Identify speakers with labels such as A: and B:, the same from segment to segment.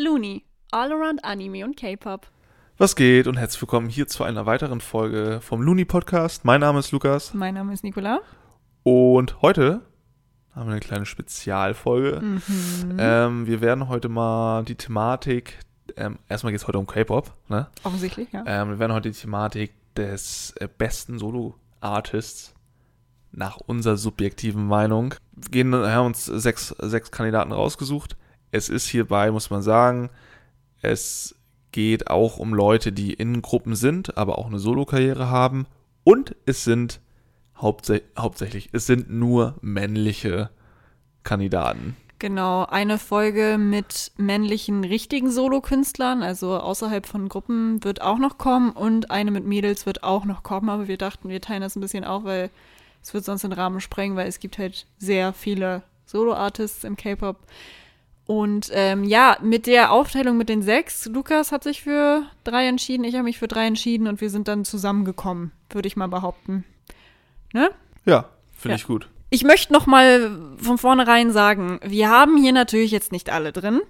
A: Looney, All Around Anime und K-Pop.
B: Was geht und herzlich willkommen hier zu einer weiteren Folge vom Looney Podcast. Mein Name ist Lukas
A: Mein Name ist Nicola.
B: und heute haben wir eine kleine Spezialfolge.
A: Mhm.
B: Ähm, wir werden heute mal die Thematik, ähm, erstmal geht es heute um K-Pop, ne?
A: Offensichtlich, ja.
B: Ähm, wir werden heute die Thematik des äh, besten Solo-Artists nach unserer subjektiven Meinung. Wir gehen, haben uns sechs, sechs Kandidaten rausgesucht. Es ist hierbei, muss man sagen, es geht auch um Leute, die in Gruppen sind, aber auch eine Solo-Karriere haben. Und es sind hauptsä hauptsächlich, es sind nur männliche Kandidaten.
A: Genau, eine Folge mit männlichen richtigen Solokünstlern, also außerhalb von Gruppen, wird auch noch kommen und eine mit Mädels wird auch noch kommen, aber wir dachten, wir teilen das ein bisschen auf, weil es wird sonst den Rahmen sprengen, weil es gibt halt sehr viele Solo-Artists im K-Pop. Und ähm, ja, mit der Aufteilung mit den sechs, Lukas hat sich für drei entschieden, ich habe mich für drei entschieden und wir sind dann zusammengekommen, würde ich mal behaupten. Ne?
B: Ja, finde
A: Ja.
B: ich gut.
A: Ich möchte noch mal von vornherein sagen, wir haben hier natürlich jetzt nicht alle drin.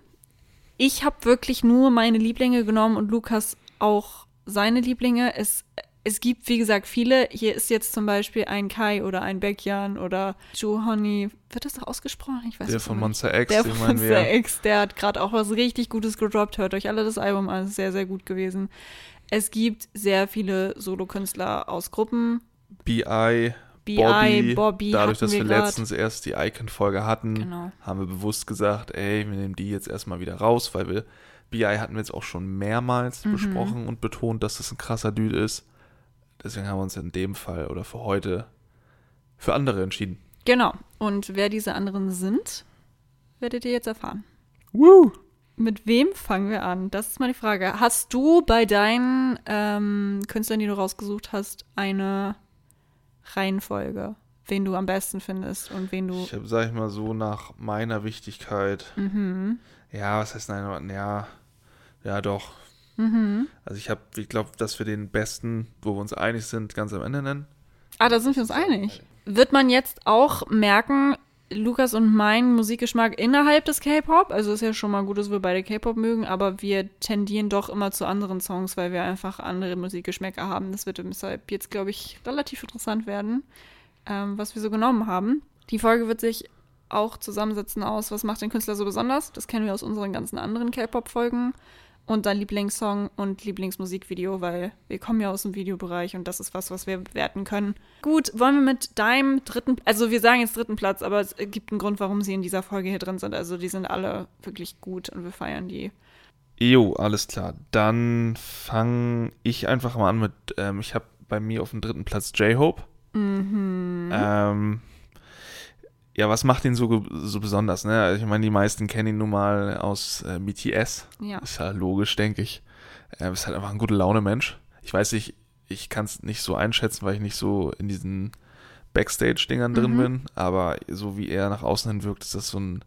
A: Ich habe wirklich nur meine Lieblinge genommen und Lukas auch seine Lieblinge. Es, es gibt, wie gesagt, viele. Hier ist jetzt zum Beispiel ein Kai oder ein Baekhyun oder Johonny. Wird das doch ausgesprochen? Ich weiß
B: Der von. Monster X,
A: Der von. Monster X, der hat gerade auch was richtig Gutes gedroppt. Hört euch alle das Album an, ist sehr, sehr gut gewesen. Es gibt sehr viele Solokünstler aus Gruppen.
B: BI,
A: BI,
B: Bobby,
A: Bobby,
B: dadurch, dass wir,
A: grad.
B: letztens erst die Icon-Folge hatten,
A: Genau.
B: haben wir bewusst gesagt, ey, wir nehmen die jetzt erstmal wieder raus, weil wir BI hatten wir jetzt auch schon mehrmals
A: Mhm.
B: besprochen und betont, dass das ein krasser Dude ist. Deswegen haben wir uns in dem Fall oder für heute für andere entschieden.
A: Genau. Und wer diese anderen sind, werdet ihr jetzt erfahren.
B: Woo!
A: Mit wem fangen wir an? Das ist mal die Frage. Hast du bei deinen ähm, Künstlern, die du rausgesucht hast, eine Reihenfolge, wen du am besten findest und wen du.
B: Ich habe, sag ich mal so, nach meiner Wichtigkeit,
A: Mhm.
B: ja, was heißt nein, ja, ja doch.
A: Mhm.
B: Also ich habe, ich glaube, dass wir den besten, wo wir uns einig sind, ganz am Ende nennen.
A: Ah, da sind wir uns einig. Wird man jetzt auch merken, Lukas und mein Musikgeschmack innerhalb des K-Pop, also ist ja schon mal gut, dass wir beide K-Pop mögen, aber wir tendieren doch immer zu anderen Songs, weil wir einfach andere Musikgeschmäcker haben. Das wird deshalb jetzt, glaube ich, relativ interessant werden, ähm, was wir so genommen haben. Die Folge wird sich auch zusammensetzen aus, was macht den Künstler so besonders. Das kennen wir aus unseren ganzen anderen K-Pop-Folgen. Und dann Lieblingssong und Lieblingsmusikvideo, weil wir kommen ja aus dem Videobereich und das ist was, was wir bewerten können. Gut, wollen wir mit deinem dritten, also wir sagen jetzt dritten Platz, aber es gibt einen Grund, warum sie in dieser Folge hier drin sind. Also die sind alle wirklich gut und wir feiern die.
B: Jo, alles klar. Dann fange ich einfach mal an mit, ähm, ich habe bei mir auf dem dritten Platz J-Hope.
A: Mhm.
B: Ähm, ja, was macht ihn so, so besonders? Ne? Also ich meine, die meisten kennen ihn nun mal aus äh, BTS.
A: Ja.
B: Ist ja logisch, denke ich. Er ist halt einfach ein gute Laune-Mensch. Ich weiß nicht, ich kann es nicht so einschätzen, weil ich nicht so in diesen Backstage-Dingern drin
A: Mhm.
B: bin. Aber so wie er nach außen hin wirkt, ist das so ein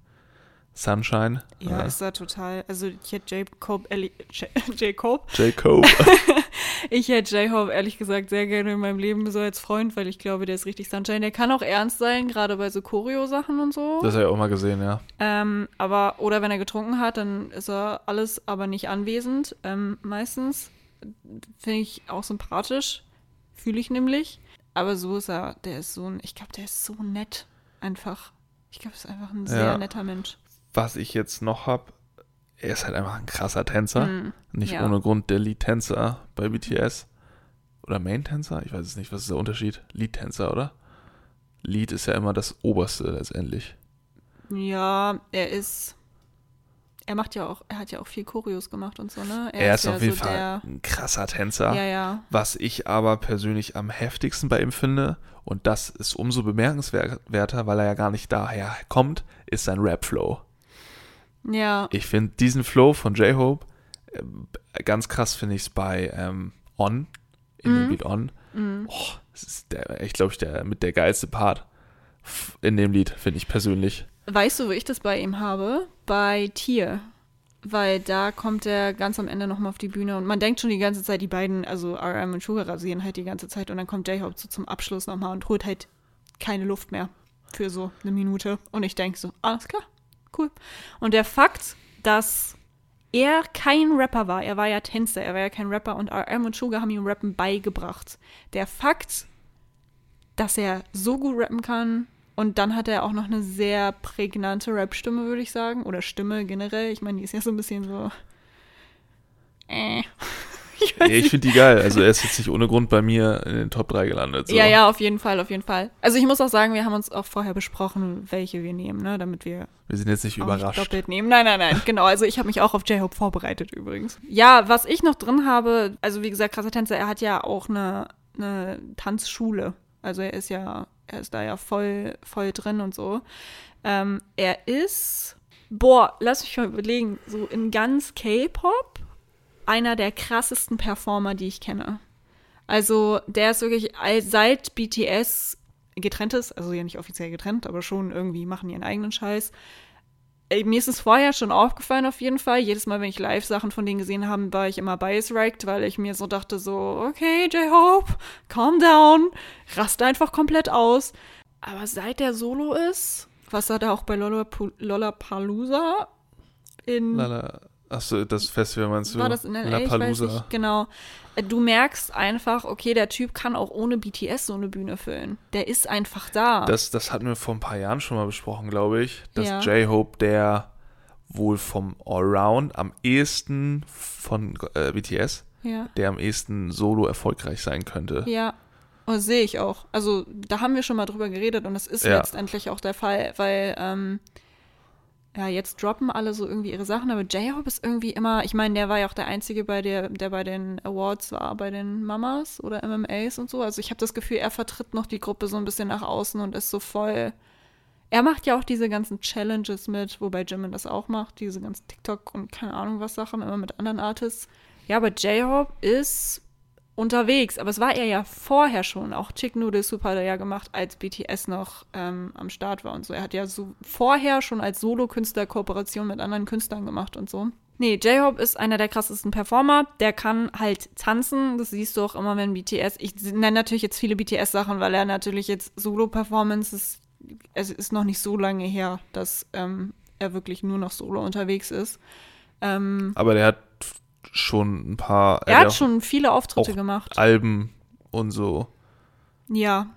B: Sunshine.
A: Ja,
B: Äh,
A: ist da total. Also ich hätte Jacob, J- Jacob,
B: Jacob.
A: ich hätte J-Hope ehrlich gesagt sehr gerne in meinem Leben so als Freund, weil ich glaube, der ist richtig Sunshine. Der kann auch ernst sein, gerade bei so Choreo-Sachen und so.
B: das habe ich auch mal gesehen, ja.
A: Ähm, aber, oder wenn er getrunken hat, dann ist er alles aber nicht anwesend. Ähm, meistens finde ich auch sympathisch. Fühle ich nämlich. Aber so ist er, der ist so ein, ich glaube, der ist so nett. Einfach. Ich glaube, er ist einfach ein sehr
B: Ja.
A: netter Mensch.
B: Was ich jetzt noch habe, er ist halt einfach ein krasser Tänzer.
A: Mm,
B: Nicht
A: ja.
B: ohne Grund der Lead-Tänzer bei BTS. Oder Main-Tänzer? Ich weiß es nicht. Was ist der Unterschied? Lead-Tänzer, oder? Lead ist ja immer das Oberste letztendlich.
A: Ja, er ist. Er macht ja auch, er hat ja auch viel Choreos gemacht und so, ne?
B: Er, ist
A: ja
B: auf jeden
A: so
B: Fall ein krasser Tänzer.
A: ja, ja.
B: Was ich aber persönlich am heftigsten bei ihm finde, und das ist umso bemerkenswerter, weil er ja gar nicht daher kommt, ist sein Rap-Flow.
A: Ja,
B: Ich finde diesen Flow von J-Hope, äh, ganz krass finde ich es bei ähm, On, in dem
A: Mhm.
B: Lied On.
A: mm.
B: Oh, das ist der, ich glaube, ich der mit der geilste Part in dem Lied, finde ich persönlich.
A: Weißt du, wo ich das bei ihm habe? Bei Tier. Weil da kommt er ganz am Ende nochmal auf die Bühne und man denkt schon die ganze Zeit, die beiden, also RM und Sugar rasieren halt die ganze Zeit und dann kommt J-Hope so zum Abschluss nochmal und holt halt keine Luft mehr für so eine Minute. Und ich denke so, alles klar, cool. Und der Fakt, dass er kein Rapper war. Er war ja Tänzer, er war ja kein Rapper und RM und Sugar haben ihm Rappen beigebracht. Der Fakt, dass er so gut rappen kann und dann hat er auch noch eine sehr prägnante Rap-Stimme, würde ich sagen. Oder Stimme generell. Ich meine, die ist ja so ein bisschen so. Äh.
B: Ich, ja, ich finde die geil. Also er ist jetzt nicht ohne Grund bei mir in den Top 3 gelandet.
A: So. Ja, ja, auf jeden Fall, auf jeden Fall. Also ich muss auch sagen, wir haben uns auch vorher besprochen, welche wir nehmen, ne, damit wir.
B: Wir sind jetzt nicht überrascht.
A: Nicht doppelt nehmen. Nein, nein, nein. Genau. Also ich habe mich auch auf J-Hope vorbereitet übrigens. Ja, was ich noch drin habe, also wie gesagt, krasser Tänzer, er hat ja auch eine, eine Tanzschule. Also er ist ja, er ist da ja voll, voll drin und so. Ähm, er ist, boah, lass mich mal überlegen, so in ganz K-Pop einer der krassesten Performer, die ich kenne. Also der ist wirklich seit BTS getrennt ist, also ja nicht offiziell getrennt, aber schon irgendwie machen ihren eigenen Scheiß. Mir ist es vorher schon aufgefallen auf jeden Fall. Jedes Mal, wenn ich Live-Sachen von denen gesehen habe, war ich immer bias-racked, weil ich mir so dachte so, okay, J-Hope, calm down, raste einfach komplett aus. Aber seit der Solo ist, was er auch bei Lollapalooza in
B: Lala. Achso, das Festival meinst du?
A: War das in LA? Ich weiß nicht, genau. Äh, du merkst einfach, okay, der Typ kann auch ohne BTS so eine Bühne füllen. Der ist einfach da.
B: Das, das hatten wir vor ein paar Jahren schon mal besprochen, glaube ich. Dass ja. J-Hope der wohl vom Allround am ehesten von äh, BTS, ja. der am ehesten solo erfolgreich sein könnte.
A: Ja, oh, sehe ich auch. Also da haben wir schon mal drüber geredet und das ist ja. letztendlich auch der Fall, weil ähm, ja, jetzt droppen alle so irgendwie ihre Sachen, aber J-Hope ist irgendwie immer, ich meine, der war ja auch der Einzige, bei der, der bei den Awards war, bei den Mamas oder MMAs und so. Also ich habe das Gefühl, er vertritt noch die Gruppe so ein bisschen nach außen und ist so voll. Er macht ja auch diese ganzen Challenges mit, wobei Jimin das auch macht, diese ganzen TikTok und keine Ahnung was Sachen, immer mit anderen Artists. Ja, aber J-Hope ist unterwegs. Aber es war er ja vorher schon. Auch Chick Noodle Soup hat er ja gemacht, als BTS noch ähm, am Start war und so. Er hat ja so vorher schon als Solokünstler Kooperation mit anderen Künstlern gemacht und so. Nee, J-Hope ist einer der krassesten Performer. Der kann halt tanzen. Das siehst du auch immer, wenn BTS. Ich nenne natürlich jetzt viele BTS-Sachen, weil er natürlich jetzt Solo-Performances. Es ist noch nicht so lange her, dass ähm, er wirklich nur noch solo unterwegs ist. Ähm,
B: Aber der hat schon ein paar.
A: Er, er hat schon viele Auftritte gemacht.
B: Alben und so.
A: Ja,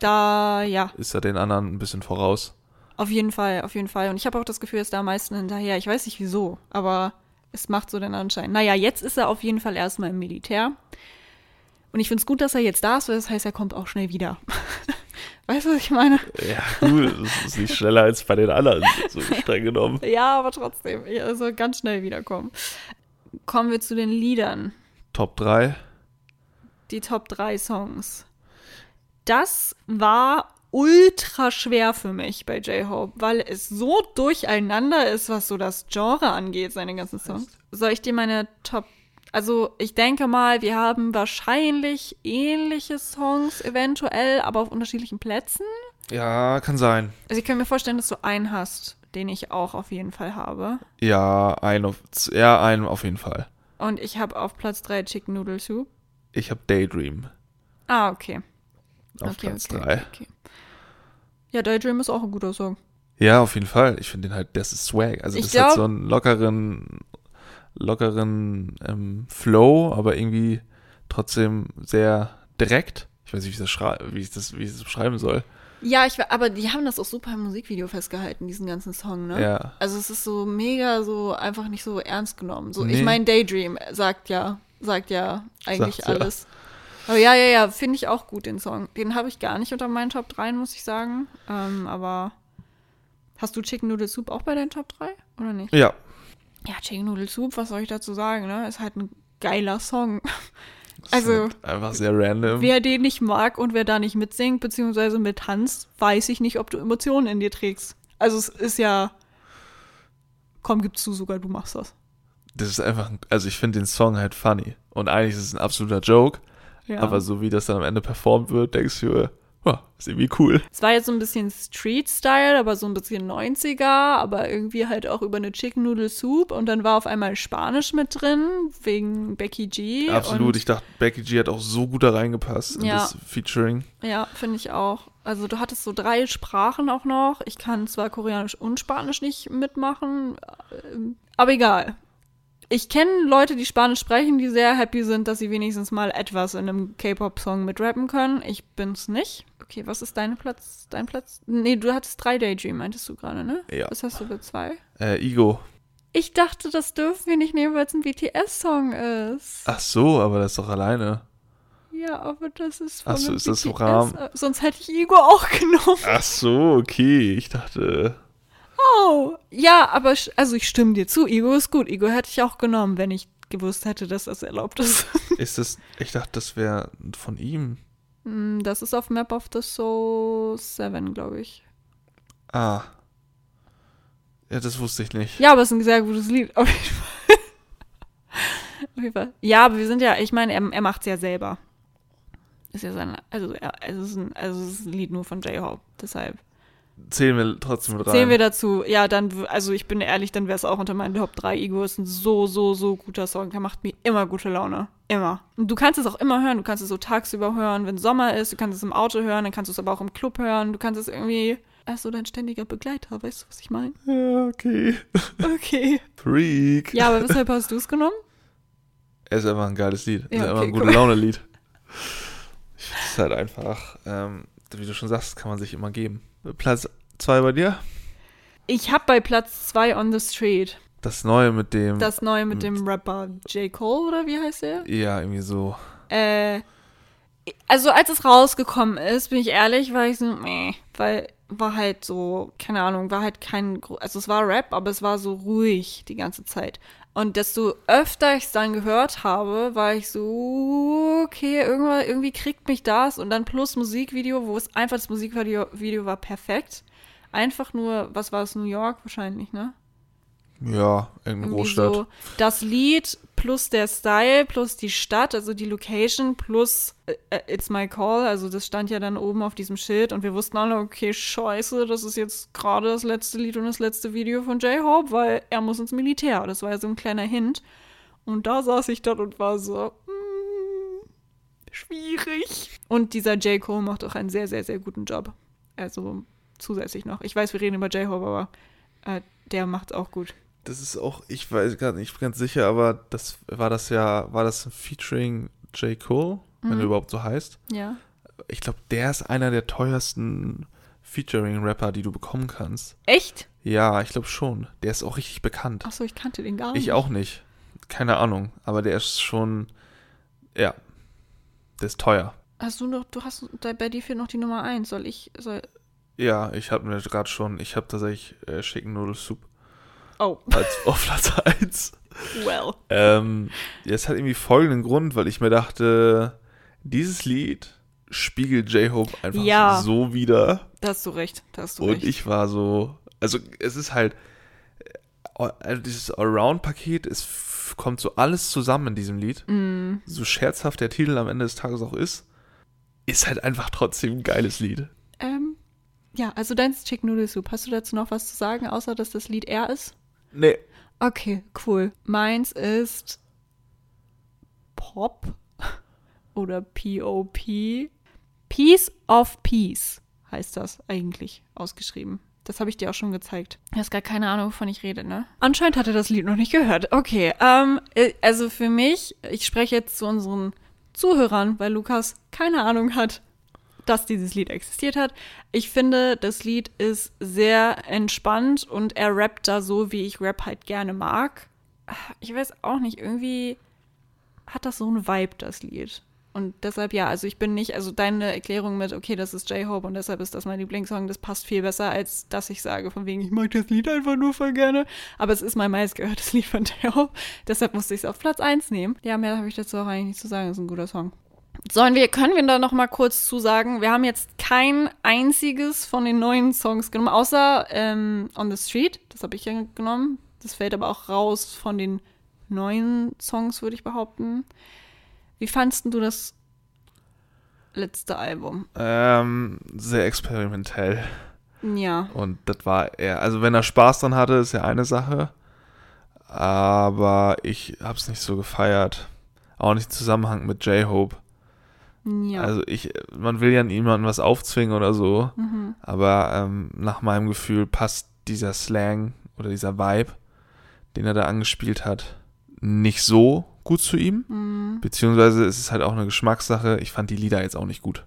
A: da, ja.
B: Ist er den anderen ein bisschen voraus.
A: Auf jeden Fall, auf jeden Fall. Und ich habe auch das Gefühl, er ist da am meisten hinterher. Ich weiß nicht wieso, aber es macht so den Anschein. Naja, jetzt ist er auf jeden Fall erstmal im Militär. Und ich finde es gut, dass er jetzt da ist, weil das heißt, er kommt auch schnell wieder. weißt du, was ich meine?
B: Ja, gut, das ist nicht schneller als bei den anderen, so streng genommen.
A: ja, aber trotzdem, also ganz schnell wiederkommen kommen wir zu den Liedern.
B: Top 3.
A: Die Top 3 Songs. Das war ultra schwer für mich bei J-Hope, weil es so durcheinander ist, was so das Genre angeht, seine ganzen Songs. Soll ich dir meine Top also ich denke mal, wir haben wahrscheinlich ähnliche Songs eventuell, aber auf unterschiedlichen Plätzen.
B: Ja, kann sein.
A: Also ich kann mir vorstellen, dass du einen hast den ich auch auf jeden Fall habe.
B: Ja, ein auf, ja, einen auf jeden Fall.
A: Und ich habe auf Platz 3 Chicken Noodle Soup.
B: Ich habe Daydream.
A: Ah, okay.
B: Auf okay, Platz 3. Okay, okay.
A: Ja, Daydream ist auch ein guter Song.
B: Ja, auf jeden Fall. Ich finde den halt, das ist Swag. Also ich das glaub, hat so einen lockeren, lockeren ähm, Flow, aber irgendwie trotzdem sehr direkt. Ich weiß nicht, wie ich das, wie ich das, wie ich das beschreiben soll.
A: Ja, ich, aber die haben das auch super im Musikvideo festgehalten, diesen ganzen Song, ne?
B: Ja.
A: Also es ist so mega so einfach nicht so ernst genommen. So, nee. Ich meine, Daydream sagt ja, sagt ja eigentlich Sagt's alles. Ja. Aber ja, ja, ja, finde ich auch gut, den Song. Den habe ich gar nicht unter meinen Top 3, muss ich sagen. Ähm, aber hast du Chicken Noodle Soup auch bei deinen Top 3? Oder nicht?
B: Ja.
A: Ja, Chicken Noodle Soup, was soll ich dazu sagen, ne? Ist halt ein geiler Song. Also
B: einfach sehr random.
A: Wer den nicht mag und wer da nicht mitsingt beziehungsweise mittanzt, weiß ich nicht, ob du Emotionen in dir trägst. Also es ist ja, komm, gib zu, sogar du machst das.
B: Das ist einfach, also ich finde den Song halt funny und eigentlich ist es ein absoluter Joke, ja. aber so wie das dann am Ende performt wird, denkst du, Oh, ist irgendwie cool.
A: Es war jetzt so ein bisschen Street-Style, aber so ein bisschen 90er, aber irgendwie halt auch über eine Chicken Noodle Soup und dann war auf einmal Spanisch mit drin, wegen Becky G.
B: Absolut, ich dachte, Becky G hat auch so gut da reingepasst in ja. das Featuring.
A: Ja, finde ich auch. Also du hattest so drei Sprachen auch noch. Ich kann zwar Koreanisch und Spanisch nicht mitmachen, äh, aber egal ich kenne Leute, die Spanisch sprechen, die sehr happy sind, dass sie wenigstens mal etwas in einem K-Pop-Song mitrappen können. Ich bin's nicht. Okay, was ist dein Platz? Dein Platz? Nee, du hattest drei Daydream, meintest du gerade, ne?
B: Ja.
A: Was hast du für zwei?
B: Äh, Ego.
A: Ich dachte, das dürfen wir nicht nehmen, weil es ein BTS-Song ist.
B: Ach so, aber das ist doch alleine.
A: Ja, aber das ist von
B: Ach so, ist das im
A: BTS
B: Rahmen?
A: Sonst hätte ich Igor auch genommen.
B: Ach so, okay. Ich dachte.
A: Oh, ja, aber also ich stimme dir zu. Igor ist gut. Igor hätte ich auch genommen, wenn ich gewusst hätte, dass das erlaubt ist.
B: Ist das. Ich dachte, das wäre von ihm.
A: Mm, das ist auf Map of the Soul 7, glaube ich.
B: Ah. Ja, das wusste ich nicht.
A: Ja, aber es ist ein sehr gutes Lied. Auf jeden Fall. auf jeden Fall. Ja, aber wir sind ja, ich meine, er, er macht es ja selber. Ist ja sein, also, er, es ist ein, also es ist ein Lied nur von J-Hope. Deshalb.
B: Zählen wir trotzdem mit rein.
A: Zählen wir dazu. Ja, dann, also ich bin ehrlich, dann wäre es auch unter meinen Top 3. Igor ist ein so, so, so guter Song. Der macht mir immer gute Laune. Immer. Und du kannst es auch immer hören. Du kannst es so tagsüber hören, wenn Sommer ist. Du kannst es im Auto hören. Dann kannst du es aber auch im Club hören. Du kannst es irgendwie. Er ist so dein ständiger Begleiter. Weißt du, was ich meine?
B: Ja, okay.
A: Okay.
B: Freak.
A: Ja, aber weshalb hast du es genommen?
B: Es ist einfach ein geiles Lied.
A: Ja,
B: ist einfach
A: okay,
B: ein gute. Laune-Lied. Ich finde es halt einfach, ähm, wie du schon sagst, kann man sich immer geben. Platz zwei bei dir?
A: Ich habe bei Platz 2 On the Street.
B: Das Neue mit dem.
A: Das neue mit dem Rapper J. Cole, oder wie heißt der?
B: ja, irgendwie so.
A: Äh, also als es rausgekommen ist, bin ich ehrlich, war ich so, meh, weil war halt so, keine Ahnung, war halt kein, also es war Rap, aber es war so ruhig die ganze Zeit. Und desto öfter ich es dann gehört habe, war ich so, okay, irgendwann, irgendwie kriegt mich das. Und dann plus Musikvideo, wo es einfach das Musikvideo Video war perfekt. Einfach nur, was war es, New York wahrscheinlich, ne?
B: Ja, irgendeine
A: Irgendwie
B: Großstadt.
A: So das Lied plus der Style plus die Stadt, also die Location plus äh, It's My Call, also das stand ja dann oben auf diesem Schild und wir wussten alle, okay, scheiße, das ist jetzt gerade das letzte Lied und das letzte Video von J-Hope, weil er muss ins Militär. Das war ja so ein kleiner Hint. Und da saß ich dann und war so, mm, schwierig. Und dieser J. Cole macht auch einen sehr, sehr, sehr guten Job. Also zusätzlich noch. Ich weiß, wir reden über J-Hope, aber äh, der macht's auch gut.
B: Das ist auch, ich weiß gar nicht ganz sicher, aber das war das ja, war das ein Featuring J. Cole, wenn
A: Mhm.
B: er überhaupt so heißt.
A: Ja.
B: Ich glaube, der ist einer der teuersten Featuring-Rapper, die du bekommen kannst.
A: Echt?
B: Ja, ich glaube schon. Der ist auch richtig bekannt.
A: Achso, ich kannte den gar nicht.
B: Ich auch nicht. Keine Ahnung. Aber der ist schon, ja, der ist teuer.
A: Hast du noch, du hast, bei dir fehlt noch die Nummer 1. Soll ich, soll,
B: Ja, ich habe mir gerade schon, ich habe tatsächlich äh, Chicken Noodle Soup
A: oh,
B: als auf Platz 1.
A: well.
B: Ähm, ja, es hat irgendwie folgenden Grund, weil ich mir dachte, dieses Lied spiegelt J-Hope einfach
A: Ja.
B: so wieder.
A: Da hast du recht, da hast du
B: Und
A: recht.
B: ich war so, also es ist halt, äh, also dieses Allround-Paket, es kommt so alles zusammen in diesem Lied.
A: Mm,
B: So scherzhaft der Titel am Ende des Tages auch ist, ist halt einfach trotzdem ein geiles Lied.
A: ähm, ja, also dein ist Chicken Noodle Soup. Hast du dazu noch was zu sagen, außer dass das Lied er ist?
B: Nee.
A: Okay, cool. Meins ist Pop oder P-O-P. Piece of Peace heißt das eigentlich ausgeschrieben. Das habe ich dir auch schon gezeigt. Du hast gar keine Ahnung, wovon ich rede, ne? Anscheinend hat er das Lied noch nicht gehört. Okay, ähm, äh, also für mich, ich spreche jetzt zu unseren Zuhörern, weil Lukas keine Ahnung hat, dass dieses Lied existiert hat. Ich finde, das Lied ist sehr entspannt und er rappt da so, wie ich Rap halt gerne mag. Ich weiß auch nicht, irgendwie hat das so einen Vibe, das Lied. Und deshalb ja, also ich bin nicht, also deine Erklärung mit, okay, das ist J-Hope und deshalb ist das mein Lieblingssong, das passt viel besser, als dass ich sage, von wegen, ich mag das Lied einfach nur voll gerne. Aber es ist mein meistgehörtes Lied von J-Hope, deshalb musste ich es auf Platz 1 nehmen. Ja, mehr habe ich dazu auch eigentlich nicht zu sagen, das ist ein guter Song. Sollen wir, können wir da noch mal kurz zu sagen, wir haben jetzt kein einziges von den neuen Songs genommen, außer ähm, On the Street, das habe ich ja genommen. Das fällt aber auch raus von den neuen Songs, würde ich behaupten. Wie fandst du das letzte Album?
B: Ähm, sehr experimentell.
A: Ja.
B: Und das war eher, also wenn er Spaß dran hatte, ist ja eine Sache. Aber ich hab's nicht so gefeiert. Auch nicht im Zusammenhang mit J-Hope.
A: Ja.
B: Also ich, man will ja niemandem was aufzwingen oder so.
A: mhm.
B: Aber ähm, nach meinem Gefühl passt dieser Slang oder dieser Vibe, den er da angespielt hat, nicht so gut zu ihm.
A: Mhm.
B: Beziehungsweise ist es halt auch eine Geschmackssache. Ich fand die Lieder jetzt auch nicht gut.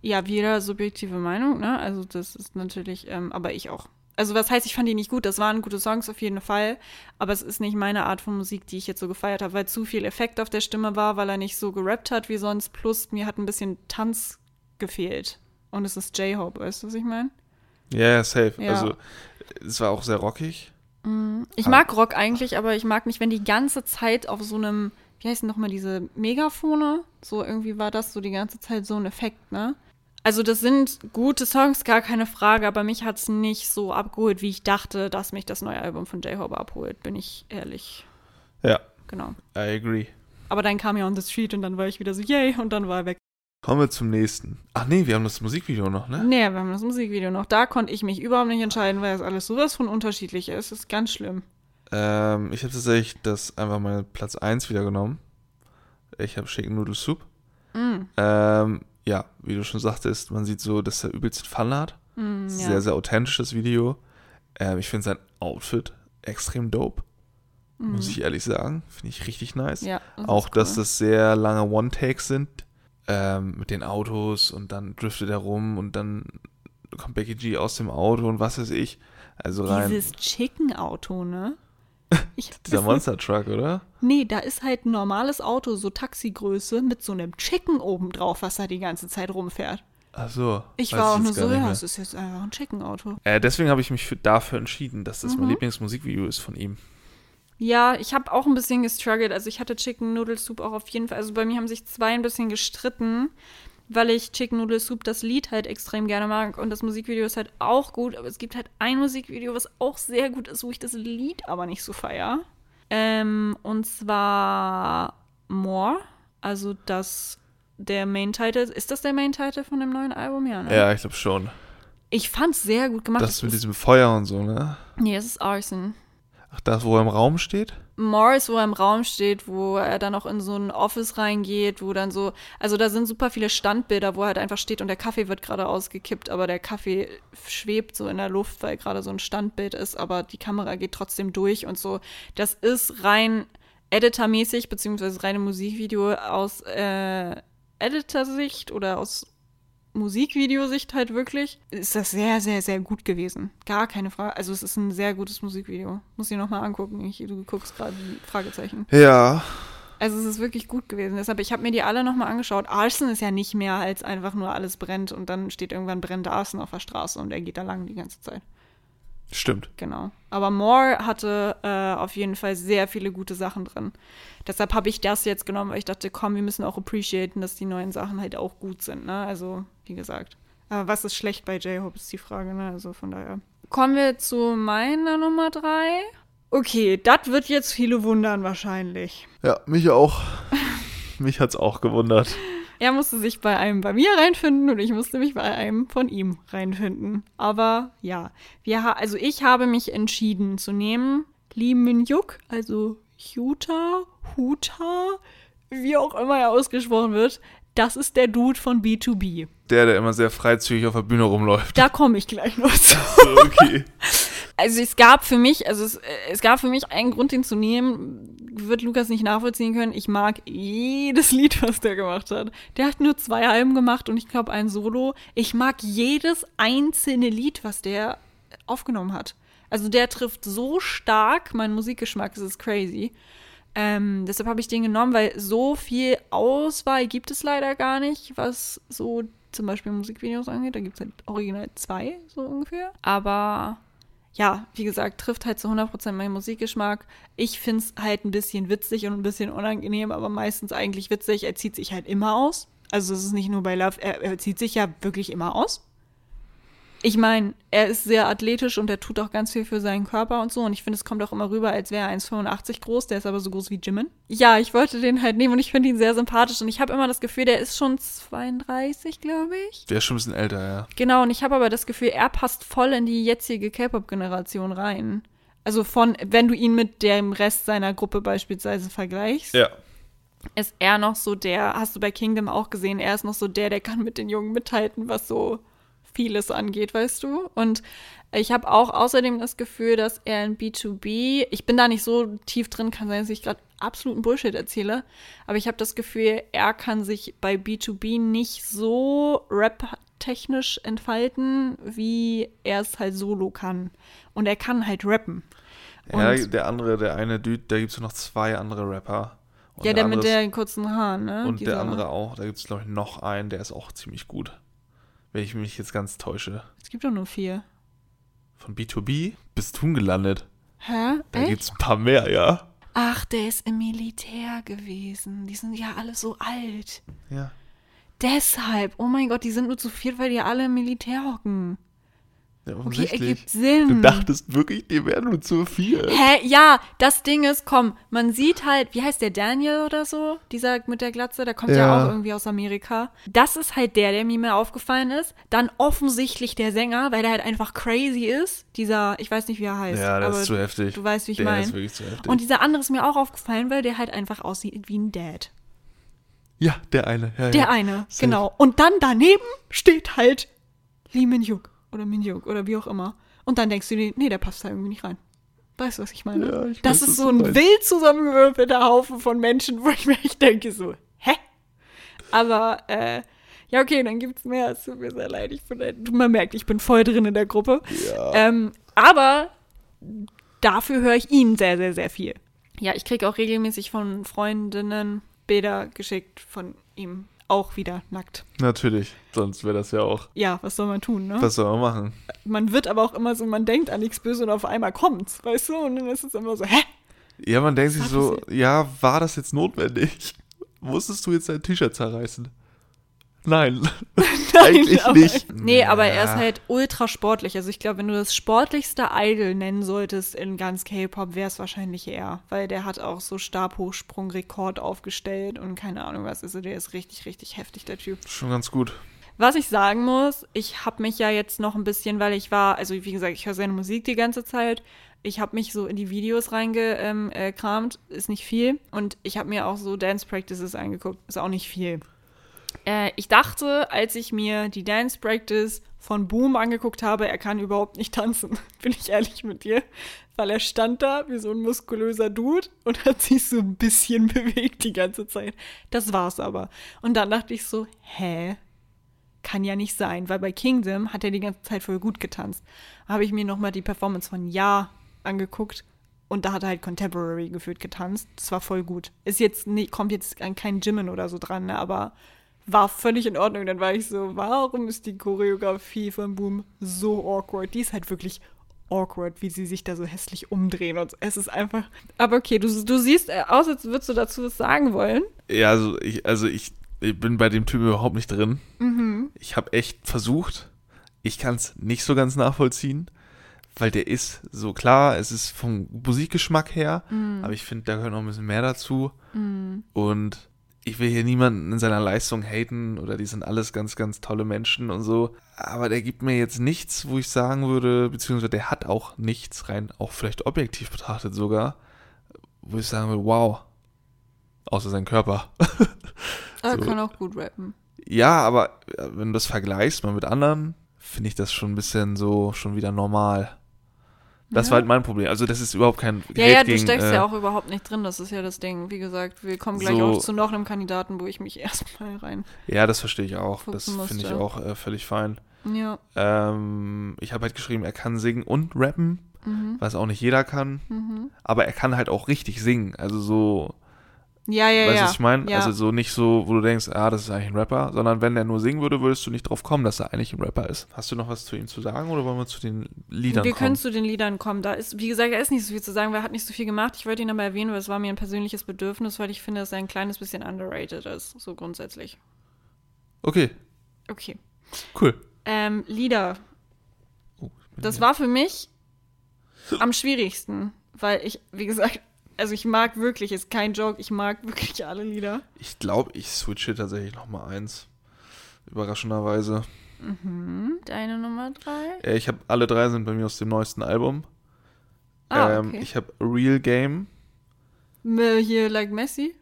A: Ja, wieder subjektive Meinung, ne? Also das ist natürlich, ähm, aber ich auch. Also was heißt, ich fand die nicht gut. Das waren gute Songs auf jeden Fall, aber es ist nicht meine Art von Musik, die ich jetzt so gefeiert habe, weil zu viel Effekt auf der Stimme war, weil er nicht so gerappt hat wie sonst. Plus mir hat ein bisschen Tanz gefehlt. Und es ist J-Hope, weißt du, was ich meine?
B: Ja, ja, safe.
A: Ja.
B: Also, es war auch sehr rockig.
A: Ich
B: Ah.
A: mag Rock eigentlich, aber ich mag nicht, wenn die ganze Zeit auf so einem, wie heißen nochmal diese Megafone? So irgendwie war das so die ganze Zeit so ein Effekt, ne? Also das sind gute Songs, gar keine Frage, aber mich hat's nicht so abgeholt, wie ich dachte, dass mich das neue Album von J-Hope abholt, bin ich ehrlich.
B: Ja,
A: Genau.
B: I agree.
A: Aber dann kam ja On the Street und dann war ich wieder so, yay, und dann war er weg.
B: Kommen wir zum nächsten. Ach nee, wir haben das Musikvideo noch, ne?
A: Nee, wir haben das Musikvideo noch. Da konnte ich mich überhaupt nicht entscheiden, weil das alles sowas von unterschiedlich ist. Das ist ganz schlimm.
B: Ähm, ich habe tatsächlich das einfach mal Platz 1 wieder genommen. Ich habe Chicken Noodle Soup.
A: Mm,
B: Ähm, ja, wie du schon sagtest, man sieht so, dass er übelst Fun hat.
A: mm, ja.
B: Sehr, sehr authentisches Video. Ähm, ich finde sein Outfit extrem dope. Muss ich ehrlich sagen. Finde ich richtig nice.
A: Ja, das
B: Auch,
A: ist
B: dass
A: cool.
B: das sehr lange One-Takes sind. Ähm, mit den Autos und dann driftet er rum und dann kommt Becky G aus dem Auto und was weiß ich. Also rein.
A: Dieses Chicken-Auto, ne?
B: Dieser Monster Truck, oder?
A: Nee, da ist halt ein normales Auto, so Taxigröße, mit so einem Chicken oben drauf, was da die ganze Zeit rumfährt.
B: Ach so.
A: Ich war auch nur so, ja, es ist jetzt einfach ein Chicken-Auto.
B: Äh, deswegen habe ich mich für, dafür entschieden, dass das mein
A: Mhm.
B: Lieblingsmusikvideo ist von ihm.
A: Ja, ich habe auch ein bisschen gestruggelt. Also ich hatte Chicken Noodle Soup auch auf jeden Fall. Also bei mir haben sich zwei ein bisschen gestritten, weil ich Chicken Noodle Soup das Lied halt extrem gerne mag und das Musikvideo ist halt auch gut. Aber es gibt halt ein Musikvideo, was auch sehr gut ist, wo ich das Lied aber nicht so feier. Ähm, und zwar More. Also das der Main Title. Ist das der Main Title von dem neuen Album? Ja, ne?
B: Ja, ich glaube schon.
A: Ich fand's sehr gut gemacht.
B: Das mit
A: ist,
B: diesem Feuer und so, ne?
A: nee, es ist Arson.
B: Ach, das, wo er im Raum steht?
A: Morris, wo er im Raum steht, wo er dann auch in so ein Office reingeht, wo dann so, also da sind super viele Standbilder, wo er halt einfach steht und der Kaffee wird gerade ausgekippt, aber der Kaffee schwebt so in der Luft, weil gerade so ein Standbild ist, aber die Kamera geht trotzdem durch und so. Das ist rein editormäßig, beziehungsweise reine Musikvideo aus äh, Editor-Sicht oder aus Musikvideosicht halt wirklich, ist das sehr, sehr, sehr gut gewesen. Gar keine Frage. Also es ist ein sehr gutes Musikvideo. Muss ich nochmal angucken. Ich, du guckst gerade die Fragezeichen.
B: Ja.
A: Also es ist wirklich gut gewesen. Deshalb, ich habe mir die alle nochmal angeschaut. Arson ist ja nicht mehr als einfach nur alles brennt und dann steht irgendwann brennender Arson auf der Straße und er geht da lang die ganze Zeit.
B: Stimmt.
A: Genau. Aber Moore hatte äh, auf jeden Fall sehr viele gute Sachen drin. Deshalb habe ich das jetzt genommen, weil ich dachte, komm, wir müssen auch appreciaten, dass die neuen Sachen halt auch gut sind. Ne? Also, wie gesagt. Aber was ist schlecht bei J-Hope, ist die Frage. Ne? Also von daher. Kommen wir zu meiner Nummer drei. Okay, das wird jetzt viele wundern wahrscheinlich.
B: Ja, mich auch. mich hat's auch gewundert.
A: Er musste sich bei einem bei mir reinfinden und ich musste mich bei einem von ihm reinfinden. Aber ja, wir ha also ich habe mich entschieden zu nehmen Lee Min-hyuk, also Huta, Huta, wie auch immer er ausgesprochen wird. Das ist der Dude von B2B.
B: Der, der immer sehr freizügig auf der Bühne rumläuft.
A: Da komme ich gleich noch zu.
B: So, okay.
A: Also es gab für mich, also es, es gab für mich einen Grund, den zu nehmen, wird Lukas nicht nachvollziehen können. Ich mag jedes Lied, was der gemacht hat. Der hat nur zwei Alben gemacht und ich glaube ein Solo. Ich mag jedes einzelne Lied, was der aufgenommen hat. Also der trifft so stark meinen Musikgeschmack, das ist crazy. Ähm, deshalb habe ich den genommen, weil so viel Auswahl gibt es leider gar nicht, was so zum Beispiel Musikvideos angeht. Da gibt es halt original zwei, so ungefähr. Aber ja, wie gesagt, trifft halt zu 100% meinen Musikgeschmack. Ich finde es halt ein bisschen witzig und ein bisschen unangenehm, aber meistens eigentlich witzig. Er zieht sich halt immer aus. Also es ist nicht nur bei Love, er, er zieht sich ja wirklich immer aus. Ich meine, er ist sehr athletisch und er tut auch ganz viel für seinen Körper und so. Und ich finde, es kommt auch immer rüber, als wäre er 1,85 groß. Der ist aber so groß wie Jimin. Ja, ich wollte den halt nehmen und ich finde ihn sehr sympathisch. Und ich habe immer das Gefühl, der ist schon 32, glaube ich.
B: Der ist schon ein bisschen älter, ja.
A: Genau, und ich habe aber das Gefühl, er passt voll in die jetzige K-Pop-Generation rein. Also von, wenn du ihn mit dem Rest seiner Gruppe beispielsweise vergleichst,
B: Ja.
A: ist er noch so der, hast du bei Kingdom auch gesehen, er ist noch so der, der kann mit den Jungen mithalten, was so vieles angeht, weißt du? Und ich habe auch außerdem das Gefühl, dass er in B2B, ich bin da nicht so tief drin, kann sein, dass ich gerade absoluten Bullshit erzähle, aber ich habe das Gefühl, er kann sich bei B2B nicht so rap-technisch entfalten, wie er es halt solo kann. Und er kann halt rappen.
B: Ja,
A: Und-
B: der andere, der eine Dude, da gibt es noch zwei andere Rapper.
A: Ja, der mit
B: anderes-
A: den kurzen Haaren, ne?
B: Und der
A: Dieser-
B: andere auch. Da gibt es, glaube ich, noch einen, der ist auch ziemlich gut. Wenn ich mich jetzt ganz täusche.
A: Es gibt doch nur vier.
B: Von B2B bist du gelandet.
A: Hä?
B: Da
A: Echt?
B: gibt es ein paar mehr, ja.
A: Ach, der ist im Militär gewesen. Die sind ja alle so alt.
B: Ja.
A: Deshalb, oh mein Gott, die sind nur zu viert, weil die alle im Militär hocken.
B: Ja
A: Okay, ergibt Sinn.
B: du dachtest wirklich, die wären nur zu viel.
A: Hä? Ja, das Ding ist, komm, man sieht halt, wie heißt der Daniel oder so? Dieser mit der Glatze, der kommt ja,
B: Ja.
A: auch irgendwie aus Amerika. Das ist halt der, der mir mehr aufgefallen ist. Dann offensichtlich der Sänger, weil der halt einfach crazy ist. Dieser, ich weiß nicht, wie er heißt.
B: Ja, das
A: aber
B: ist zu heftig.
A: Du weißt, wie ich meine. Und dieser andere ist mir auch aufgefallen, weil der halt einfach aussieht wie ein Dad.
B: ja, der eine. Ja,
A: Der
B: ja.
A: eine,
B: Safe.
A: genau. Und dann daneben steht halt Lee Min-hyuk oder Min-hyuk oder wie auch immer. Und dann denkst du dir, nee, der passt da irgendwie nicht rein. Weißt du, was ich meine?
B: Ja, ich
A: das
B: weiß,
A: ist so ein
B: meinst.
A: wild zusammengewürfelter Haufen von Menschen, wo ich mir echt denke so, hä? Aber, äh, ja, okay, dann gibt's mehr. Es tut mir sehr leid. Ich bin, halt- man merkt, ich bin voll drin in der Gruppe.
B: Ja.
A: Ähm, aber dafür höre ich ihn sehr, sehr, sehr viel. Ja, ich kriege auch regelmäßig von Freundinnen Bilder geschickt von ihm. Auch wieder nackt.
B: Natürlich. Sonst wäre das ja auch.
A: Ja, was soll man tun, ne?
B: Was soll man machen?
A: Man wird aber auch immer so, man denkt an nichts Böses und auf einmal kommt's, weißt du? Und dann ist es immer so, hä?
B: Ja, man denkt sich
A: Was
B: so,
A: passiert?
B: ja, war das jetzt notwendig? Musstest du jetzt dein T-Shirt zerreißen? Nein. Eigentlich
A: aber,
B: nicht.
A: Nee, aber er ist halt ultra sportlich. Also ich glaube, wenn du das sportlichste Idol nennen solltest in ganz K-Pop, wäre es wahrscheinlich er. Weil der hat auch so Stabhochsprung-Rekord aufgestellt und keine Ahnung was. Also der ist richtig, richtig heftig, der Typ.
B: Schon ganz gut.
A: Was ich sagen muss, ich habe mich ja jetzt noch ein bisschen, weil ich war, also wie gesagt, ich höre seine Musik die ganze Zeit. Ich habe mich so in die Videos reingekramt, ähm, äh, ist nicht viel. Und ich habe mir auch so Dance Practices angeguckt, ist auch nicht viel. Äh, ich dachte, als ich mir die Dance Practice von Boom angeguckt habe, er kann überhaupt nicht tanzen. Bin ich ehrlich mit dir? Weil er stand da wie so ein muskulöser Dude und hat sich so ein bisschen bewegt die ganze Zeit. Das war's aber. Und dann dachte ich so, hä? Kann ja nicht sein, weil bei Kingdom hat er die ganze Zeit voll gut getanzt. Habe ich mir nochmal die Performance von Ja angeguckt und da hat er halt Contemporary gefühlt getanzt. Das war voll gut. Ist jetzt nicht, kommt jetzt an kein Jimin oder so dran, ne, aber war völlig in Ordnung. Dann war ich so, warum ist die Choreografie von Boom so awkward? Die ist halt wirklich awkward, wie sie sich da so hässlich umdrehen und. Es ist einfach. Aber okay, du, du siehst äh, aus, als würdest du dazu was sagen wollen.
B: Ja, also ich, also ich, ich bin bei dem Typ überhaupt nicht drin.
A: Mhm.
B: Ich habe echt versucht. Ich kann es nicht so ganz nachvollziehen, weil der ist so klar, es ist vom Musikgeschmack her,
A: Mhm.
B: aber ich finde, da gehört noch ein bisschen mehr dazu. Und ich will hier niemanden in seiner Leistung haten oder die sind alles ganz, ganz tolle Menschen und so. Aber der gibt mir jetzt nichts, wo ich sagen würde, beziehungsweise der hat auch nichts, rein auch vielleicht objektiv betrachtet sogar, wo ich sagen würde, wow. Außer sein Körper.
A: Er
B: So.
A: kann auch gut rappen.
B: Ja, aber äh, wenn du das vergleichst mal mit anderen, finde ich das schon ein bisschen so schon wieder normal. Das
A: Ja.
B: war halt mein Problem. Also das ist überhaupt kein
A: Ja,
B: Hate
A: ja, du
B: gegen,
A: steckst
B: äh,
A: ja auch überhaupt nicht drin, das ist ja das Ding. Wie gesagt, wir kommen gleich
B: So-
A: auch zu noch einem Kandidaten, wo ich mich erstmal rein.
B: Ja, das verstehe ich auch. Das finde ich auch äh, völlig fein.
A: Ja.
B: Ähm, ich habe halt geschrieben, er kann singen und rappen,
A: Mhm.
B: was auch nicht jeder kann.
A: Mhm.
B: Aber er kann halt auch richtig singen. Also so,
A: Ja, ja,
B: weißt du,
A: ja.
B: was ich meine?
A: Ja.
B: Also so nicht so, wo du denkst, ah, das ist eigentlich ein Rapper, sondern wenn er nur singen würde, würdest du nicht drauf kommen, dass er eigentlich ein Rapper ist. Hast du noch was zu ihm zu sagen oder wollen wir zu den Liedern
A: wir können
B: kommen?
A: zu den Liedern kommen. Da ist, wie gesagt, da ist nicht so viel zu sagen, weil er hat nicht so viel gemacht. Ich wollte ihn aber erwähnen, weil es war mir ein persönliches Bedürfnis, weil ich finde, dass er ein kleines bisschen underrated ist, so grundsätzlich.
B: Okay,
A: Okay.
B: cool.
A: Ähm, Lieder.
B: Oh,
A: Das
B: hier.
A: war für mich am schwierigsten, weil ich, wie gesagt, also ich mag wirklich, ist kein Joke, ich mag wirklich alle Lieder.
B: Ich glaube, ich switche tatsächlich noch mal eins. Überraschenderweise.
A: Mhm. Deine Nummer drei?
B: Äh, ich habe alle drei sind bei mir aus dem neuesten Album.
A: Ah,
B: ähm,
A: okay.
B: Ich habe Real Game.
A: Hier, like Messi?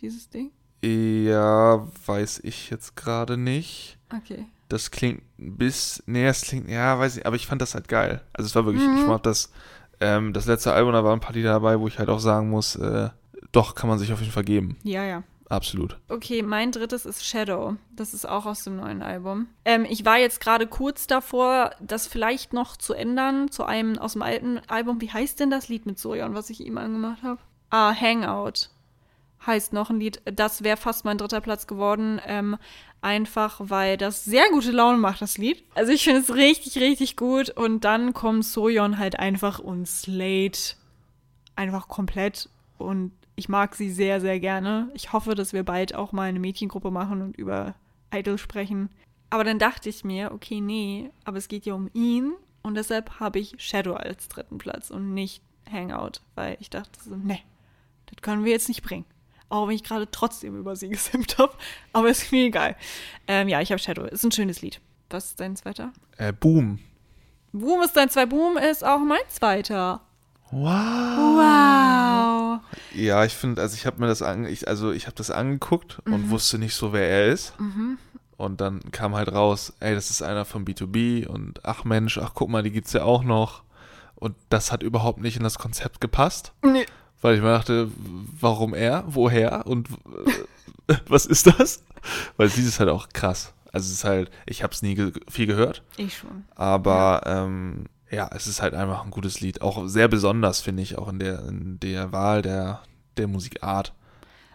A: Dieses Ding?
B: Ja, weiß ich jetzt gerade nicht.
A: Okay.
B: Das klingt bis, nee, es klingt, ja, weiß nicht, aber ich fand das halt geil. Also es war wirklich,
A: Mhm.
B: ich mag das, ähm, das letzte Album, da waren ein paar Lieder dabei, wo ich halt auch sagen muss, äh, doch, kann man sich auf jeden Fall geben.
A: Ja, ja.
B: Absolut.
A: Okay, mein drittes ist Shadow. Das ist auch aus dem neuen Album. Ähm, ich war jetzt gerade kurz davor, das vielleicht noch zu ändern zu einem aus dem alten Album. Wie heißt denn das Lied mit Sojan, was ich ihm angemacht habe? Ah, Hangout heißt noch ein Lied. Das wäre fast mein dritter Platz geworden. Ähm, einfach, weil das sehr gute Laune macht, das Lied. Also ich finde es richtig, richtig gut. Und dann kommt Sojon halt einfach und Slate einfach komplett. Und ich mag sie sehr, sehr gerne. Ich hoffe, dass wir bald auch mal eine Mädchengruppe machen und über Idol sprechen. Aber dann dachte ich mir, okay, nee, aber es geht ja um ihn. Und deshalb habe ich Shadow als dritten Platz und nicht Hangout. Weil ich dachte so, nee, das können wir jetzt nicht bringen. Auch wenn ich gerade trotzdem über sie gesimmt habe. Aber ist mir egal. Ähm, ja, ich habe Shadow. Ist ein schönes Lied. Was ist dein zweiter?
B: Äh, Boom.
A: Boom ist dein zwei Boom, ist auch mein zweiter.
B: Wow.
A: Wow.
B: Ja, ich finde, also ich habe mir das an, ich, also ich habe das angeguckt
A: Mhm.
B: und wusste nicht so, wer er ist. Und dann kam halt raus, ey, das ist einer von B2B und ach Mensch, ach guck mal, die gibt's ja auch noch. Und das hat überhaupt nicht in das Konzept gepasst,
A: Nee.
B: Weil ich mir dachte, warum er, woher und äh, was ist das? Weil dieses ist halt auch krass. Also es ist halt, ich habe es nie ge viel gehört,
A: Ich schon.
B: aber ähm, ja, es ist halt einfach ein gutes Lied. Auch sehr besonders, finde ich, auch in der, in der Wahl der, der Musikart.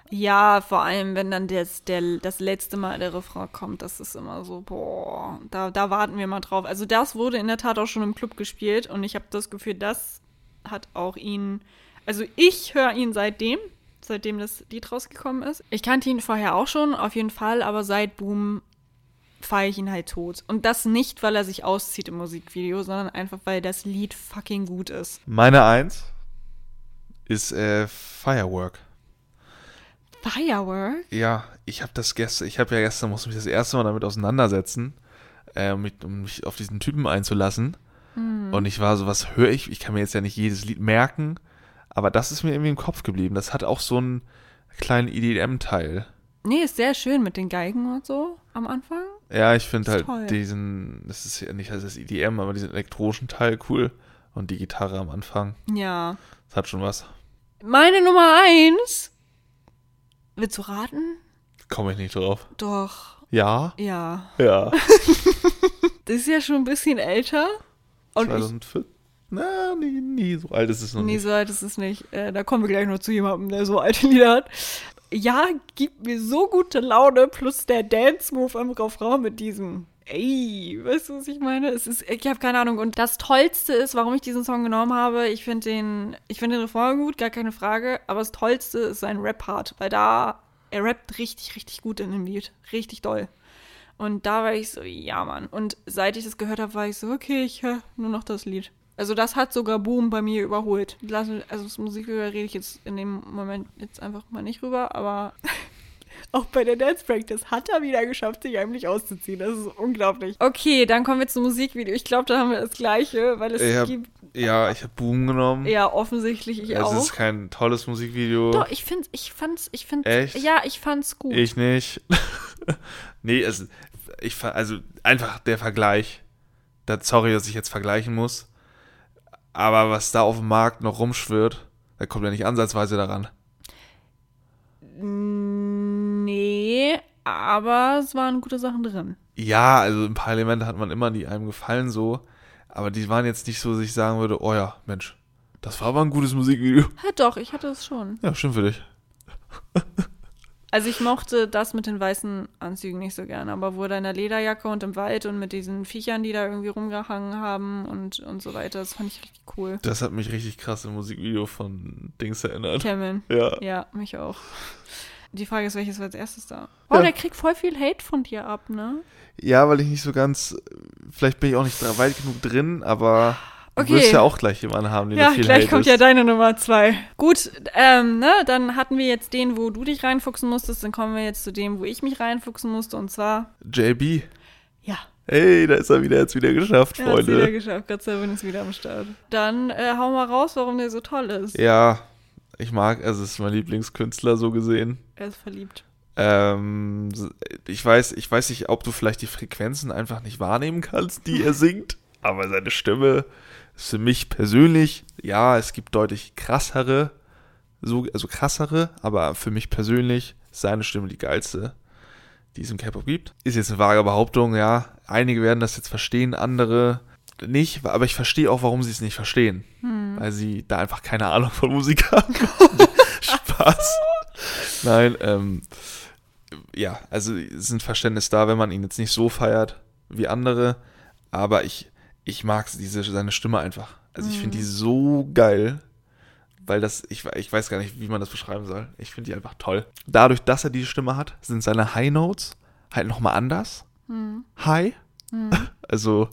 A: Ja, vor allem, wenn dann das, der, das letzte Mal der Refrain kommt, das ist immer so, boah, da, da warten wir mal drauf. Also das wurde in der Tat auch schon im Club gespielt und ich habe das Gefühl, das hat auch ihn, also ich höre ihn seitdem, seitdem das Lied rausgekommen ist. Ich kannte ihn vorher auch schon, auf jeden Fall, aber seit Boom feiere ich ihn halt tot. Und das nicht, weil er sich auszieht im Musikvideo, sondern einfach, weil das Lied fucking gut ist.
B: Meine Eins ist äh, Firework.
A: Firework?
B: Ja, ich habe das gestern, ich habe ja gestern, musste mich das erste Mal damit auseinandersetzen, äh, mit, um mich auf diesen Typen einzulassen. Und ich war so, was höre ich? Ich kann mir jetzt ja nicht jedes Lied merken, aber das ist mir irgendwie im Kopf geblieben. Das hat auch so einen kleinen EDM-Teil.
A: Nee, ist sehr schön mit den Geigen und so am Anfang.
B: Ja, ich finde halt
A: toll.
B: diesen, das ist ja nicht heißt das EDM, aber diesen elektronischen Teil cool. Und die Gitarre am Anfang,
A: Ja.
B: das hat schon was.
A: Meine Nummer eins. Willst du raten?
B: Komme ich nicht drauf.
A: Doch.
B: Ja?
A: Ja.
B: Ja.
A: Das ist ja schon ein bisschen älter. Und ich,
B: 2005? Na, nie, nie so alt ist es noch
A: nee,
B: nicht.
A: so alt ist es nicht. Äh, da kommen wir gleich noch zu jemandem, der so alte Lieder hat. Ja, gibt mir so gute Laune, plus der Dance-Move am Refrain mit diesem Ey, weißt du, was ich meine? Es ist, ich habe keine Ahnung. Und das Tollste ist, warum ich diesen Song genommen habe, ich finde den, ich finde den Refrain gut, gar keine Frage. Aber das Tollste ist sein Rap-Part, weil da, er rappt richtig, richtig gut in dem Lied. Richtig doll. Und da war ich so, ja, Mann. Und seit ich das gehört habe, war ich so, okay, ich höre nur noch das Lied. Also das hat sogar Boom bei mir überholt. Lass- Also das Musikvideo rede ich jetzt in dem Moment jetzt einfach mal nicht rüber, aber auch bei der Dance Practice hat er wieder geschafft, sich heimlich auszuziehen. Das ist unglaublich. Okay, dann kommen wir zum Musikvideo. Ich glaube, da haben wir das Gleiche, weil es
B: Ich hab-
A: gibt
B: Ja, ich habe Boom genommen.
A: ja offensichtlich ich
B: es
A: auch.
B: ist kein tolles Musikvideo.
A: Doch, ich finde, ich fand's, ich find's,
B: Echt?
A: ja, ich fand's gut.
B: Ich nicht. nee, es, ich, also einfach der Vergleich. Da, sorry, dass ich jetzt vergleichen muss. Aber was da auf dem Markt noch rumschwirrt, da kommt ja nicht ansatzweise daran.
A: Nee, aber es waren gute Sachen drin.
B: Ja, also ein paar Elemente hat man immer, die einem gefallen so. Aber die waren jetzt nicht so, dass ich sagen würde, oh ja, Mensch, das war aber ein gutes Musikvideo.
A: Ja, doch, ich hatte es schon.
B: Ja, stimmt für dich.
A: Also ich mochte das mit den weißen Anzügen nicht so gern, aber wo er in der Lederjacke und im Wald und mit diesen Viechern, die da irgendwie rumgehangen haben und, und so weiter, das fand ich richtig cool.
B: Das hat mich richtig krass im Musikvideo von Dings erinnert.
A: Kevin.
B: Ja.
A: Ja, mich auch. Die Frage ist, welches war als erstes da? Oh,
B: Ja.
A: der kriegt voll viel Hate von dir ab, ne?
B: Ja, weil ich nicht so ganz, vielleicht bin ich auch nicht weit genug drin, aber
A: Okay.
B: du wirst ja auch gleich jemanden haben, den
A: Ja,
B: du viel
A: gleich kommt ja
B: hatest.
A: deine Nummer zwei. Gut, ähm, ne, dann hatten wir jetzt den, wo du dich reinfuchsen musstest, dann kommen wir jetzt zu dem, wo ich mich reinfuchsen musste, und zwar,
B: JB.
A: ja,
B: Hey, da ist er wieder jetzt wieder geschafft,
A: er hat's wieder
B: Freunde.
A: geschafft, Gott sei Dank ist wieder am Start. Dann äh, hau mal raus, warum der so toll ist.
B: Ja, ich mag, also es ist mein Lieblingskünstler so gesehen.
A: Er ist verliebt.
B: Ähm, ich weiß, ich weiß nicht, ob du vielleicht die Frequenzen einfach nicht wahrnehmen kannst, die er singt, aber seine Stimme ist für mich persönlich, ja, es gibt deutlich krassere, so, also krassere, aber für mich persönlich ist seine Stimme die geilste, die es im K-Pop gibt. Ist jetzt eine vage Behauptung, ja. Einige werden das jetzt verstehen, andere nicht, aber ich verstehe auch, warum sie es nicht verstehen. Hm. Weil sie da einfach keine Ahnung von Musik haben. Spaß. Nein, ähm, ja, also es ist ein Verständnis da, wenn man ihn jetzt nicht so feiert wie andere, aber ich, ich mag diese, seine Stimme einfach. Also ich finde die mhm. so geil, weil das, ich, ich weiß gar nicht, wie man das beschreiben soll. Ich finde die einfach toll. Dadurch, dass er diese Stimme hat, sind seine High Notes halt nochmal anders. Mhm. High. Mhm. Also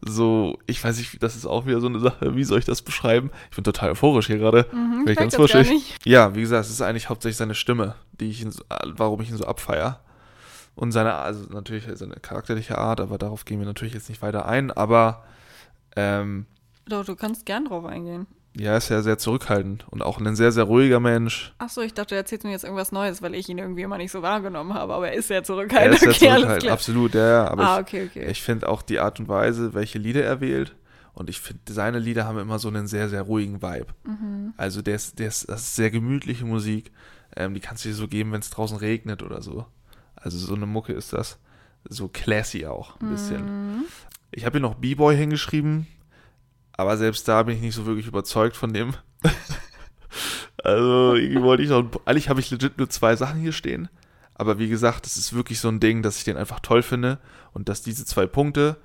B: so, ich weiß nicht, das ist auch wieder so eine Sache, wie soll ich das beschreiben? Ich bin total euphorisch hier gerade. Mhm, ich ganz wuschig. Ja, wie gesagt, es ist eigentlich hauptsächlich seine Stimme, die ich warum ich ihn so abfeier. Und seine, also natürlich seine charakterliche Art, aber darauf gehen wir natürlich jetzt nicht weiter ein, aber ähm,
A: Doch, du kannst gern drauf eingehen.
B: Ja, ist ja sehr zurückhaltend und auch ein sehr, sehr ruhiger Mensch.
A: Achso, ich dachte, er erzählt mir jetzt irgendwas Neues, weil ich ihn irgendwie immer nicht so wahrgenommen habe, aber er ist sehr zurückhaltend.
B: Er ist sehr okay, zurückhaltend, absolut, ja. Aber ah, okay, okay. ich, ich finde auch die Art und Weise, welche Lieder er wählt, und ich finde, seine Lieder haben immer so einen sehr, sehr ruhigen Vibe. Mhm. Also der ist, der ist, das ist sehr gemütliche Musik. Ähm, die kannst du dir so geben, wenn es draußen regnet oder so. Also so eine Mucke ist das. So classy auch ein bisschen. Mhm. Ich habe hier noch B-Boy hingeschrieben. Aber selbst da bin ich nicht so wirklich überzeugt von dem. also, irgendwie wollte ich noch. Eigentlich habe ich legit nur zwei Sachen hier stehen. Aber wie gesagt, es ist wirklich so ein Ding, dass ich den einfach toll finde. Und dass diese zwei Punkte,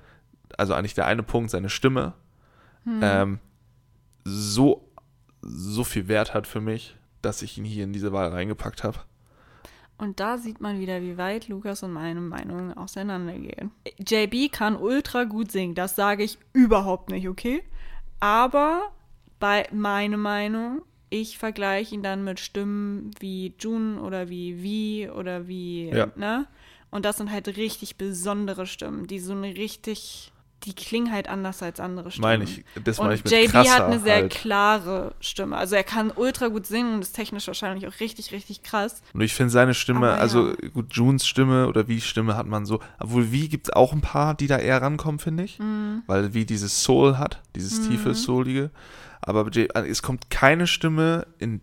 B: also eigentlich der eine Punkt, seine Stimme, hm. ähm, so, so viel Wert hat für mich, dass ich ihn hier in diese Wahl reingepackt habe.
A: Und da sieht man wieder, wie weit Lukas und meine Meinungen auseinandergehen. JB kann ultra gut singen, das sage ich überhaupt nicht, okay? Aber bei meiner Meinung, ich vergleiche ihn dann mit Stimmen wie June oder wie Vi oder wie, ja. ne? Und das sind halt richtig besondere Stimmen, die so eine richtig die klingen halt anders als andere Stimmen. Meine ich, das meine ich mit JB hat eine sehr halt. klare Stimme. Also er kann ultra gut singen und ist technisch wahrscheinlich auch richtig, richtig krass.
B: Und ich finde seine Stimme, also ja. gut, Junes Stimme oder wie Stimme hat man so, obwohl wie gibt es auch ein paar, die da eher rankommen, finde ich. Mhm. Weil wie dieses Soul hat, dieses mhm. tiefe, soulige. Aber es kommt keine Stimme in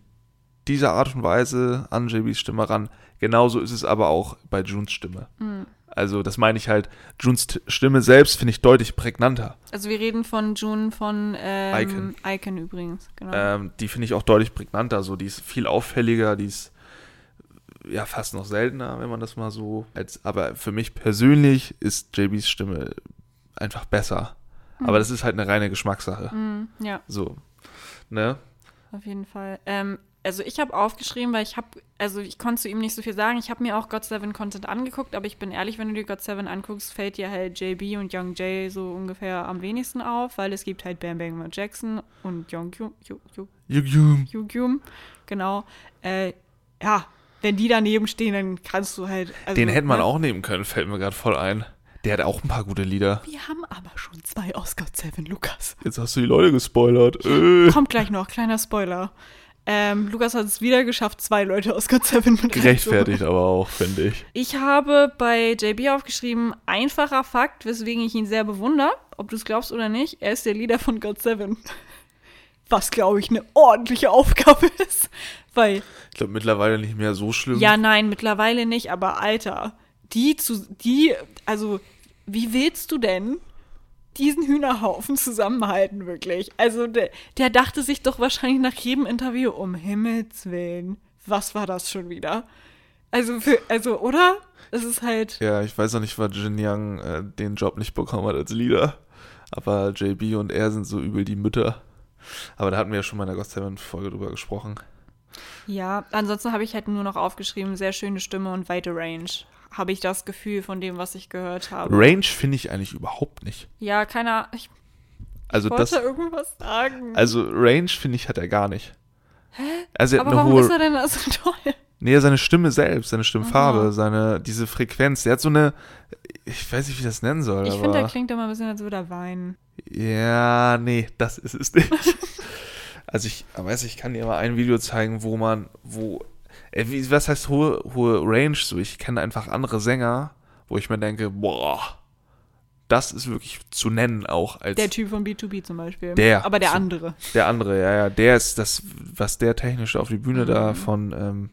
B: dieser Art und Weise an JBs Stimme ran. Genauso ist es aber auch bei Junes Stimme. Mhm. Also das meine ich halt, Junes Stimme selbst finde ich deutlich prägnanter.
A: Also wir reden von June von ähm, Icon. Icon übrigens,
B: genau. Ähm, die finde ich auch deutlich prägnanter, so die ist viel auffälliger, die ist ja fast noch seltener, wenn man das mal so als, aber für mich persönlich ist JBs Stimme einfach besser. Mhm. Aber das ist halt eine reine Geschmackssache. Mhm, ja. So, ne?
A: Auf jeden Fall. Ähm, also ich habe aufgeschrieben, weil ich habe, also ich konnte zu ihm nicht so viel sagen. Ich habe mir auch God 7 Content angeguckt, aber ich bin ehrlich, wenn du dir God 7 anguckst, fällt dir halt JB und Young Jay so ungefähr am wenigsten auf, weil es gibt halt Bam Bang Jackson und Young. Kyum. Genau. Äh, ja, wenn die daneben stehen, dann kannst du halt.
B: Also, Den hätte man ne? auch nehmen können, fällt mir gerade voll ein. Der hat auch ein paar gute Lieder.
A: Wir haben aber schon zwei aus God 7, Lukas.
B: Jetzt hast du die Leute gespoilert.
A: Äh. Kommt gleich noch, kleiner Spoiler. Ähm, Lukas hat es wieder geschafft, zwei Leute aus God 7 mit
B: Gerechtfertigt aber auch, finde ich.
A: Ich habe bei JB aufgeschrieben, einfacher Fakt, weswegen ich ihn sehr bewundere, ob du es glaubst oder nicht, er ist der Leader von God 7. Was, glaube ich, eine ordentliche Aufgabe ist. Weil.
B: Ich glaube, mittlerweile nicht mehr so schlimm.
A: Ja, nein, mittlerweile nicht, aber Alter, die zu, die, also, wie willst du denn diesen Hühnerhaufen zusammenhalten, wirklich. Also der, der dachte sich doch wahrscheinlich nach jedem Interview, um Himmels Willen, was war das schon wieder? Also, für, also oder? Es ist halt.
B: Ja, ich weiß auch nicht, was Jin Young äh, den Job nicht bekommen hat als Leader. Aber JB und er sind so übel die Mütter. Aber da hatten wir ja schon mal in der Ghost Folge drüber gesprochen.
A: Ja, ansonsten habe ich halt nur noch aufgeschrieben, sehr schöne Stimme und weite Range habe ich das Gefühl von dem, was ich gehört habe.
B: Range finde ich eigentlich überhaupt nicht.
A: Ja, keiner. Ich,
B: also
A: ich wollte das, irgendwas sagen.
B: Also Range finde ich hat er gar nicht.
A: Hä? Also Aber warum hohe, ist er denn so toll?
B: Nee, seine Stimme selbst, seine Stimmfarbe, Aha. seine, diese Frequenz. Der hat so eine, ich weiß nicht, wie ich das nennen soll.
A: Ich finde, er klingt immer ein bisschen, als würde er weinen.
B: Ja, nee, das ist es nicht. also ich, weiß ich kann dir mal ein Video zeigen, wo man, wo was heißt hohe, hohe Range? So, ich kenne einfach andere Sänger, wo ich mir denke, boah, das ist wirklich zu nennen auch als
A: Der Typ von B2B zum Beispiel.
B: Der.
A: Aber der
B: So-
A: andere.
B: der andere, ja, ja, der ist das, was der technisch auf die Bühne da
A: Mhm.
B: von, ähm,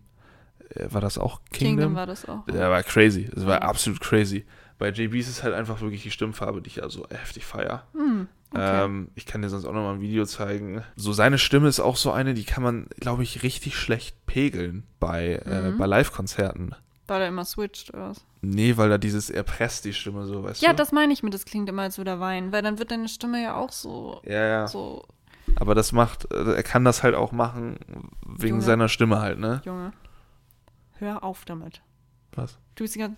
B: äh, war das auch
A: Kingdom,
B: Kingdom?
A: war das auch.
B: Der war crazy, das war
A: Ja.
B: absolut crazy. Bei JB ist es halt einfach wirklich die Stimmfarbe, die ich ja so heftig feier.
A: Hm, okay.
B: Ähm, ich kann dir sonst auch noch mal ein Video zeigen. So seine Stimme ist auch so eine, die kann man, glaube ich, richtig schlecht pegeln bei, äh,
A: Mhm.
B: bei Live-Konzerten.
A: War der immer switcht oder was?
B: Nee, weil da dieses erpresst die Stimme so, weißt
A: Ja,
B: du?
A: das meine ich mit, das klingt immer, als würde er weinen, weil dann wird deine Stimme ja auch so,
B: Ja, ja.
A: so,
B: Aber das macht, äh, er kann das halt auch machen, wegen
A: Junge.
B: seiner Stimme halt, ne?
A: Junge. Hör auf damit.
B: Was?
A: Du bist die ganze.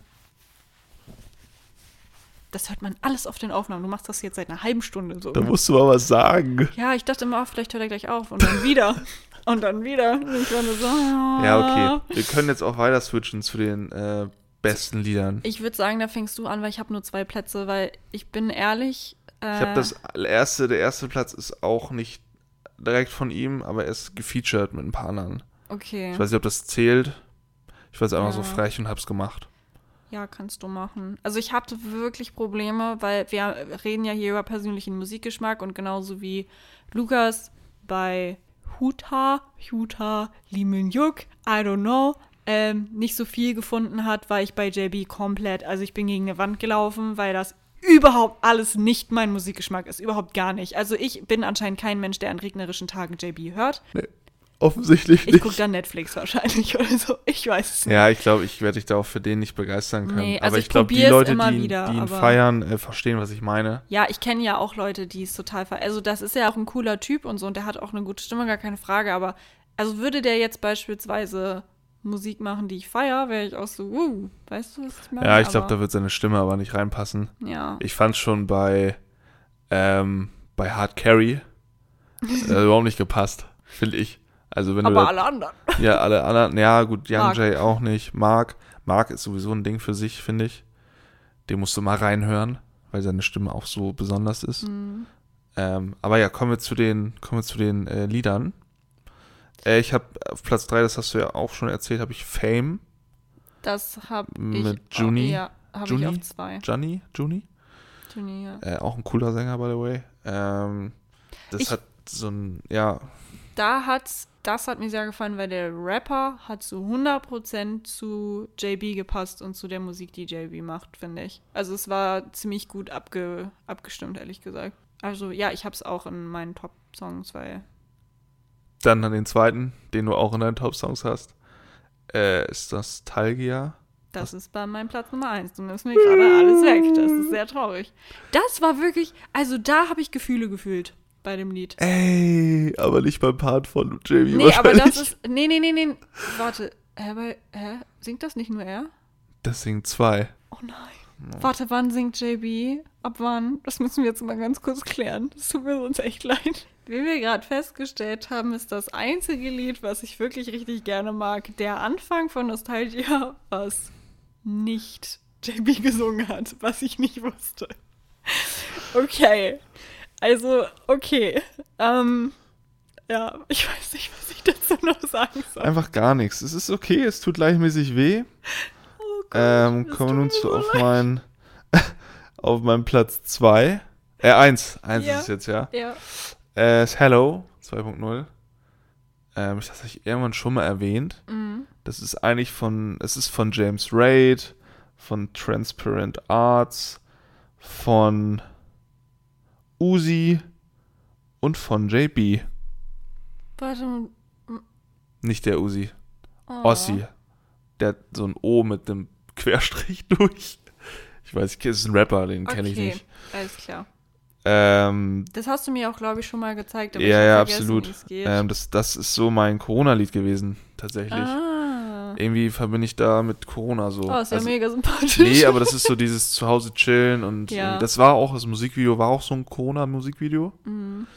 A: Das hört man alles auf den Aufnahmen. Du machst das jetzt seit einer halben Stunde so.
B: Da musst du mal was sagen.
A: Ja, ich dachte immer, oh, vielleicht hört er gleich auf und dann wieder. und dann wieder. Und ich war nur so.
B: Ja, okay. Wir können jetzt auch weiter switchen zu den äh, besten Liedern.
A: Ich würde sagen, da fängst du an, weil ich habe nur zwei Plätze, weil ich bin ehrlich. Äh,
B: Ich habe das erste, der erste Platz ist auch nicht direkt von ihm, aber er ist gefeatured mit ein paar anderen.
A: Okay.
B: Ich weiß nicht, ob das zählt. Ich war jetzt einfach so
A: Ja.
B: frech und hab's gemacht.
A: Ja, kannst du machen. Also ich hatte wirklich Probleme, weil wir reden ja hier über persönlichen Musikgeschmack und genauso wie Lukas bei Huta, Huta, Limenjuk, I don't know, ähm, nicht so viel gefunden hat, war ich bei JB komplett, also ich bin gegen eine Wand gelaufen, weil das überhaupt alles nicht mein Musikgeschmack ist, überhaupt gar nicht. Also ich bin anscheinend kein Mensch, der an regnerischen Tagen JB hört.
B: Offensichtlich
A: Ich gucke dann Netflix wahrscheinlich oder so, ich weiß es nicht.
B: Ja, ich glaube, ich werde dich da auch für den nicht begeistern können.
A: Nee, also
B: aber
A: ich
B: ich glaube, die Leute,
A: immer
B: die, ihn-
A: wieder,
B: die ihn feiern, äh, verstehen, was ich meine.
A: Ja, ich kenne ja auch Leute, die es total ver... Also das ist ja auch ein cooler Typ und so und der hat auch eine gute Stimme, gar keine Frage. Aber also würde der jetzt beispielsweise Musik machen, die ich feier, wäre ich auch so, uh, weißt du, was ich meine?
B: Ja, ich glaube, da wird seine Stimme aber nicht reinpassen.
A: Ja,
B: Ich fand schon bei, ähm, bei Hard Carry äh, überhaupt nicht gepasst, finde ich. Also wenn
A: aber
B: du da,
A: alle anderen.
B: ja alle anderen, ja gut, Young
A: Mark.
B: Jay auch nicht, Mark, Mark ist sowieso ein Ding für sich, finde ich. Den musst du mal reinhören, weil seine Stimme auch so besonders ist.
A: Mhm.
B: Ähm, aber ja, kommen wir zu den, kommen wir zu den äh, Liedern. Äh, ich habe auf Platz 3, das hast du ja auch schon erzählt, habe ich Fame,
A: Das habe ich...
B: Mit Juni?
A: Oh, ja, habe ich
B: Juni?
A: auf zwei.
B: Johnny, Juni,
A: Juni, ja.
B: äh, auch ein cooler Sänger, by the way. Ähm, das
A: Ich-
B: hat so ein, ja,
A: Da hat's... Das hat mir sehr gefallen, weil der Rapper hat zu 100% zu JB gepasst und zu der Musik, die JB macht, finde ich. Also es war ziemlich gut abge, abgestimmt, ehrlich gesagt. Also ja, ich habe es auch in meinen Top-Songs, weil
B: Dann an den zweiten, den du auch in deinen Top-Songs hast, äh, ist das Talgia.
A: das ist bei meinem Platz Nummer eins. Du nimmst mir gerade alles weg. Das ist sehr traurig. Das war wirklich, also da habe ich Gefühle gefühlt bei dem Lied.
B: Ey, aber nicht beim Part von Jamie
A: Nee, aber das ist, nee, nee, nee, nee. Warte, hä, bei, hä? Singt das nicht nur er?
B: Das sind zwei.
A: Oh nein. Warte, wann singt JB? Ab wann? Das müssen wir jetzt mal ganz kurz klären. Das tut mir sonst echt leid. Wie wir gerade festgestellt haben, ist das einzige Lied, was ich wirklich richtig gerne mag, der Anfang von Nostalgia, was nicht JB gesungen hat, was ich nicht wusste. Okay. Also, okay. Ähm, ja, ich weiß nicht, was ich dazu noch sagen soll.
B: Einfach gar nichts. Es ist okay, es tut gleichmäßig weh.
A: Oh Gott,
B: Ähm, kommen wir nun zu
A: so
B: auf meinen auf meinen Platz 2. Äh, 1. 1
A: Ja.
B: ist es jetzt, ja.
A: Ja.
B: Äh, ist Hello 2.0. Ähm, ich das habe ich irgendwann schon mal erwähnt.
A: Mhm.
B: Das ist eigentlich von, es ist von James Raid, von Transparent Arts, von Uzi und von JB.
A: Warte.
B: Nicht der Uzi,
A: Oh.
B: Ossi. Der hat so ein O mit einem Querstrich durch. Ich weiß, es ist ein Rapper, den kenne ich
A: Okay,
B: nicht.
A: alles klar.
B: Ähm,
A: Das hast du mir auch, glaube ich, schon mal gezeigt.
B: Ja, ja, absolut. Ähm, das, das ist so mein Corona-Lied gewesen, tatsächlich.
A: ah.
B: Irgendwie verbinde ich da mit Corona so.
A: Oh, ist ja
B: Also-
A: mega sympathisch.
B: Nee, aber das ist so dieses Zuhause chillen und
A: Ja.
B: das war auch, das Musikvideo war auch so ein Corona-Musikvideo.
A: Mhm.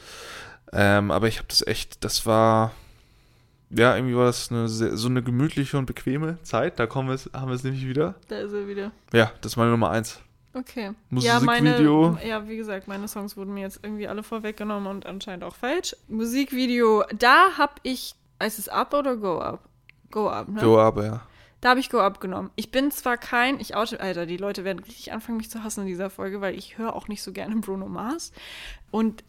B: Ähm, aber ich habe das echt, das war, ja, irgendwie war das eine sehr, so eine gemütliche und bequeme Zeit. Da kommen wir, haben wir es nämlich wieder.
A: Da ist er wieder.
B: Ja, das ist meine Nummer eins.
A: Okay.
B: Musikvideo.
A: Ja, meine, ja, wie gesagt, meine Songs wurden mir jetzt irgendwie alle vorweggenommen und anscheinend auch falsch. Musikvideo, da hab ich, ist es Up oder Go Up? Go Up, ne?
B: Go Up, ja.
A: Da habe ich Go Up genommen. Ich bin zwar kein, ich oute, Alter, die Leute werden richtig anfangen, mich zu hassen in dieser Folge, weil ich höre auch nicht so gerne Bruno Mars. Und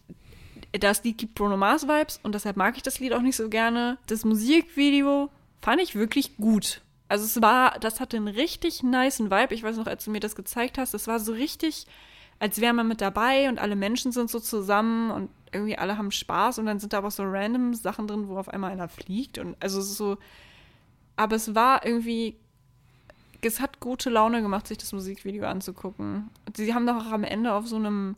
A: das Lied gibt Bruno Mars Vibes und deshalb mag ich das Lied auch nicht so gerne. Das Musikvideo fand ich wirklich gut. Also es war, das hatte einen richtig niceen Vibe. Ich weiß noch, als du mir das gezeigt hast, das war so richtig, als wäre man mit dabei und alle Menschen sind so zusammen und irgendwie alle haben Spaß und dann sind da aber so random Sachen drin, wo auf einmal einer fliegt und also es ist so, aber es war irgendwie, es hat gute Laune gemacht, sich das Musikvideo anzugucken. Sie haben doch auch am Ende auf so einem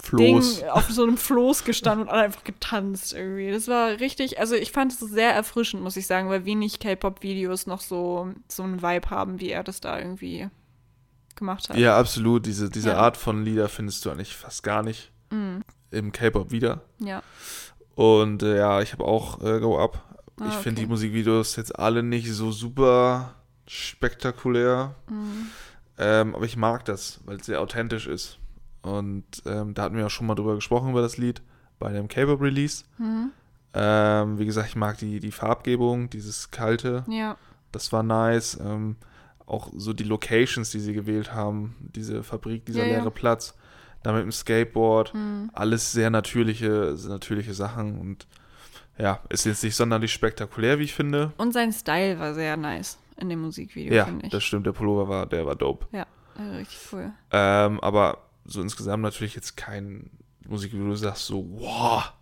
B: Floß.
A: Ding, auf so einem Floß gestanden und alle einfach getanzt irgendwie. Das war richtig, also ich fand es sehr erfrischend, muss ich sagen, weil wenig K-Pop-Videos noch so, so einen Vibe haben, wie er das da irgendwie gemacht hat.
B: Ja, absolut. Diese, diese
A: Ja.
B: Art von Lieder findest du eigentlich fast gar nicht im K-Pop wieder.
A: Ja.
B: Und äh, ja, ich habe auch äh, Go Up.
A: Ah,
B: ich finde
A: okay.
B: die Musikvideos jetzt alle nicht so super spektakulär.
A: Mhm.
B: Ähm, aber ich mag das, weil es sehr authentisch ist. Und ähm, da hatten wir auch schon mal drüber gesprochen, über das Lied, bei dem K-Pop-Release.
A: Mhm.
B: Ähm, wie gesagt, ich mag die, die Farbgebung, dieses kalte,
A: Ja.
B: das war nice. Ähm, auch so die Locations, die sie gewählt haben, diese Fabrik, dieser
A: Ja, ja.
B: leere Platz, da mit dem Skateboard,
A: Mhm.
B: alles sehr natürliche, sehr natürliche Sachen und ja, ist jetzt nicht sonderlich spektakulär, wie ich finde.
A: Und sein Style war sehr nice in dem Musikvideo,
B: Ja,
A: finde ich.
B: das stimmt, der Pullover war, der war dope.
A: ja, also richtig cool.
B: Ähm, aber so insgesamt natürlich jetzt kein Musikvideo, du sagst so, wow,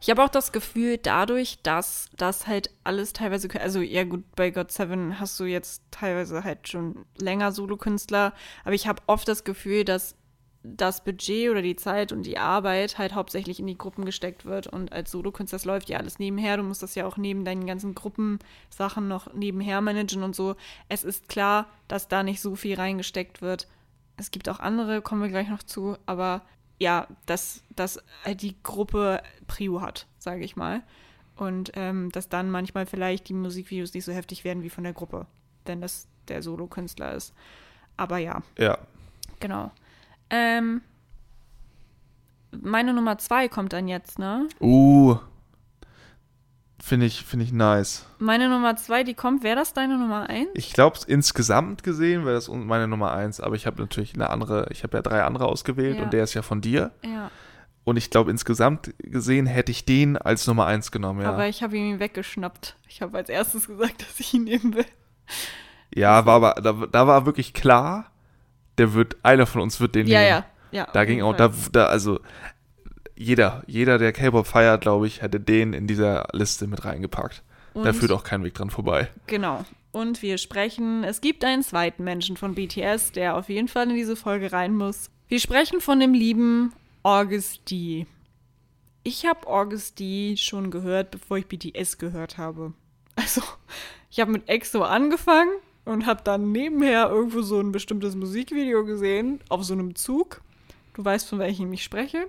A: Ich habe auch das Gefühl, dadurch, dass das halt alles teilweise, also ja gut, bei God Seven hast du jetzt teilweise halt schon länger Solokünstler, aber ich habe oft das Gefühl, dass das Budget oder die Zeit und die Arbeit halt hauptsächlich in die Gruppen gesteckt wird und als Solokünstler, das läuft ja alles nebenher, du musst das ja auch neben deinen ganzen Gruppensachen noch nebenher managen und so. Es ist klar, dass da nicht so viel reingesteckt wird. Es gibt auch andere, kommen wir gleich noch zu, aber ja, dass, dass halt die Gruppe Prio hat, sage ich mal. Und ähm, dass dann manchmal vielleicht die Musikvideos nicht so heftig werden wie von der Gruppe, wenn das der Solokünstler ist. Aber ja,
B: ja,
A: genau. Ähm, meine Nummer zwei kommt dann jetzt, ne?
B: uh, finde ich, finde ich nice.
A: Meine Nummer zwei, die kommt, wäre das deine Nummer eins?
B: Ich glaube, insgesamt gesehen wäre das meine Nummer eins, aber ich habe natürlich eine andere, ich habe ja drei andere ausgewählt
A: Ja.
B: und der ist ja von dir.
A: Ja,
B: Und ich glaube, insgesamt gesehen hätte ich den als Nummer eins genommen, ja.
A: aber ich habe ihn weggeschnappt. Ich habe als erstes gesagt, dass ich ihn nehmen will.
B: ja, war aber, da, da war wirklich klar, der wird, einer von uns wird den
A: Ja,
B: nehmen.
A: ja, ja.
B: Da ging auch, da, da, also jeder, jeder, der K-Pop feiert, glaube ich, hätte den in dieser Liste mit reingepackt. da
A: Und-
B: führt auch kein Weg dran vorbei.
A: Genau. Und wir sprechen, es gibt einen zweiten Menschen von BTS, der auf jeden Fall in diese Folge rein muss. Wir sprechen von dem lieben August D. Ich habe August D schon gehört, bevor ich BTS gehört habe. Also, ich habe mit EXO angefangen und habe dann nebenher irgendwo so ein bestimmtes Musikvideo gesehen, auf so einem Zug. Du weißt, von welchem ich spreche.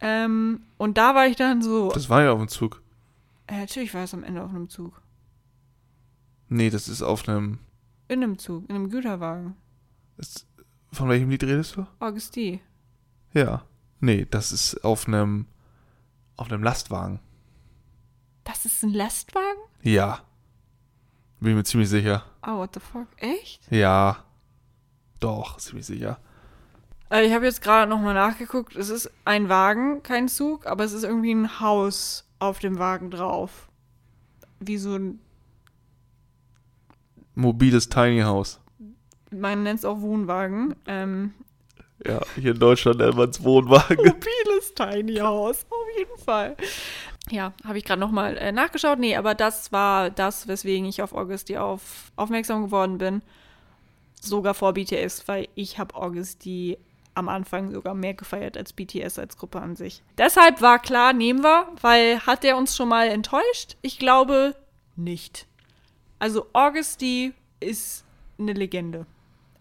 A: Ähm, und da war ich dann so,
B: Das war ja auf dem Zug.
A: äh, natürlich war es am Ende auf einem Zug.
B: Nee, das ist auf einem,
A: In einem Zug, in einem Güterwagen.
B: das, von welchem Lied redest du?
A: August D.
B: Ja. Nee, das ist auf einem, auf einem Lastwagen.
A: Das ist ein Lastwagen?
B: Ja. Bin mir ziemlich sicher.
A: Oh, what the fuck? Echt?
B: Ja. Doch, ziemlich sicher.
A: Also ich habe jetzt gerade nochmal nachgeguckt. Es ist ein Wagen, kein Zug, aber es ist irgendwie ein Haus auf dem Wagen drauf. Wie so ein,
B: Mobiles Tiny House.
A: man nennt es auch Wohnwagen. Ähm,
B: Ja, hier in Deutschland nennt man es Wohnwagen.
A: mobiles Tiny House, auf jeden Fall. Ja, habe ich gerade nochmal äh, nachgeschaut. Nee, aber das war das, weswegen ich auf Augusti auf, aufmerksam geworden bin. Sogar vor BTS, weil ich habe Augusti am Anfang sogar mehr gefeiert als BTS als Gruppe an sich. Deshalb war klar, nehmen wir, weil hat er uns schon mal enttäuscht? Ich glaube nicht. Also Augusti ist eine Legende.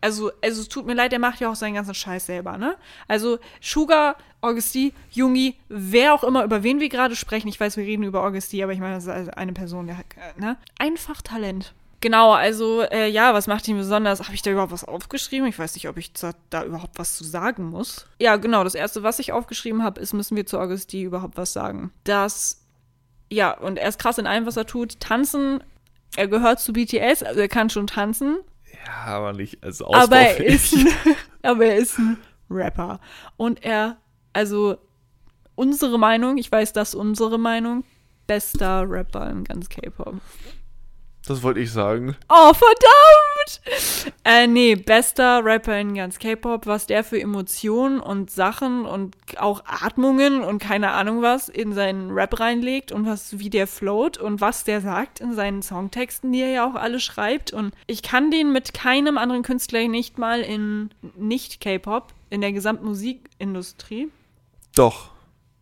A: Also, also es tut mir leid, er macht ja auch seinen ganzen Scheiß selber, ne? Also Sugar, Augusti, Jungi, wer auch immer, über wen wir gerade sprechen, ich weiß, wir reden über Augusti, aber ich meine, das ist also eine Person, der, äh, ne? Einfach Talent. Genau, also, äh, ja, was macht ihn besonders? Habe ich da überhaupt was aufgeschrieben? Ich weiß nicht, ob ich da, da überhaupt was zu sagen muss. Ja, genau, das Erste, was ich aufgeschrieben habe, ist, müssen wir zu Augusti überhaupt was sagen. Das ja, und er ist krass in allem, was er tut. Tanzen, er gehört zu BTS, also er kann schon tanzen.
B: Ja, aber nicht als
A: Aber er, ist ein, aber er ist ein Rapper. Und er, also unsere Meinung, ich weiß, das unsere Meinung, bester Rapper im ganz K-Pop.
B: Das wollte ich sagen.
A: Oh, verdammt! Äh, nee, bester Rapper in ganz K-Pop, was der für Emotionen und Sachen und auch Atmungen und keine Ahnung was in seinen Rap reinlegt und was, wie der float und was der sagt in seinen Songtexten, die er ja auch alle schreibt. Und ich kann den mit keinem anderen Künstler nicht mal in nicht-K-Pop, in der gesamten Musikindustrie.
B: Doch.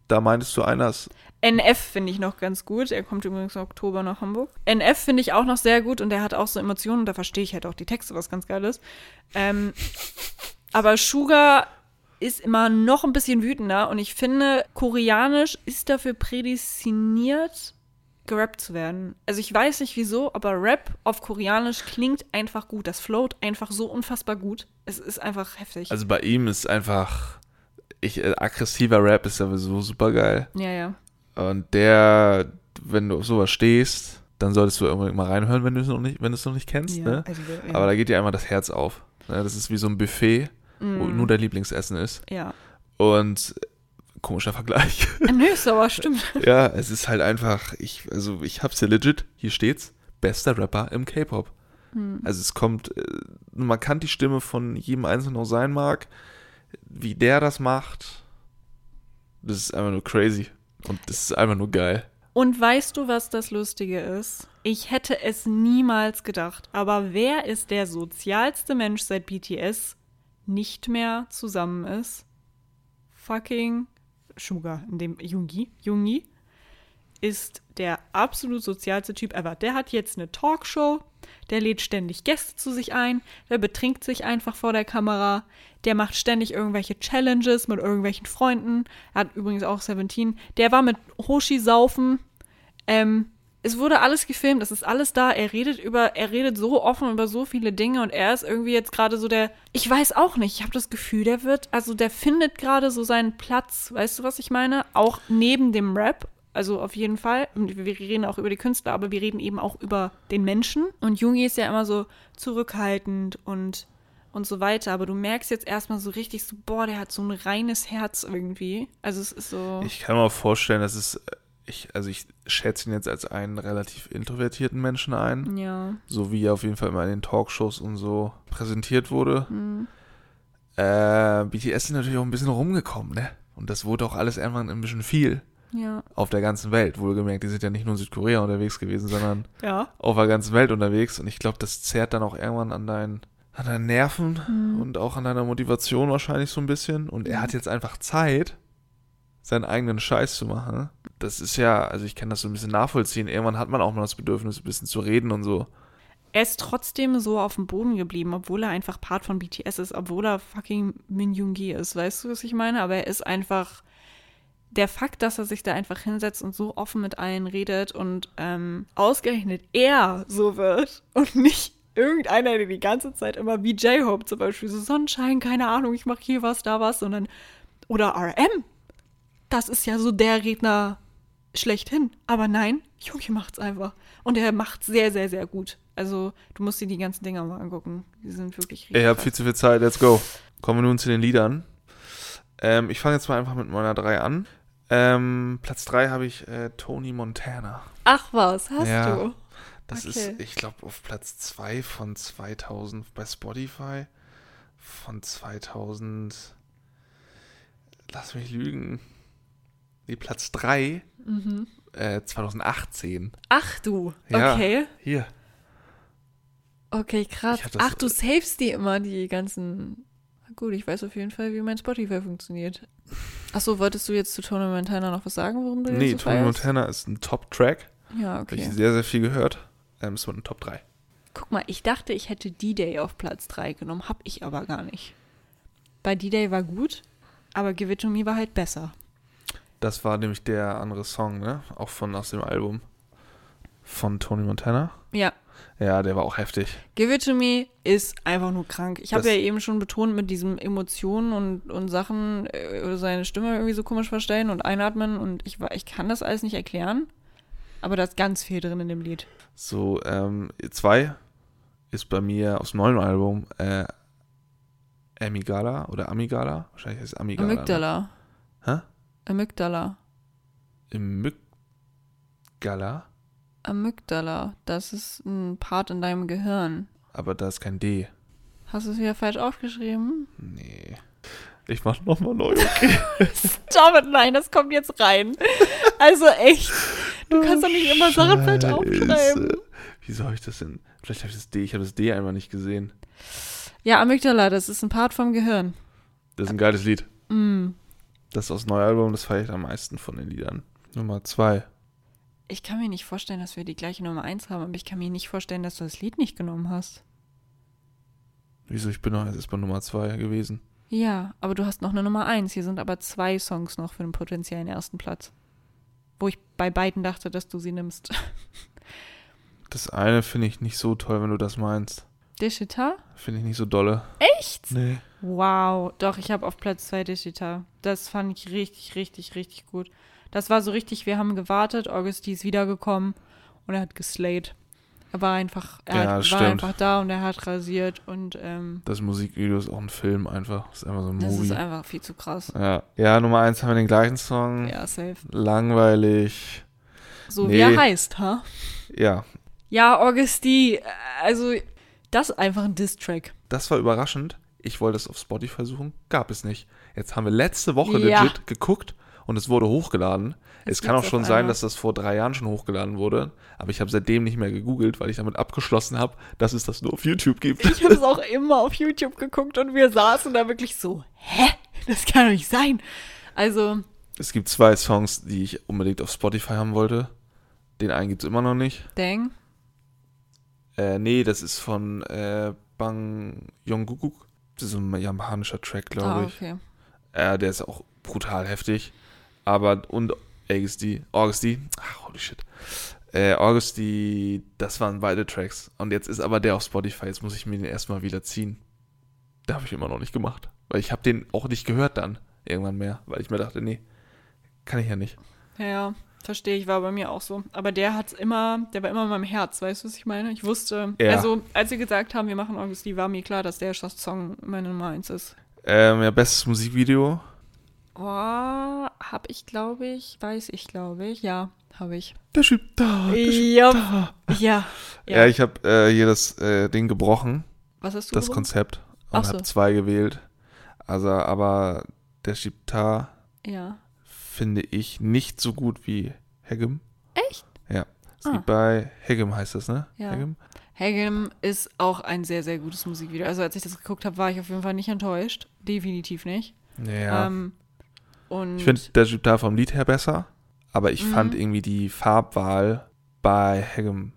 B: Da meintest du einer ist.
A: NF finde ich noch ganz gut. Er kommt übrigens im Oktober nach Hamburg. NF finde ich auch noch sehr gut und der hat auch so Emotionen. Da verstehe ich halt auch die Texte, was ganz geil ist. Ähm, aber Sugar ist immer noch ein bisschen wütender und ich finde, Koreanisch ist dafür prädestiniert, gerappt zu werden. Also ich weiß nicht wieso, aber Rap auf Koreanisch klingt einfach gut. Das float einfach so unfassbar gut. Es ist einfach heftig.
B: Also bei ihm ist einfach. Ich, äh, aggressiver Rap ist sowieso super geil.
A: ja, ja.
B: Und der, wenn du auf sowas stehst, dann solltest du unbedingt mal reinhören, wenn du es noch nicht, wenn du es noch nicht kennst.
A: ja.
B: Ne?
A: Also, ja.
B: Aber da geht dir einmal das Herz auf. Ne? Das ist wie so ein Buffet, wo
A: Mm,
B: nur dein Lieblingsessen ist.
A: ja.
B: Und komischer Vergleich.
A: Nö, ist aber stimmt.
B: ja, es ist halt einfach, ich, also ich hab's hier legit, hier steht's, bester Rapper im K-Pop.
A: Hm.
B: Also es kommt, äh, man kann die Stimme von jedem Einzelnen auch sein mag, wie der das macht, das ist einfach nur crazy. Und das ist einfach nur geil.
A: Und weißt du, was das Lustige ist? Ich hätte es niemals gedacht. Aber wer ist der sozialste Mensch seit BTS nicht mehr zusammen ist? Fucking Sugar, in dem Jungi, Jungi ist der absolut sozialste Typ ever. Der hat jetzt eine Talkshow, der lädt ständig Gäste zu sich ein, der betrinkt sich einfach vor der Kamera, der macht ständig irgendwelche Challenges mit irgendwelchen Freunden. Er hat übrigens auch 17. Der war mit Hoshi saufen. Ähm, es wurde alles gefilmt, es ist alles da. Er redet über, er redet so offen über so viele Dinge und er ist irgendwie jetzt gerade so der, ich weiß auch nicht, ich habe das Gefühl, der wird, also der findet gerade so seinen Platz, weißt du, was ich meine? Auch neben dem Rap, also auf jeden Fall. Und wir reden auch über die Künstler, aber wir reden eben auch über den Menschen. Und Jungi ist ja immer so zurückhaltend und, und so weiter. Aber du merkst jetzt erstmal so richtig so, boah, der hat so ein reines Herz irgendwie. Also es ist so.
B: Ich kann mir auch vorstellen, dass es, ich, also ich schätze ihn jetzt als einen relativ introvertierten Menschen ein,
A: ja.
B: so wie er auf jeden Fall immer in den Talkshows und so präsentiert wurde.
A: Hm.
B: Äh, BTS ist natürlich auch ein bisschen rumgekommen, ne? Und das wurde auch alles irgendwann ein bisschen viel
A: Ja.
B: auf der ganzen Welt. Wohlgemerkt, die sind ja nicht nur in Südkorea unterwegs gewesen, sondern
A: Ja.
B: auf der ganzen Welt unterwegs. Und ich glaube, das zerrt dann auch irgendwann an deinen, an deinen Nerven
A: Mhm.
B: und auch an deiner Motivation wahrscheinlich so ein bisschen. Und er hat jetzt einfach Zeit, seinen eigenen Scheiß zu machen. Das ist ja, also ich kann das so ein bisschen nachvollziehen. Irgendwann hat man auch mal das Bedürfnis, ein bisschen zu reden und so.
A: Er ist trotzdem so auf dem Boden geblieben, obwohl er einfach Part von BTS ist, obwohl er fucking Min Yoongi ist. Weißt du, was ich meine? Aber er ist einfach der Fakt, dass er sich da einfach hinsetzt und so offen mit allen redet und ähm, ausgerechnet er so wird und nicht irgendeiner, der die ganze Zeit immer wie J-Hope zum Beispiel so Sonnenschein, keine Ahnung, ich mache hier was, da was, sondern oder RM. Das ist ja so der Redner schlechthin. Aber nein, Junge macht's einfach. Und er macht sehr, sehr, sehr gut. Also, du musst dir die ganzen Dinger mal angucken. Die sind wirklich richtig.
B: Ich habe viel zu viel Zeit, let's go. Kommen wir nun zu den Liedern. Ähm, ich fange jetzt mal einfach mit meiner 3 an. Ähm, Platz 3 habe ich äh, Tony Montana.
A: Ach was, hast
B: Ja.
A: du?
B: Das
A: Okay.
B: ist, ich glaube, auf Platz 2 von 2000 bei Spotify. Von 2000. Lass mich lügen. Nee, Platz 3.
A: Mhm.
B: Äh, 2018.
A: Ach du,
B: Ja.
A: okay.
B: Hier.
A: Okay, krass.
B: Das-
A: Ach, du savest die immer, die ganzen. Gut, ich weiß auf jeden Fall, wie mein Spotify funktioniert. Achso, wolltest du jetzt zu Tony Montana noch was sagen, warum du
B: Nee,
A: jetzt so
B: Tony
A: feierst?
B: Montana ist ein Top-Track.
A: Ja,
B: Habe ich
A: okay.
B: sehr, sehr viel gehört. Ähm, es wird ein Top 3.
A: Guck mal, ich dachte, ich hätte D-Day auf Platz 3 genommen, hab ich aber gar nicht. Bei D-Day war gut, aber Give It To Me war halt besser.
B: Das war nämlich der andere Song, ne? Auch von aus dem Album von Tony Montana.
A: Ja,
B: Ja, der war auch heftig.
A: Give It To Me ist einfach nur krank. Ich habe ja eben schon betont mit diesen Emotionen und, und Sachen, äh, seine Stimme irgendwie so komisch verstellen und einatmen und ich, ich kann das alles nicht erklären. Aber da ist ganz viel drin in dem Lied.
B: So, ähm, zwei ist bei mir aus dem neuen Album äh, Amigala oder Amigala. Wahrscheinlich heißt es Amigala. Ne?
A: Amygdala.
B: Hä?
A: Amygdala.
B: Amygdala?
A: Amygdala. Das ist ein Part in deinem Gehirn.
B: Aber da ist kein D.
A: Hast du es wieder falsch aufgeschrieben?
B: Nee. Ich mach nochmal neu, okay?
A: Stop it, nein, das kommt jetzt rein. Also echt. Du kannst doch nicht immer Sachen falsch aufschreiben.
B: Wie soll ich das denn? Vielleicht habe ich das D. Ich habe das D einfach nicht gesehen.
A: Ja, Amygdala, das ist ein Part vom Gehirn.
B: Das ist ein geiles Lied.
A: Mm.
B: Das ist aus dem neuen Album, das feiere ich am meisten von den Liedern. Nummer zwei.
A: Ich kann mir nicht vorstellen, dass wir die gleiche Nummer 1 haben, aber ich kann mir nicht vorstellen, dass du das Lied nicht genommen hast.
B: Wieso? Ich bin noch erst bei Nummer zwei gewesen.
A: Ja, aber du hast noch eine Nummer 1. Hier sind aber zwei Songs noch für den potenziellen ersten Platz. Wo ich bei beiden dachte, dass du sie nimmst.
B: Das eine finde ich nicht so toll, wenn du das meinst.
A: Dishita?
B: Finde ich nicht so dolle.
A: Echt?
B: Nee.
A: Wow. Doch, ich habe auf Platz 2 Dishita. Das fand ich richtig, richtig, richtig gut. Das war so richtig, wir haben gewartet, Augusti ist wiedergekommen und er hat geslayed. Er war einfach, er
B: Ja,
A: hat,
B: das
A: war einfach da und er hat rasiert und ähm,
B: Das Musikvideo ist auch ein Film einfach. Das ist einfach so ein
A: das
B: Movie.
A: ist einfach viel zu krass.
B: ja. ja, Nummer eins haben wir den gleichen Song.
A: Ja, safe.
B: Langweilig.
A: So
B: Nee.
A: wie er heißt, ha?
B: Ja,
A: Ja, Augusti, also das ist einfach ein Diss-Track.
B: das war überraschend. Ich wollte es auf Spotify suchen, gab es nicht. Jetzt haben wir letzte Woche
A: Ja.
B: legit geguckt und es wurde hochgeladen.
A: Jetzt
B: es kann auch schon sein,
A: einmal.
B: dass das vor drei Jahren schon hochgeladen wurde, aber ich habe seitdem nicht mehr gegoogelt, weil ich damit abgeschlossen habe, dass es das nur auf YouTube gibt.
A: Ich habe es auch immer auf YouTube geguckt und wir saßen da wirklich so, hä? Das kann doch nicht sein. Also,
B: Es gibt zwei Songs, die ich unbedingt auf Spotify haben wollte. Den einen gibt es immer noch nicht.
A: dang.
B: Äh, nee, das ist von äh, Bang Yongguk. Das ist ein japanischer Track, glaube
A: Ah,
B: ich.
A: okay.
B: Äh, der ist auch brutal heftig. Aber, und Augusti, Augusti, ach, holy shit. Äh, Augusti, das waren beide Tracks. Und jetzt ist aber der auf Spotify. Jetzt muss ich mir den erstmal wieder ziehen. Da habe ich immer noch nicht gemacht. Weil ich habe den auch nicht gehört dann. Irgendwann mehr. Weil ich mir dachte, nee, kann ich ja nicht.
A: Ja, verstehe ich, war bei mir auch so. Aber der hat's immer, der war immer in meinem Herz, weißt du, was ich meine? Ich wusste,
B: Ja.
A: also als wir gesagt haben, wir machen Augusti, war mir klar, dass der Song meine Nummer 1 ist.
B: Ähm, ja, bestes Musikvideo.
A: Oh, hab ich, glaube ich, weiß ich, glaube ich, ja, habe ich.
B: Der Typ da. Der
A: Ja,
B: da.
A: ja,
B: Ja,
A: ja.
B: ich habe äh, hier das äh, Ding gebrochen,
A: Was hast du
B: das
A: gewonnen?
B: Konzept, und
A: so.
B: habe zwei gewählt. Also, aber der Shiptar
A: Ja.
B: finde ich nicht so gut wie Hegem.
A: Echt?
B: Ja. Es
A: Ah.
B: gibt bei Hegem heißt das, ne?
A: Ja.
B: Hegem?
A: Hagem ist auch ein sehr, sehr gutes Musikvideo. Also als ich das geguckt habe, war ich auf jeden Fall nicht enttäuscht. Definitiv nicht.
B: Ja.
A: Ähm, und
B: ich finde der Shiptar vom Lied her besser, aber ich
A: Mhm.
B: fand irgendwie die Farbwahl bei Hegem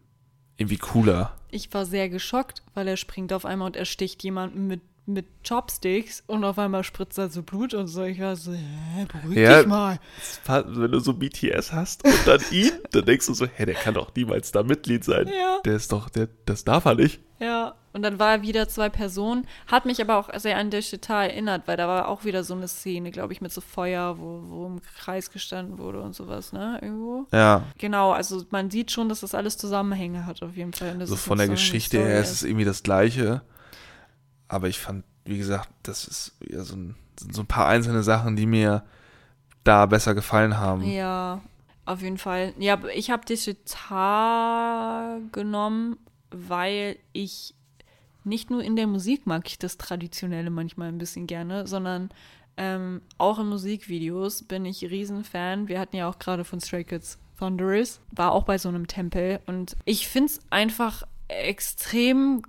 B: irgendwie cooler.
A: ich war sehr geschockt, weil er springt auf einmal und ersticht jemanden mit, mit Chopsticks und auf einmal spritzt da so Blut und so. Ich war so, hä, beruhig
B: Ja.
A: dich mal.
B: Wenn du so BTS hast und dann ihn, dann denkst du so, hä, der kann doch niemals da Mitglied sein.
A: Ja.
B: Der ist doch, der, das darf er nicht.
A: Ja, und dann war er wieder zwei Personen, hat mich aber auch sehr an Deshita erinnert, weil da war auch wieder so eine Szene, glaube ich, mit so Feuer, wo, wo im Kreis gestanden wurde und sowas, ne, irgendwo.
B: Ja,
A: Genau, also man sieht schon, dass das alles Zusammenhänge hat auf jeden Fall.
B: So von der Geschichte her ist es irgendwie das Gleiche. Aber ich fand, wie gesagt, das ist ja so ein, sind so ein paar einzelne Sachen, die mir da besser gefallen haben.
A: Ja, auf jeden Fall. Ja, ich habe Deshita genommen, weil ich nicht nur in der Musik mag ich das Traditionelle manchmal ein bisschen gerne, sondern ähm, auch in Musikvideos bin ich Riesenfan. Wir hatten ja auch gerade von Stray Kids Thunderous, war auch bei so einem Tempel und ich finde es einfach extrem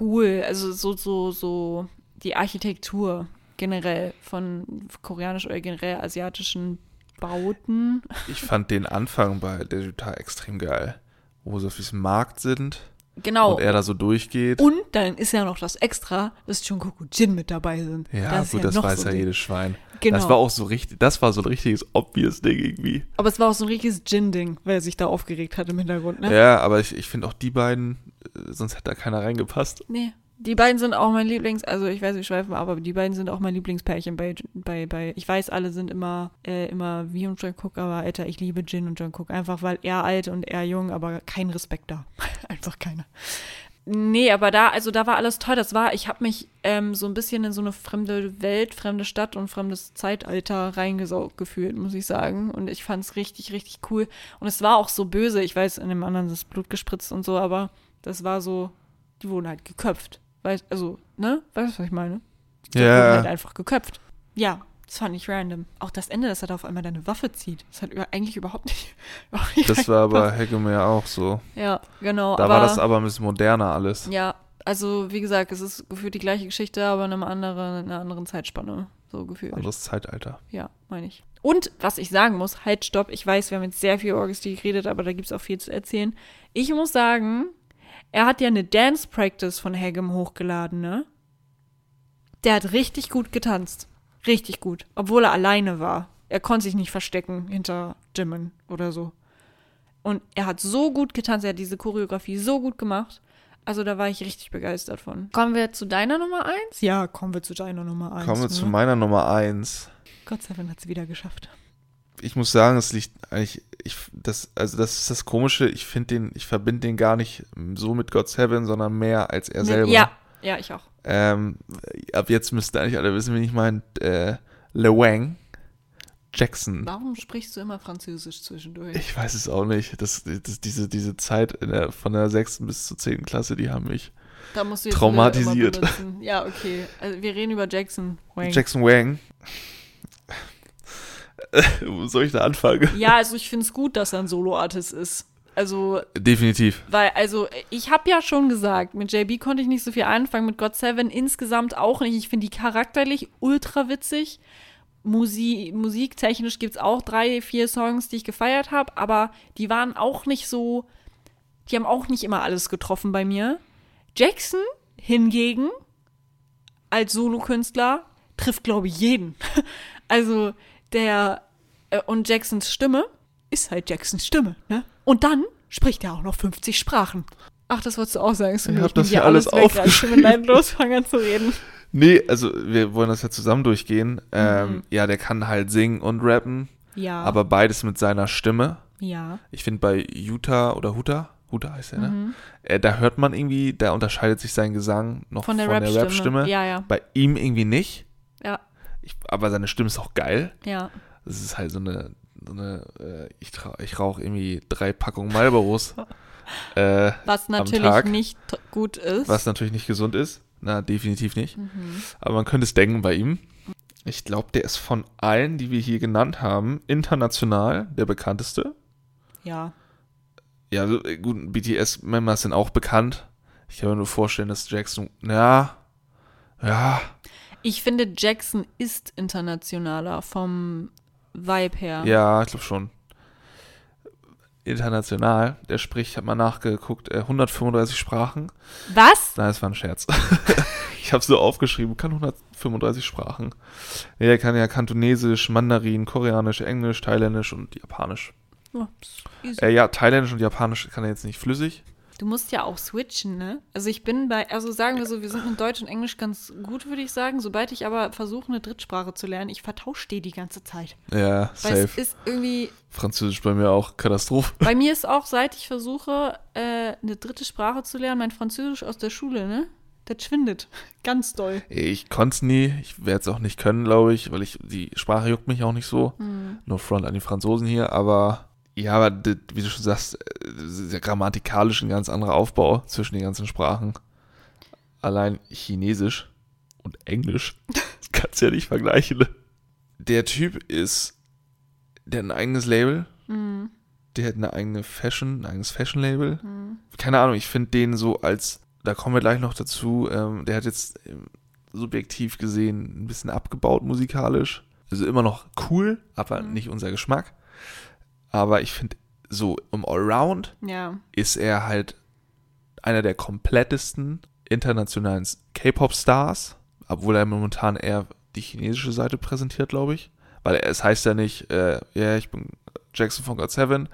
A: cool. Also so, so, so die Architektur generell von koreanisch oder generell asiatischen Bauten.
B: Ich fand den Anfang bei der Jutta extrem geil. Wo sie auf diesem Markt sind
A: Genau.
B: und er da so durchgeht.
A: Und dann ist ja noch das Extra, dass Jungkook und Jin mit dabei sind.
B: ja,
A: ist
B: gut, das
A: noch
B: weiß
A: so
B: ja jedes Schwein.
A: Genau.
B: Das war auch so richtig, das war so ein richtiges obvious Ding irgendwie.
A: Aber es war auch so ein richtiges Jin-Ding, weil er sich da aufgeregt hat im Hintergrund, ne?
B: Ja, aber ich, ich finde auch die beiden, äh, sonst hätte da keiner reingepasst.
A: Nee, Die beiden sind auch mein Lieblings, also ich weiß, ich schweife, aber die beiden sind auch mein Lieblingspärchen bei, bei, bei, ich weiß, alle sind immer, äh, immer wie und John Cook, aber Alter, ich liebe Jin und John Cook, einfach weil er alt und er jung, aber kein Respekt da. einfach keiner. Nee, aber da, also da war alles toll. Das war, ich habe mich ähm, so ein bisschen in so eine fremde Welt, fremde Stadt und fremdes Zeitalter reingesaugt gefühlt, muss ich sagen. Und ich fand es richtig, richtig cool. Und es war auch so böse. Ich weiß, in dem anderen ist Blut gespritzt und so, aber das war so, die wurden halt geköpft. Weißt, also, ne? Weißt du, was ich meine? Die
B: Ja.
A: wurden halt einfach geköpft. Ja, das fand ich random. Auch das Ende, dass er da auf einmal deine Waffe zieht. Das hat über, eigentlich überhaupt nicht. Überhaupt nicht
B: Das war bei
A: reingepasst.
B: Hegemeer auch so.
A: Ja, genau.
B: Da
A: aber,
B: war das aber ein bisschen moderner alles.
A: Ja, also wie gesagt, es ist gefühlt die gleiche Geschichte, aber in einem anderen, in einer anderen Zeitspanne. So gefühlt.
B: Anderes Zeitalter.
A: Ja, meine ich. Und was ich sagen muss, halt, stopp, ich weiß, wir haben jetzt sehr viel Orchestie geredet, aber da gibt es auch viel zu erzählen. Ich muss sagen, er hat ja eine Dance Practice von Hagem hochgeladen, ne? Der hat richtig gut getanzt. Richtig gut. Obwohl er alleine war. Er konnte sich nicht verstecken hinter Jimin oder so. Und er hat so gut getanzt, er hat diese Choreografie so gut gemacht. Also da war ich richtig begeistert von. Kommen wir zu deiner Nummer eins? Ja, kommen wir zu deiner Nummer eins.
B: Kommen wir zu
A: ne?
B: meiner Nummer eins.
A: Gott sei Dank hat sie wieder geschafft.
B: Ich muss sagen, es liegt eigentlich, ich, das, also das ist das Komische, ich finde den, ich verbinde den gar nicht so mit God Seven, sondern mehr als er selber.
A: Ja, ja, ich auch.
B: Ähm, ab jetzt müssten eigentlich alle wissen, wen ich meine. Äh, Le Wang Jackson.
A: Warum sprichst du immer Französisch zwischendurch?
B: Ich weiß es auch nicht. Das, das, diese, diese Zeit in der, von der sechsten bis zur zehnten Klasse, die haben mich.
A: da musst du jetzt
B: traumatisiert.
A: Ja, okay. Also wir reden über Jackson Wang.
B: Jackson Wang. Wo soll ich da anfangen?
A: Ja, also ich finde es gut, dass er ein Solo-Artist ist. Also,
B: Definitiv.
A: weil, also ich habe ja schon gesagt, mit JB konnte ich nicht so viel anfangen, mit God Seven insgesamt auch nicht. Ich finde die charakterlich ultra witzig. Musik, musiktechnisch gibt es auch drei, vier Songs, die ich gefeiert habe, aber die waren auch nicht so, die haben auch nicht immer alles getroffen bei mir. Jackson hingegen als Solokünstler trifft, glaube ich, jeden. Also der äh, und Jacksons Stimme ist halt Jacksons Stimme, ne? Und dann spricht er auch noch 50 Sprachen. Ach, das wolltest du auch sagen.
B: Ich hab das hier alles
A: Ich
B: aufgeschrieben.
A: bin leid los, fang an zu reden.
B: Nee, also wir wollen das ja zusammen durchgehen.
A: Mhm.
B: Ähm, ja, der kann halt singen und rappen,
A: Ja.
B: aber beides mit seiner Stimme.
A: ja.
B: Ich finde bei Utah oder Huta, Huta heißt er, ne?
A: Mhm.
B: Äh, da hört man irgendwie, da unterscheidet sich sein Gesang noch
A: Von der
B: von der
A: Rap-Stimme.
B: Rap-Stimme.
A: Ja, ja.
B: Bei ihm irgendwie nicht.
A: Ja.
B: Ich, aber seine Stimme ist auch geil.
A: Ja.
B: Das ist halt so eine, so eine äh, ich, ich rauche irgendwie drei Packungen Marlboros. äh,
A: Was natürlich
B: Tag.
A: nicht gut ist.
B: was natürlich nicht gesund ist. Na, definitiv nicht.
A: Mhm.
B: Aber man könnte es denken bei ihm. Ich glaube, der ist von allen, die wir hier genannt haben, international der bekannteste.
A: Ja.
B: Ja, also, äh, gut, BTS-Members sind auch bekannt. Ich kann mir nur vorstellen, dass Jackson, ja, ja,
A: Ich finde, Jackson ist internationaler vom Vibe her.
B: ja, ich glaube schon. International, der spricht, ich habe mal nachgeguckt, äh, 135 Sprachen.
A: Was?
B: Nein, das war ein Scherz. ich habe so aufgeschrieben, kann 135 Sprachen. Nee, der kann ja Kantonesisch, Mandarin, Koreanisch, Englisch, Thailändisch und Japanisch.
A: Oh.
B: Äh, ja, Thailändisch und Japanisch kann er jetzt nicht flüssig.
A: Du musst ja auch switchen, ne? Also ich bin bei, also sagen wir so, wir sind mit Deutsch und Englisch ganz gut, würde ich sagen. Sobald ich aber versuche, eine Drittsprache zu lernen, ich vertausche die die ganze Zeit.
B: Ja,
A: Weil es
B: safe.
A: ist irgendwie,
B: Französisch bei mir auch Katastrophe.
A: bei mir ist auch, seit ich versuche, äh, eine dritte Sprache zu lernen, mein Französisch aus der Schule, ne? Das schwindet. Ganz doll.
B: Ich konnte es nie, ich werde es auch nicht können, glaube ich, weil ich die Sprache juckt mich auch nicht so.
A: Hm.
B: No front an die Franzosen hier, aber ja, aber das, wie du schon sagst, äh, ja grammatikalisch ein ganz anderer Aufbau zwischen den ganzen Sprachen. Allein Chinesisch und Englisch, das kannst du ja nicht vergleichen. Der Typ ist, der hat ein eigenes Label,
A: Mhm.
B: der hat eine eigene Fashion, ein eigenes Fashion-Label.
A: Mhm.
B: Keine Ahnung, ich finde den so als, da kommen wir gleich noch dazu, ähm, der hat jetzt ähm, subjektiv gesehen ein bisschen abgebaut musikalisch. Also immer noch cool, aber
A: Mhm.
B: nicht unser Geschmack. Aber ich finde, so im Allround
A: Ja.
B: ist er halt einer der komplettesten internationalen K-Pop-Stars, obwohl er momentan eher die chinesische Seite präsentiert, glaube ich. Weil es heißt ja nicht, äh, ja, ich bin Jackson von God Seven,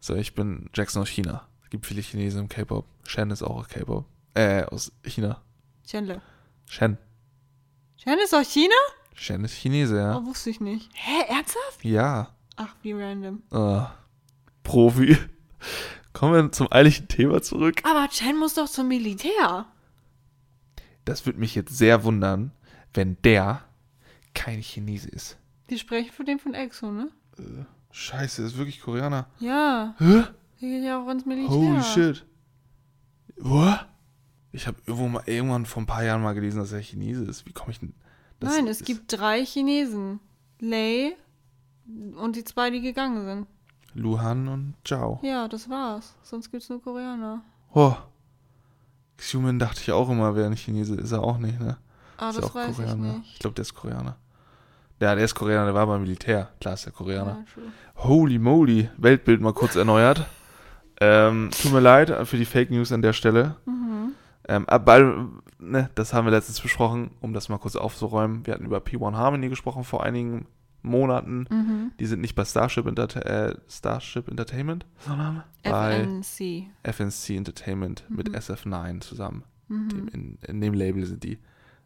B: sondern ich bin Jackson aus China. Es gibt viele Chinesen im K-Pop. Shen ist auch aus K-Pop. Äh, aus China.
A: Chenle.
B: Shen.
A: Chen ist aus China?
B: Shen ist Chinese, ja.
A: Oh, wusste ich nicht. Hä, ernsthaft?
B: Ja.
A: Ach, wie random.
B: Ah, Profi. Kommen wir zum eigentlichen Thema zurück.
A: Aber Chen muss doch zum Militär.
B: Das würde mich jetzt sehr wundern, wenn der kein Chinese ist.
A: Die sprechen von dem von Exo, ne?
B: Scheiße, ist wirklich Koreaner.
A: Ja.
B: Hä?
A: Der geht ja auch ins Militär.
B: Holy shit. What? Ich habe irgendwo mal irgendwann vor ein paar Jahren mal gelesen, dass er Chinese ist. Wie komme ich denn? Das
A: Nein, es
B: ist-
A: gibt drei Chinesen. Lei und die zwei, die gegangen sind.
B: Luhan und Zhao.
A: Ja, das war's. Sonst gibt's nur Koreaner.
B: Oh. Xiumin dachte ich auch immer, wäre ein Chinese. Ist er auch nicht, ne?
A: Ah,
B: ist
A: das
B: auch
A: weiß
B: Koreaner.
A: ich nicht.
B: Ich glaube, der ist Koreaner. Ja, der ist Koreaner, der war beim Militär. Klar ist der Koreaner.
A: Ja.
B: Holy moly, Weltbild mal kurz erneuert. Ähm, tut mir leid für die Fake News an der Stelle.
A: Mhm.
B: Ähm, aber, ne, das haben wir letztens besprochen, um das mal kurz aufzuräumen. Wir hatten über P1 Harmony gesprochen vor einigen Monaten.
A: Mhm.
B: Die sind nicht bei Starship, Enterta äh, Starship Entertainment, sondern bei
A: FNC.
B: FNC Entertainment mit
A: Mhm.
B: SF9 zusammen.
A: Mhm.
B: Dem, in, in dem Label sind die.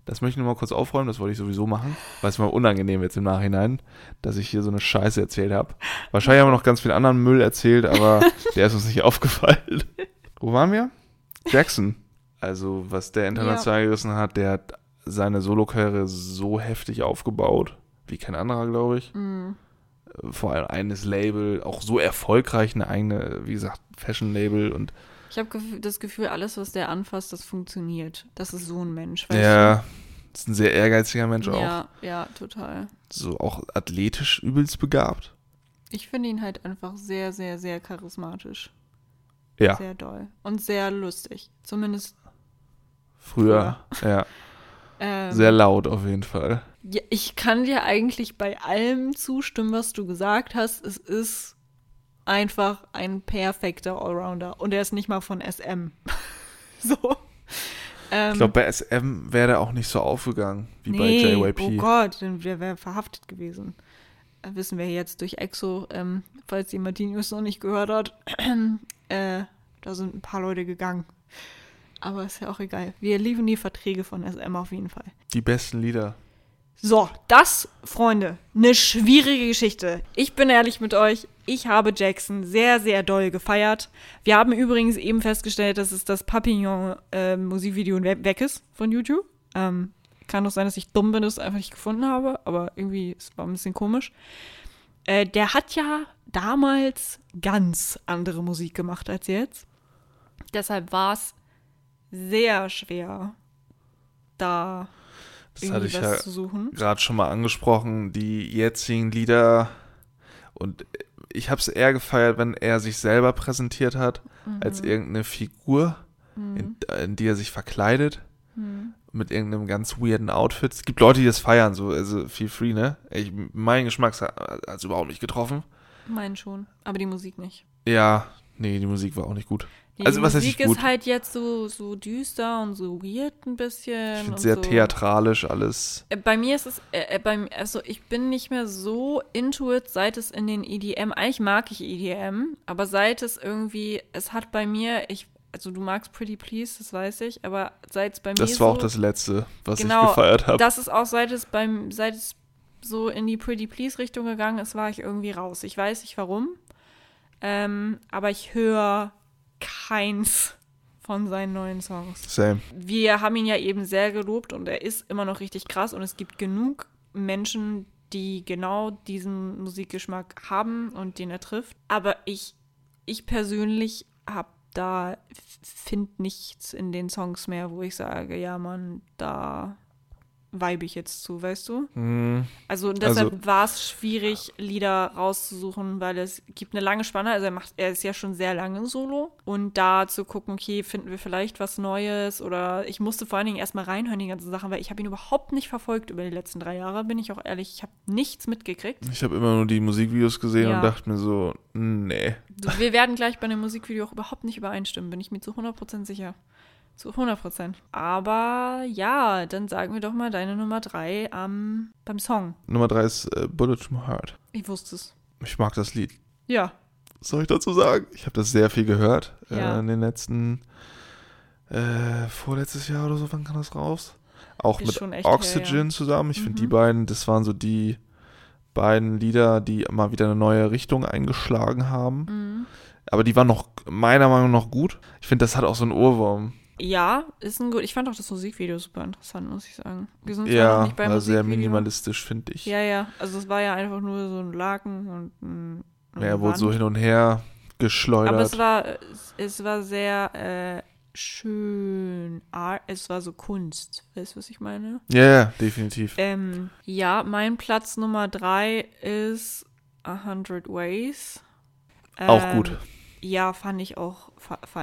B: Das möchte ich nur mal kurz aufräumen, das wollte ich sowieso machen, weil es mir unangenehm jetzt im Nachhinein, dass ich hier so eine Scheiße erzählt habe. Wahrscheinlich haben wir noch ganz viel anderen Müll erzählt, aber der ist uns nicht aufgefallen. Wo waren wir? Jackson. Also, was der international gerissen hat, der hat seine Solokarriere so heftig aufgebaut, wie kein anderer, glaube ich.
A: Mhm.
B: Vor allem eines Label, auch so erfolgreich, eine eigene, wie gesagt, Fashion-Label und
A: Ich habe das Gefühl, alles, was der anfasst, das funktioniert. Das ist so ein Mensch. weißt
B: ja, ist ein sehr ehrgeiziger Mensch
A: du?
B: auch.
A: Ja, ja, total.
B: So auch athletisch übelst begabt.
A: Ich finde ihn halt einfach sehr, sehr, sehr charismatisch.
B: Ja,
A: Sehr doll. Und sehr lustig. Zumindest
B: früher. Ja,
A: ähm,
B: sehr laut auf jeden Fall.
A: Ja, ich kann dir eigentlich bei allem zustimmen, was du gesagt hast. Es ist einfach ein perfekter Allrounder. Und er ist nicht mal von SM. so. Ähm,
B: Ich glaube, bei SM wäre der auch nicht so aufgegangen wie
A: nee,
B: bei JYP.
A: Oh Gott, dann wäre wär verhaftet gewesen. Äh, wissen wir jetzt durch Exo, ähm, falls jemand die News noch nicht gehört hat. äh, da sind ein paar Leute gegangen. Aber ist ja auch egal. Wir lieben die Verträge von SM auf jeden Fall.
B: Die besten Lieder.
A: So, das, Freunde, eine schwierige Geschichte. Ich bin ehrlich mit euch, ich habe Jackson sehr, sehr doll gefeiert. Wir haben übrigens eben festgestellt, dass es das Papillon-Musikvideo we weg ist von YouTube. Ähm, kann doch sein, dass ich dumm bin, dass es einfach nicht gefunden habe, aber irgendwie, es war ein bisschen komisch. Äh, der hat ja damals ganz andere Musik gemacht als jetzt. Deshalb war es sehr schwer, da
B: Das hatte ich ja gerade schon mal angesprochen. Die jetzigen Lieder. Und ich habe es eher gefeiert, wenn er sich selber präsentiert hat,
A: Mhm.
B: als irgendeine Figur, in, in die er sich verkleidet.
A: Mhm.
B: Mit irgendeinem ganz weirden Outfit. Es gibt Leute, die das feiern, so, also feel free, ne? Ich, mein Geschmack hat es überhaupt nicht getroffen.
A: Meinen schon, aber die Musik nicht.
B: Ja, nee, die Musik war auch nicht gut.
A: Die
B: Also, was heißt
A: Musik
B: nicht gut?
A: ist halt jetzt so, so düster und so weird ein bisschen.
B: Ich finde sehr
A: so.
B: theatralisch alles.
A: Äh, Bei mir ist es, äh, äh, beim, also ich bin nicht mehr so into it, seit es in den EDM, eigentlich mag ich EDM, aber seit es irgendwie, es hat bei mir, ich, also du magst Pretty Please, das weiß ich, aber seit es bei mir
B: Das war
A: so,
B: auch das Letzte, was
A: Genau,
B: ich gefeiert habe.
A: Das ist auch seit es beim, seit es so in die Pretty Please Richtung gegangen ist, war ich irgendwie raus. Ich weiß nicht warum, ähm, aber ich höre keins von seinen neuen Songs.
B: Same.
A: Wir haben ihn ja eben sehr gelobt und er ist immer noch richtig krass und es gibt genug Menschen, die genau diesen Musikgeschmack haben und den er trifft. Aber ich, ich persönlich habe da, finde nichts in den Songs mehr, wo ich sage, ja Mann, da vibe ich jetzt zu, weißt du?
B: Hm,
A: Also deshalb
B: Also-
A: war es schwierig, Lieder rauszusuchen, weil es gibt eine lange Spanne. Also er macht, er ist ja schon sehr lange solo. Und da zu gucken, okay, finden wir vielleicht was Neues oder ich musste vor allen Dingen erstmal reinhören, die ganzen Sachen, weil ich habe ihn überhaupt nicht verfolgt über die letzten drei Jahre, bin ich auch ehrlich. Ich habe nichts mitgekriegt.
B: ich habe immer nur die Musikvideos gesehen
A: Ja.
B: und dachte mir so, nee.
A: Wir werden gleich bei dem Musikvideo auch überhaupt nicht übereinstimmen, bin ich mir zu 100% sicher. Zu 100%. Aber ja, dann sagen wir doch mal deine Nummer drei am beim Song.
B: Nummer drei ist äh, Bullet to My Heart.
A: Ich wusste es.
B: Ich mag das Lied.
A: Ja.
B: Was soll ich dazu sagen? Ich habe das sehr viel gehört
A: Ja.
B: äh, in den letzten äh, vorletztes Jahr oder so, wann kam das raus? Auch
A: Ist
B: mit
A: echt her,
B: Oxygen
A: ja.
B: zusammen. Ich finde, die
A: Mhm.
B: beiden, das waren so die beiden Lieder, die mal wieder eine neue Richtung eingeschlagen haben.
A: Mhm.
B: Aber die waren noch, meiner Meinung nach, gut. Ich finde, das hat auch so einen Ohrwurm.
A: Ja, ist ein gut. Ich fand auch das Musikvideo super interessant, muss ich sagen. Wir sind
B: Ja,
A: nicht beim
B: war sehr minimalistisch, finde ich.
A: Ja, ja. Also es war ja einfach nur so ein Laken und ein. eine
B: Er wurde so hin und her geschleudert.
A: Aber es war, es, es war sehr äh, schön. Art, es war so Kunst. Weißt du, was ich meine?
B: ja, ja, definitiv.
A: Ähm, ja, mein Platz Nummer drei ist A Hundred Ways.
B: Auch
A: Ähm,
B: gut.
A: Ja, fand ich auch.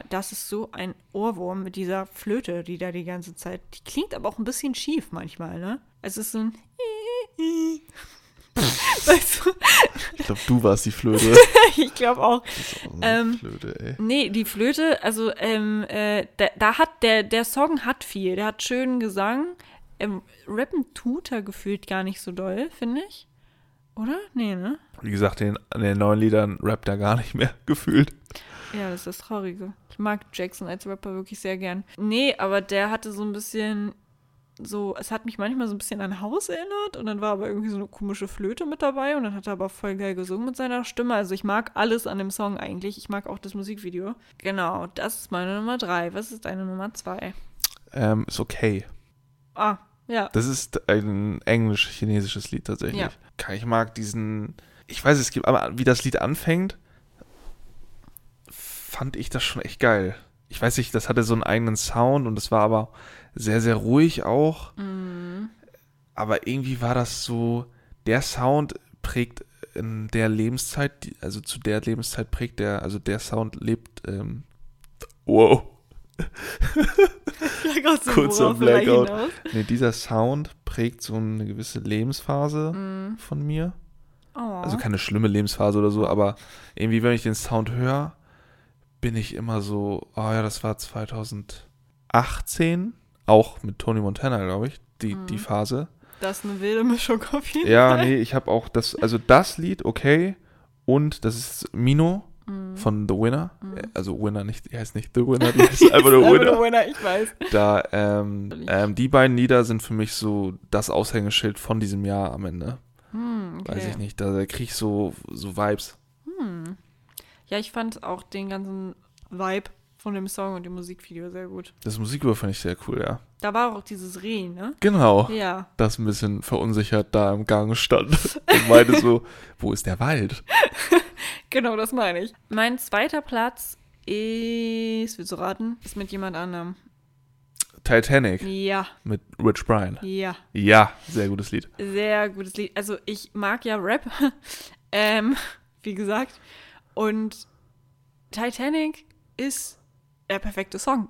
A: Das ist so ein Ohrwurm mit dieser Flöte, die da die ganze Zeit. Die klingt aber auch ein bisschen schief manchmal, ne? Es ist so ein. weißt du?
B: Ich glaube, du warst die Flöte.
A: Ich glaube auch.
B: Auch
A: Ähm,
B: Flöte, ey.
A: Nee, die Flöte, also ähm, äh, da, da hat der, der Song hat viel. Der hat schönen Gesang. Ähm, Rappen tut er gefühlt gar nicht so doll, finde ich. Oder? Nee, ne?
B: Wie gesagt, in, in den neuen Liedern rappt er gar nicht mehr gefühlt.
A: Ja, das ist das Traurige. Ich mag Jackson als Rapper wirklich sehr gern. Nee, aber der hatte so ein bisschen so, es hat mich manchmal so ein bisschen an Haus erinnert und dann war aber irgendwie so eine komische Flöte mit dabei und dann hat er aber voll geil gesungen mit seiner Stimme. Also ich mag alles an dem Song eigentlich. Ich mag auch das Musikvideo. Genau, das ist meine Nummer drei. Was ist deine Nummer zwei?
B: Ähm, ist okay.
A: Ah, ja.
B: Das ist ein englisch-chinesisches Lied tatsächlich.
A: Ja.
B: Ich mag diesen. Ich weiß, es gibt, aber wie das Lied anfängt, fand ich das schon echt geil. Ich weiß nicht, das hatte so einen eigenen Sound und es war aber sehr, sehr ruhig auch.
A: Mhm.
B: Aber irgendwie war das so, der Sound prägt in der Lebenszeit, also zu der Lebenszeit prägt der, also der Sound lebt, ähm, wow.
A: So,
B: Kurzer
A: er
B: Blackout. Nee, dieser Sound prägt so eine gewisse Lebensphase
A: Mhm.
B: von mir.
A: Oh.
B: Also keine schlimme Lebensphase oder so, aber irgendwie, wenn ich den Sound höre, bin ich immer so, oh ja, das war 2018, auch mit Tony Montana, glaube ich, die,
A: Mhm.
B: die Phase.
A: das ist eine wilde Mischung auf jeden
B: Ja,
A: Fall.
B: nee, ich habe auch das, also das Lied, okay, und das ist Mino
A: Mhm.
B: von The Winner,
A: Mhm.
B: Äh, also Winner nicht, die heißt nicht The Winner, die heißt einfach nur
A: Ist
B: Winner.
A: nur Winner, ich weiß.
B: Da, ähm, ähm, die beiden Lieder sind für mich so das Aushängeschild von diesem Jahr am Ende.
A: Hm, okay.
B: Weiß ich nicht, da, da krieg ich so, so Vibes.
A: Hm. Ja, ich fand auch den ganzen Vibe von dem Song und dem Musikvideo sehr gut.
B: Das Musikvideo fand ich sehr cool, ja.
A: Da war auch dieses Reh, ne?
B: Genau.
A: Ja.
B: Das ein bisschen verunsichert da im Gang stand und meinte so, wo ist der Wald?
A: Genau, das meine ich. Mein zweiter Platz ist, willst du raten, ist mit jemand anderem.
B: Titanic
A: Ja,
B: mit Rich Brian.
A: ja.
B: Ja, sehr gutes Lied.
A: Sehr gutes Lied. Also ich mag ja Rap, ähm, wie gesagt. Und Titanic ist der perfekte Song.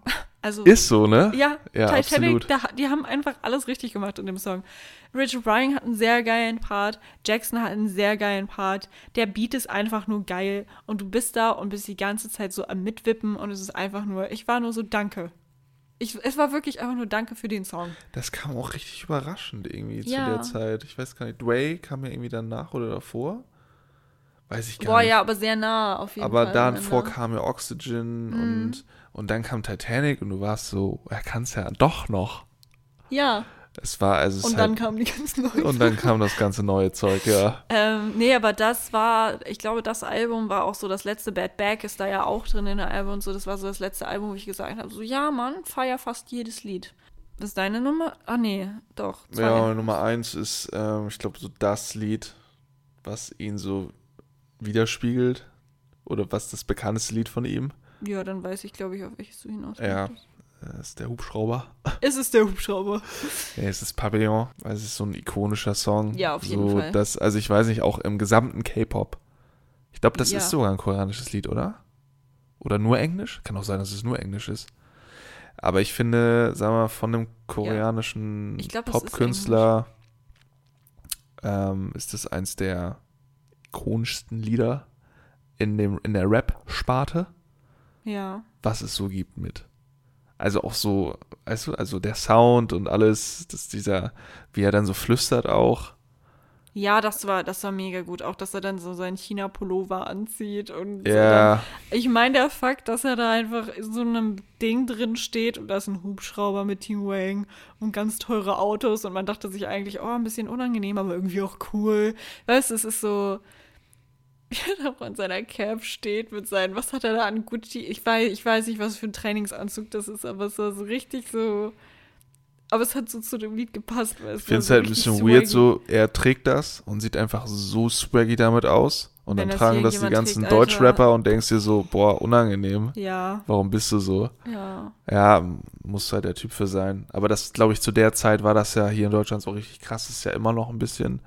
A: Also
B: Ist so, ne?
A: Ja,
B: Ja,
A: Titanic,
B: absolut.
A: da, die haben einfach alles richtig gemacht in dem Song. Richard Bryan hat einen sehr geilen Part, Jackson hat einen sehr geilen Part, der Beat ist einfach nur geil und du bist da und bist die ganze Zeit so am Mitwippen und es ist einfach nur, ich war nur so Danke. Ich, es war wirklich einfach nur Danke für den Song.
B: Das kam auch richtig überraschend irgendwie zu
A: Ja.
B: der Zeit. Ich weiß gar nicht, Dway kam ja irgendwie danach oder davor. Weiß ich gar
A: Boah,
B: nicht.
A: ja, aber sehr nah auf jeden
B: Aber
A: Fall.
B: dann
A: am Ende.
B: vor kam ja Oxygen
A: Mhm.
B: und, und dann kam Titanic und du warst so, er kann es ja doch noch.
A: Ja,
B: Es war, also es
A: und
B: ist
A: dann
B: halt,
A: kamen die ganzen neuen.
B: und dann kam das ganze neue Zeug, ja.
A: Ähm, nee, aber das war, ich glaube, das Album war auch so, das letzte Bad Bag ist da ja auch drin in der Album und so. Das war so das letzte Album, wo ich gesagt habe, so, ja, Mann, feier fast jedes Lied. Das ist deine Nummer? Ah, nee, doch. Zwei.
B: Ja, Nummer eins ist, ähm, ich glaube, so das Lied, was ihn so widerspiegelt. Oder was das bekannteste Lied von ihm.
A: Ja, dann weiß ich, glaube ich, auf welches du hinaus
B: Ja.
A: möchtest.
B: Das ist der Hubschrauber.
A: Ist es der Hubschrauber?
B: Ja, es ist Pavillon, weil es ist so ein ikonischer Song.
A: Ja, auf jeden
B: so,
A: Fall.
B: Das, also ich weiß nicht, auch im gesamten K-Pop. Ich glaube, das
A: Ja.
B: ist sogar ein koreanisches Lied, oder? Oder nur Englisch? Kann auch sein, dass es nur Englisch ist. Aber ich finde, sagen wir mal, von einem koreanischen
A: glaub, es ist
B: Popkünstler ähm, ist das eins der ikonischsten Lieder in, dem, in der Rap-Sparte,
A: Ja.
B: was es so gibt mit. Also auch so, weißt du, also der Sound und alles, das dieser, wie er dann so flüstert auch.
A: Ja, das war, das war mega gut. Auch, dass er dann so seinen China-Pullover anzieht und
B: Ja.
A: so dann, Ich meine, der Fakt, dass er da einfach in so einem Ding drin steht und da ist ein Hubschrauber mit Team Wang und ganz teure Autos und man dachte sich eigentlich, oh, ein bisschen unangenehm, aber irgendwie auch cool. Weißt du, es ist so, wie er da in seiner Cap steht mit seinen, was hat er da an Gucci? Ich weiß, ich weiß nicht, was für ein Trainingsanzug das ist, aber es war so richtig so. Aber es hat so zu dem Lied gepasst. Weil es
B: Ich finde es halt ein bisschen
A: swaggy.
B: weird, so er trägt das und sieht einfach so swaggy damit aus. Und
A: Wenn
B: dann
A: das
B: tragen das die ganzen
A: trägt.
B: Deutschrapper und denkst dir so, boah, unangenehm.
A: Ja,
B: Warum bist du so?
A: ja.
B: Ja, muss halt der Typ für sein. Aber das, glaube ich, zu der Zeit war das ja hier in Deutschland so richtig krass. Das ist ja immer noch ein bisschen,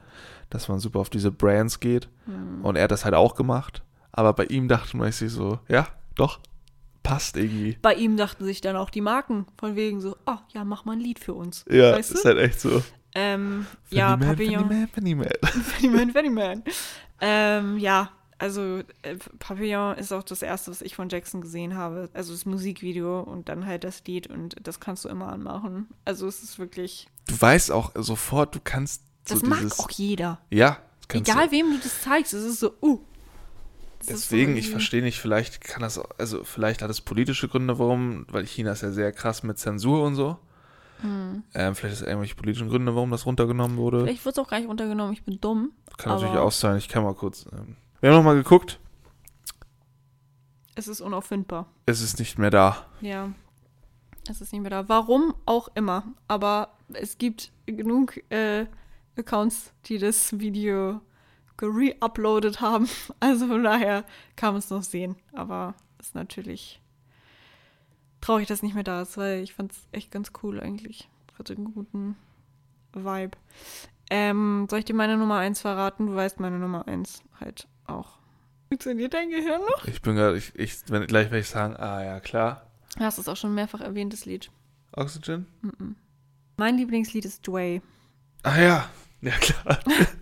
B: dass man super auf diese Brands geht.
A: Hm.
B: Und er hat das halt auch gemacht. Aber bei ihm dachte man sich so, ja, doch, passt irgendwie.
A: Bei ihm dachten sich dann auch die Marken von wegen so, oh ja, mach mal ein Lied für uns.
B: Ja,
A: weißt
B: ist
A: du?
B: halt echt so.
A: Ähm, ja,
B: Man,
A: Papillon.
B: Fanny Man, Fanny Man.
A: Fanny Man, Fanny Man. Ähm, ja, also äh, Papillon ist auch das erste, was ich von Jackson gesehen habe. Also das Musikvideo und dann halt das Lied und das kannst du immer anmachen. Also es ist wirklich,
B: Du weißt auch sofort, du kannst so
A: das mag
B: dieses.
A: auch jeder.
B: Ja,
A: Egal
B: du.
A: wem du das zeigst, es ist so, uh. So
B: Deswegen, ich verstehe nicht, vielleicht kann das, also vielleicht hat es politische Gründe, warum, weil China ist ja sehr krass mit Zensur und so. Ähm, vielleicht ist es irgendwelche politischen Gründe, warum das runtergenommen wurde.
A: Hm. Vielleicht wird es auch gar nicht runtergenommen, ich bin dumm.
B: Kann natürlich auch sein, ich kann mal kurz. Ähm, wir haben nochmal geguckt,
A: Es ist unauffindbar.
B: es ist nicht mehr da.
A: Ja, es ist nicht mehr da. Warum auch immer. Aber es gibt genug äh, Accounts, die das Video gere-uploadet haben. Also von daher kann man es noch sehen. Aber ist natürlich traurig, dass es nicht mehr da ist, weil ich fand es echt ganz cool eigentlich. Hatte einen guten Vibe. Ähm, soll ich dir meine Nummer 1 verraten? Du weißt meine Nummer 1 halt auch. Funktioniert dein Gehirn noch?
B: Ich bin gerade, ich, ich, wenn, gleich werde ich sagen, ah ja, klar.
A: Ja, das ist auch schon mehrfach erwähntes Lied.
B: Oxygen?
A: Mein Lieblingslied ist Dway.
B: Ah ja, ja klar.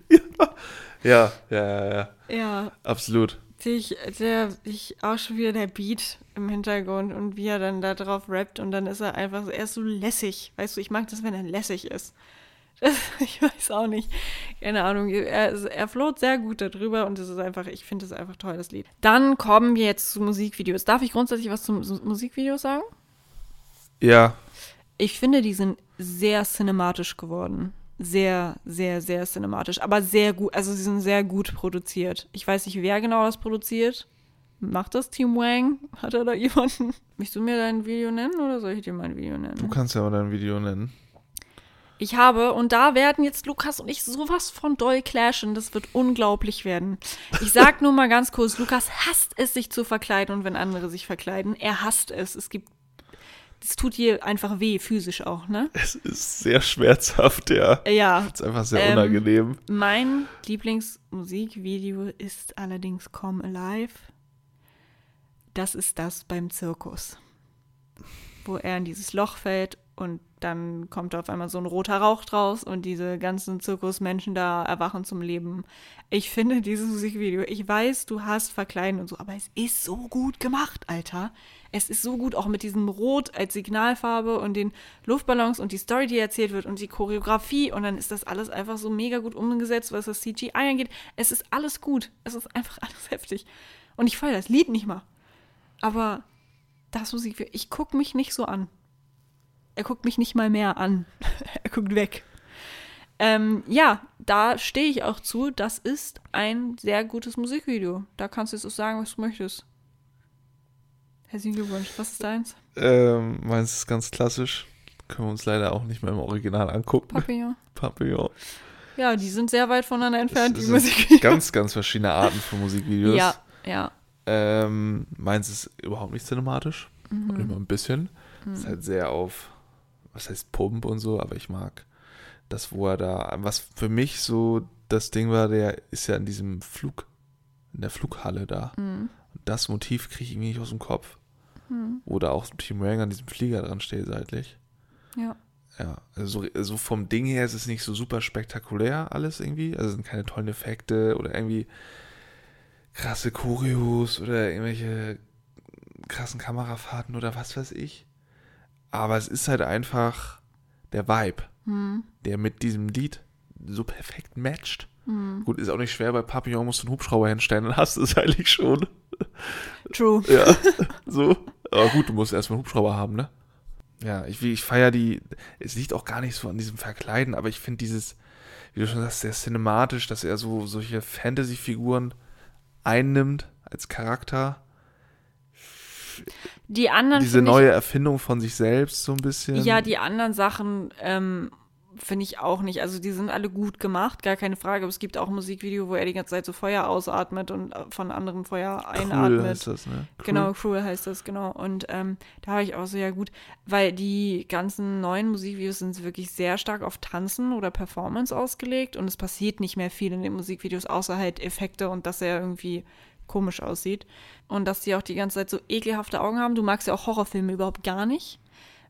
B: ja, ja, ja, ja,
A: Ja,
B: absolut.
A: ich, der, ich auch schon wieder der Beat im Hintergrund und wie er dann da drauf rappt und dann ist er einfach so, er ist so lässig. Weißt du, ich mag das, wenn er lässig ist. Das, ich weiß auch nicht. Keine Ahnung. Er, er float sehr gut darüber und es ist einfach, ich finde es einfach toll, das Lied. Dann kommen wir jetzt zu Musikvideos. Darf ich grundsätzlich was zu Mu- Musikvideos sagen?
B: Ja,
A: Ich finde, die sind sehr cinematisch geworden. Sehr, sehr, sehr cinematisch. Aber sehr gut, also sie sind sehr gut produziert. Ich weiß nicht, wer genau das produziert. Macht das Team Wang? Hat er da jemanden? Möchtest du mir dein Video nennen oder soll ich dir mein Video
B: du
A: nennen?
B: kannst ja mal dein Video nennen.
A: Ich habe, und da werden jetzt Lukas und ich sowas von doll clashen, das wird unglaublich werden. Ich sag nur mal ganz kurz, Lukas hasst es, sich zu verkleiden und wenn andere sich verkleiden, er hasst es. Es gibt, es tut hier einfach weh, physisch auch, ne?
B: Es ist sehr schmerzhaft, ja.
A: Ja,
B: Es ist einfach sehr
A: Ähm,
B: unangenehm.
A: Mein Lieblingsmusikvideo ist allerdings Come Alive. Das ist das beim Zirkus. Wo er in dieses Loch fällt und dann kommt auf einmal so ein roter Rauch draus und diese ganzen Zirkusmenschen da erwachen zum Leben. Ich finde dieses Musikvideo, ich weiß, du hast Verkleiden und so, aber es ist so gut gemacht, Alter. Es ist so gut, auch mit diesem Rot als Signalfarbe und den Luftballons und die Story, die erzählt wird und die Choreografie und dann ist das alles einfach so mega gut umgesetzt, was das CGI angeht. Es ist alles gut. Es ist einfach alles heftig. Und ich feiere das Lied nicht mal. Aber das Musikvideo, ich gucke mich nicht so an. Er guckt mich nicht mal mehr an. er guckt weg. Ähm, ja, da stehe ich auch zu. Das ist ein sehr gutes Musikvideo. Da kannst du jetzt auch sagen, was du möchtest. Herzlichen Glückwunsch. Was ist deins?
B: Ähm, meins ist ganz klassisch. Können wir uns leider auch nicht mehr im Original angucken.
A: Papillon.
B: Papillon.
A: Ja, die sind sehr weit voneinander entfernt,
B: Es
A: die Musikvideos.
B: Ganz, ganz verschiedene Arten von Musikvideos.
A: Ja, ja.
B: Ähm, meins ist überhaupt nicht cinematisch.
A: Mhm.
B: Immer ein bisschen. Ist halt sehr auf, was heißt Pump und so, aber ich mag das, wo er da, was für mich so das Ding war, der ist ja in diesem Flug, in der Flughalle da.
A: Mhm.
B: Und das Motiv kriege ich irgendwie nicht aus dem Kopf. Wo da auch Team Wang an diesem Flieger dran steht seitlich.
A: Ja.
B: Ja, also so, so vom Ding her ist es nicht so super spektakulär alles irgendwie. Also es sind keine tollen Effekte oder irgendwie krasse Choreos oder irgendwelche krassen Kamerafahrten oder was weiß ich. Aber es ist halt einfach der Vibe,
A: Hm.
B: der mit diesem Lied so perfekt matcht.
A: Hm.
B: Gut, ist auch nicht schwer, bei Papillon musst du einen Hubschrauber hinstellen, dann hast du es eigentlich schon.
A: True.
B: Ja, so. Aber gut, du musst erstmal einen Hubschrauber haben, ne? Ja, ich, ich feiere die, es liegt auch gar nicht so an diesem Verkleiden, aber ich finde dieses, wie du schon sagst, sehr cinematisch, dass er so solche Fantasy-Figuren einnimmt als Charakter.
A: Die anderen
B: Diese neue Erfindung von sich selbst so ein bisschen.
A: ich, ja, die anderen Sachen ähm, finde ich auch nicht. Also die sind alle gut gemacht, gar keine Frage. Aber es gibt auch ein Musikvideo, wo er die ganze Zeit so Feuer ausatmet und äh, von anderem Feuer einatmet.
B: heißt das, ne? Cool.
A: Genau, Cruel heißt das, genau. Und ähm, da habe ich auch so, ja gut, weil die ganzen neuen Musikvideos sind wirklich sehr stark auf Tanzen oder Performance ausgelegt und es passiert nicht mehr viel in den Musikvideos, außer halt Effekte und dass er irgendwie komisch aussieht. Und dass die auch die ganze Zeit so ekelhafte Augen haben. Du magst ja auch Horrorfilme überhaupt gar nicht.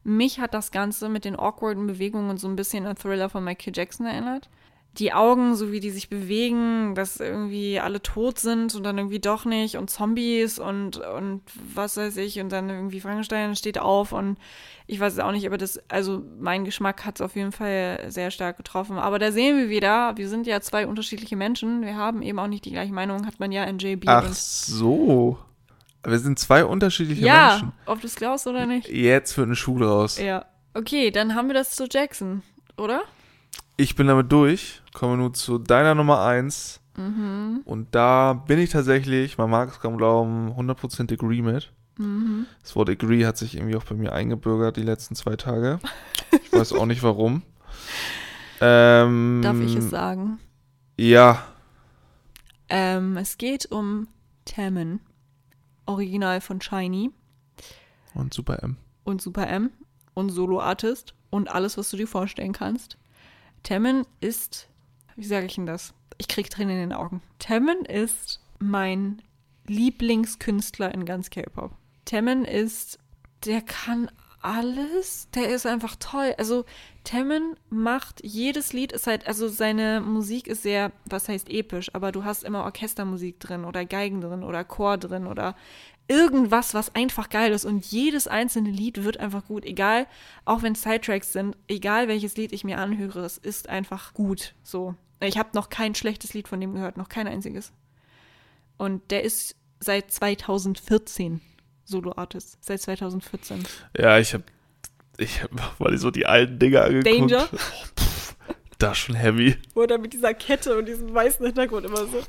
A: Mich hat das Ganze mit den awkwarden Bewegungen so ein bisschen an Thriller von Michael Jackson erinnert. Die Augen, so wie die sich bewegen, dass irgendwie alle tot sind und dann irgendwie doch nicht und Zombies und, und was weiß ich und dann irgendwie Frankenstein steht auf und ich weiß es auch nicht, aber das, also mein Geschmack hat es auf jeden Fall sehr stark getroffen. Aber da sehen wir wieder, wir sind ja zwei unterschiedliche Menschen, wir haben eben auch nicht die gleiche Meinung, hat man ja in JB
B: Ach so. Wir sind zwei unterschiedliche
A: ja,
B: Menschen.
A: ob du es glaubst oder nicht.
B: Jetzt wird eine Schule raus.
A: Ja. Okay, dann haben wir das zu Jackson, oder?
B: Ich bin damit durch. Kommen wir nun zu deiner Nummer 1.
A: Mhm.
B: Und da bin ich tatsächlich, man mag es kaum glauben, 100% agree mit.
A: Mhm.
B: Das Wort agree hat sich irgendwie auch bei mir eingebürgert die letzten zwei Tage. Ich weiß auch nicht warum. Ähm,
A: Darf ich es sagen?
B: Ja,
A: Ähm, es geht um Tammin, Original von Shiny
B: und Super M.
A: und Super M und Solo Artist und alles, was du dir vorstellen kannst. Tammin ist, wie sage ich denn das? Ich krieg Tränen in den Augen. Tammin ist mein Lieblingskünstler in ganz K-Pop. Tammin ist, der kann alles, der ist einfach toll. Also Tammin macht jedes Lied ist halt, also seine Musik ist sehr, was heißt episch, aber du hast immer Orchestermusik drin oder Geigen drin oder Chor drin oder irgendwas, was einfach geil ist und jedes einzelne Lied wird einfach gut, egal, auch wenn Sidetracks sind, egal welches Lied ich mir anhöre, es ist einfach gut, so. Ich habe noch kein schlechtes Lied von dem gehört, noch kein einziges. Und der ist seit 2014 Solo-Artist, seit 2014.
B: Ja, ich hab, ich hab mal so die alten Dinge angeguckt.
A: Danger?
B: Oh, pff, das ist schon heavy.
A: Oder mit dieser Kette und diesem weißen Hintergrund immer so.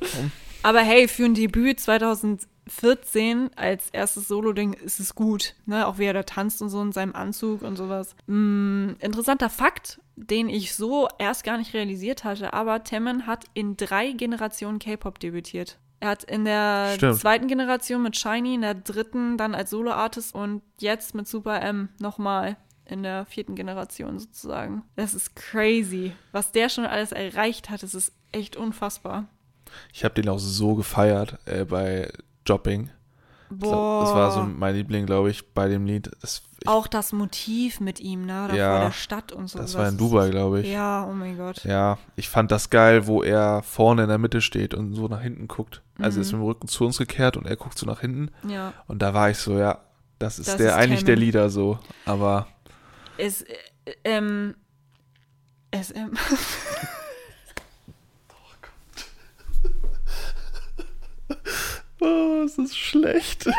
A: Aber hey, für ein Debüt 2014 als erstes Solo-Ding ist es gut. Ne? Auch wie er da tanzt und so in seinem Anzug und sowas. Mm, interessanter Fakt, den ich so erst gar nicht realisiert hatte, aber Temmen hat in drei Generationen K-Pop debütiert. Er hat in der
B: Stimmt.
A: zweiten Generation mit Shiny, in der dritten dann als Solo-Artist und jetzt mit Super M nochmal in der vierten Generation sozusagen. Das ist crazy. Was der schon alles erreicht hat, das ist echt unfassbar.
B: Ich habe den auch so gefeiert äh, bei Jobbing.
A: Boah.
B: Das war so mein Liebling, glaube ich, bei dem Lied. Das, ich,
A: Auch das Motiv mit ihm, ne? Da
B: Ja,
A: vor der Stadt und so.
B: das war in Dubai, glaube ich.
A: Ja, oh mein Gott.
B: Ja, ich fand das geil, wo er vorne in der Mitte steht und so nach hinten guckt. Also er ist mit dem Rücken zu uns gekehrt und er guckt so nach hinten.
A: Ja.
B: Und da war ich so, ja, das ist
A: Das
B: der
A: ist
B: eigentlich der
A: Tammin.
B: Leader so. Aber
A: Es, äh, ähm, es, ähm,
B: oh, es ist schlecht.
A: ähm,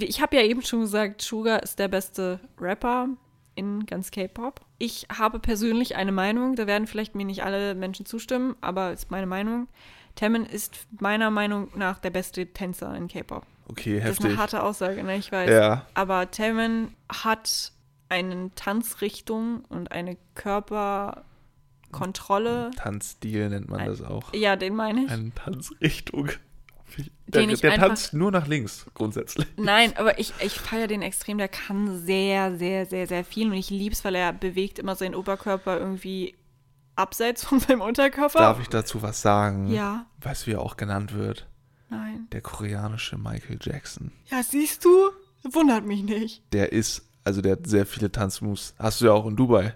A: ich habe ja eben schon gesagt, Suga ist der beste Rapper in ganz K-Pop. Ich habe persönlich eine Meinung, da werden vielleicht mir nicht alle Menschen zustimmen, aber ist meine Meinung. Taemin ist meiner Meinung nach der beste Tänzer in K-Pop.
B: Okay,
A: Das ist
B: heftig.
A: eine harte Aussage, ne? Ich weiß.
B: Ja.
A: Aber Taemin hat eine Tanzrichtung und eine Körperkontrolle.
B: Tanzstil nennt man
A: Ein-
B: das auch.
A: Ja, den meine ich.
B: Eine Tanzrichtung. Der, der
A: einfach-
B: tanzt nur nach links, grundsätzlich.
A: Nein, aber ich, ich feiere den extrem. Der kann sehr, sehr, sehr, sehr viel. Und ich liebe es, weil er bewegt immer seinen Oberkörper irgendwie abseits von seinem Unterkörper.
B: Darf ich dazu was sagen?
A: Ja,
B: Weißt du, wie er auch genannt wird?
A: nein.
B: Der koreanische Michael Jackson.
A: Ja, siehst du? Wundert mich nicht.
B: Der ist, also der hat sehr viele Tanzmoves. Hast du ja auch in Dubai,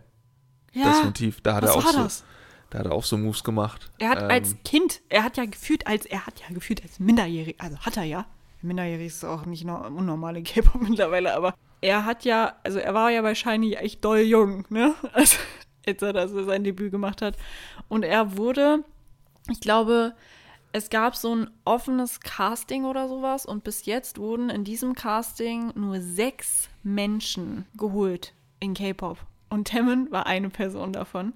B: das
A: Ja,
B: Motiv. Da hat
A: was
B: er auch
A: war
B: so,
A: das?
B: da hat er auch so Moves gemacht.
A: Er hat
B: Ähm,
A: als Kind, er hat ja gefühlt als, er hat ja gefühlt als Minderjährig, also hat er ja. Minderjährig ist auch nicht no, unnormale K-Pop mittlerweile, aber er hat ja, also er war ja bei Shiny echt doll jung, ne? Also als er sein Debüt gemacht hat. Und er wurde, ich glaube, es gab so ein offenes Casting oder sowas und bis jetzt wurden in diesem Casting nur sechs Menschen geholt in K-Pop. Und Taemin war eine Person davon.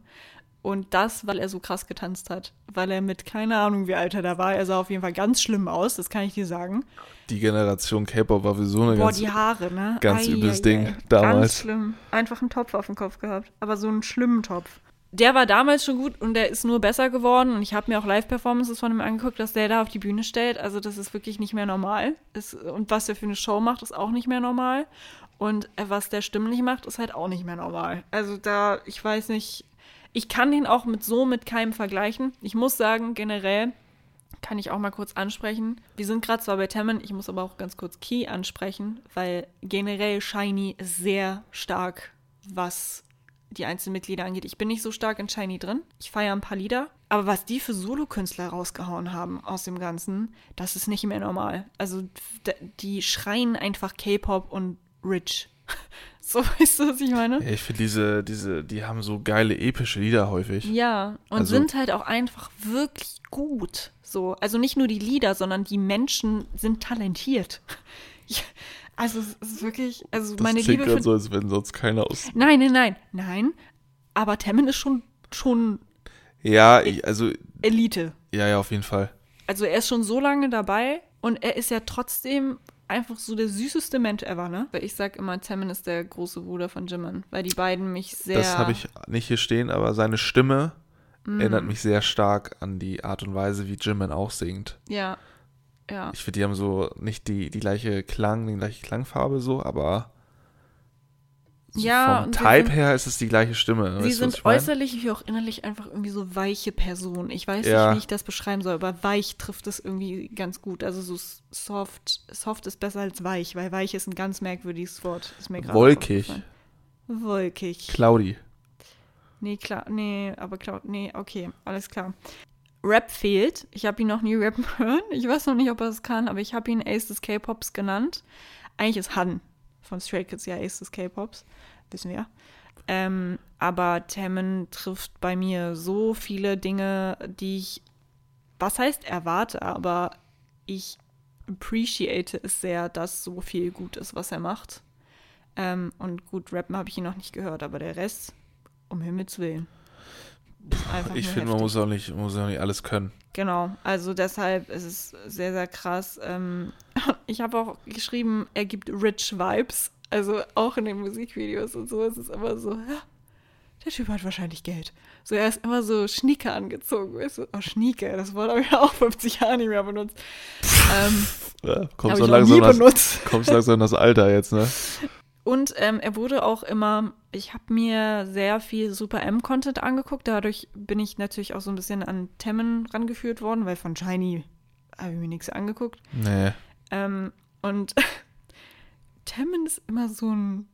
A: Und das, weil er so krass getanzt hat. Weil er mit, keine Ahnung, wie alt er da war. Er sah auf jeden Fall ganz schlimm aus, das kann ich dir sagen.
B: Die Generation K-Pop war sowieso eine
A: Boah,
B: ganz,
A: die Haare, ne?
B: ganz
A: Ei,
B: übles Ding damals.
A: Ganz schlimm. Einfach einen Topf auf dem Kopf gehabt. Aber so einen schlimmen Topf. Der war damals schon gut und der ist nur besser geworden. Und ich habe mir auch Live-Performances von ihm angeguckt, dass der da auf die Bühne stellt. Also, das ist wirklich nicht mehr normal. Ist, und was der für eine Show macht, ist auch nicht mehr normal. Und was der stimmlich macht, ist halt auch nicht mehr normal. Also, da, ich weiß nicht. Ich kann den auch mit so mit keinem vergleichen. Ich muss sagen, generell kann ich auch mal kurz ansprechen. Wir sind gerade zwar bei Taemin, ich muss aber auch ganz kurz Key ansprechen, weil generell Shiny ist sehr stark, was die einzelnen Mitglieder angeht. Ich bin nicht so stark in Shiny drin. Ich feiere ein paar Lieder. Aber was die für Solokünstler rausgehauen haben aus dem Ganzen, das ist nicht mehr normal. Also die schreien einfach K-Pop und Rich. So weißt du, was ich meine?
B: Ja, ich finde diese, diese, die haben so geile epische Lieder häufig.
A: Ja, und
B: Also-
A: sind halt auch einfach wirklich gut. So, also nicht nur die Lieder, sondern die Menschen sind talentiert. Ich, also es ist wirklich, also
B: Das
A: meine Liebe für
B: so, als wenn sonst keiner aus.
A: Nein, nein, nein, nein. Aber Temmin ist schon schon
B: Ja, ich, also,
A: Elite.
B: ja, ja, auf jeden Fall.
A: Also er ist schon so lange dabei und er ist ja trotzdem einfach so der süßeste Mensch ever, ne? Weil ich sag immer, Temmin ist der große Bruder von Jimin, weil die beiden mich sehr
B: Das habe ich nicht hier stehen, aber seine Stimme
A: Mm.
B: erinnert mich sehr stark an die Art und Weise, wie Jimin auch singt.
A: ja ja
B: Ich finde, die haben so nicht die, die gleiche Klang, die gleiche Klangfarbe so, aber so
A: Ja,
B: vom Type
A: sind-
B: her ist es die gleiche Stimme.
A: Sie
B: weißt
A: sind
B: ich mein?
A: äußerlich wie auch innerlich einfach irgendwie so weiche Personen. Ich weiß
B: Ja.
A: nicht, wie ich das beschreiben soll, aber weich trifft es irgendwie ganz gut. Also so soft, soft ist besser als weich, weil weich ist ein ganz merkwürdiges Wort. Ist mir
B: Wolkig.
A: Wolkig.
B: Cloudy.
A: Nee, klar, nee, aber klar, nee, okay, alles klar. Rap fehlt. Ich habe ihn noch nie rappen hören. Ich weiß noch nicht, ob er es kann, aber ich habe ihn Ace des K-Pops genannt. Eigentlich ist Han von Stray Kids ja Ace des K-Pops, wissen wir. Ähm, aber Taemin trifft bei mir so viele Dinge, die ich, was heißt erwarte, aber ich appreciate es sehr, dass so viel gut ist, was er macht. Ähm, und gut, rappen habe ich ihn noch nicht gehört, aber der Rest, um Himmels Willen.
B: Ich finde, man muss auch, nicht, muss auch nicht alles können.
A: Genau, also deshalb ist es sehr, sehr krass. Ähm, ich habe auch geschrieben, er gibt rich Vibes. Also auch in den Musikvideos und so ist es immer so, ja, der Typ hat wahrscheinlich Geld. So, er ist immer so Schnieke angezogen. Weißt du? Oh, Schnieke, das Wort habe ich auch 50 Jahre nicht mehr benutzt. ähm,
B: Ja, kommst, so langsam das,
A: benutzt.
B: kommst langsam in das Alter jetzt, ne?
A: Und ähm, er wurde auch immer, ich habe mir sehr viel Super M-Content angeguckt. Dadurch bin ich natürlich auch so ein bisschen an Temmen rangeführt worden, weil von Shiny habe ich mir nichts angeguckt.
B: Nee.
A: Ähm, und Temmen ist immer so ein.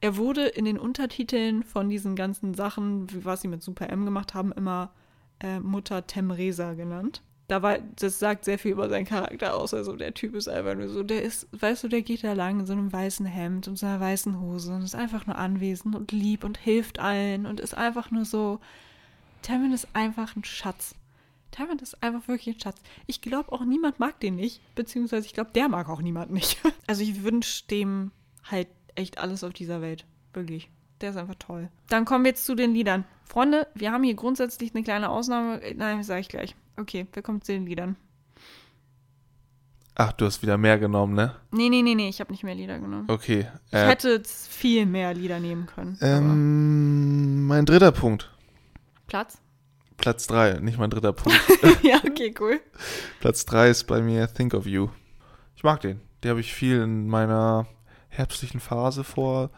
A: Er wurde in den Untertiteln von diesen ganzen Sachen, was sie mit Super M gemacht haben, immer äh, Mutter Temresa genannt. Da war, das sagt sehr viel über seinen Charakter aus. Also der Typ ist einfach nur so, der ist, weißt du, der geht da lang in so einem weißen Hemd und so einer weißen Hose und ist einfach nur anwesend und lieb und hilft allen und ist einfach nur so. Temmen ist einfach ein Schatz. Tywin ist einfach wirklich ein Schatz. Ich glaube auch niemand mag den nicht, beziehungsweise ich glaube, der mag auch niemand nicht. Also ich wünsche dem halt echt alles auf dieser Welt. Wirklich. Der ist einfach toll. Dann kommen wir jetzt zu den Liedern. Freunde, wir haben hier grundsätzlich eine kleine Ausnahme. Nein, das sage ich gleich. Okay, wir kommen zu den Liedern.
B: Ach, du hast wieder mehr genommen, ne?
A: Nee, nee, nee, nee, ich habe nicht mehr Lieder genommen.
B: Okay.
A: Ich
B: Äh,
A: hätte jetzt viel mehr Lieder nehmen können.
B: ähm, mein dritter Punkt.
A: Platz?
B: Platz drei, nicht mein dritter Punkt.
A: ja, okay, cool.
B: Platz drei ist bei mir Think of You. Ich mag den. Den habe ich viel in meiner herbstlichen Phase vor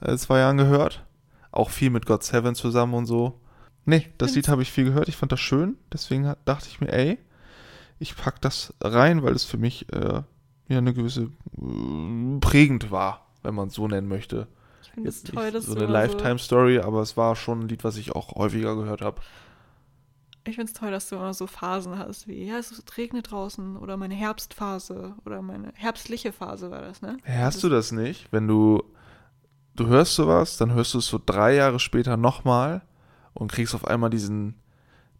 B: äh, zwei Jahren gehört. Auch viel mit God Seven zusammen und so. Nee, das Lied habe ich viel gehört. Ich fand das schön. Deswegen dachte ich mir, ey, ich pack das rein, weil es für mich äh, ja eine gewisse äh, prägend war, wenn man es so nennen möchte.
A: Ich finde es toll, dass
B: so eine Lifetime-Story, aber es war schon ein Lied, was ich auch häufiger gehört habe.
A: Ich finde es toll, dass du immer so Phasen hast, wie, ja, es regnet draußen oder meine Herbstphase oder meine herbstliche Phase war das, ne?
B: Hast du das nicht? Wenn du, du hörst sowas, dann hörst du es so drei Jahre später nochmal und kriegst auf einmal diesen,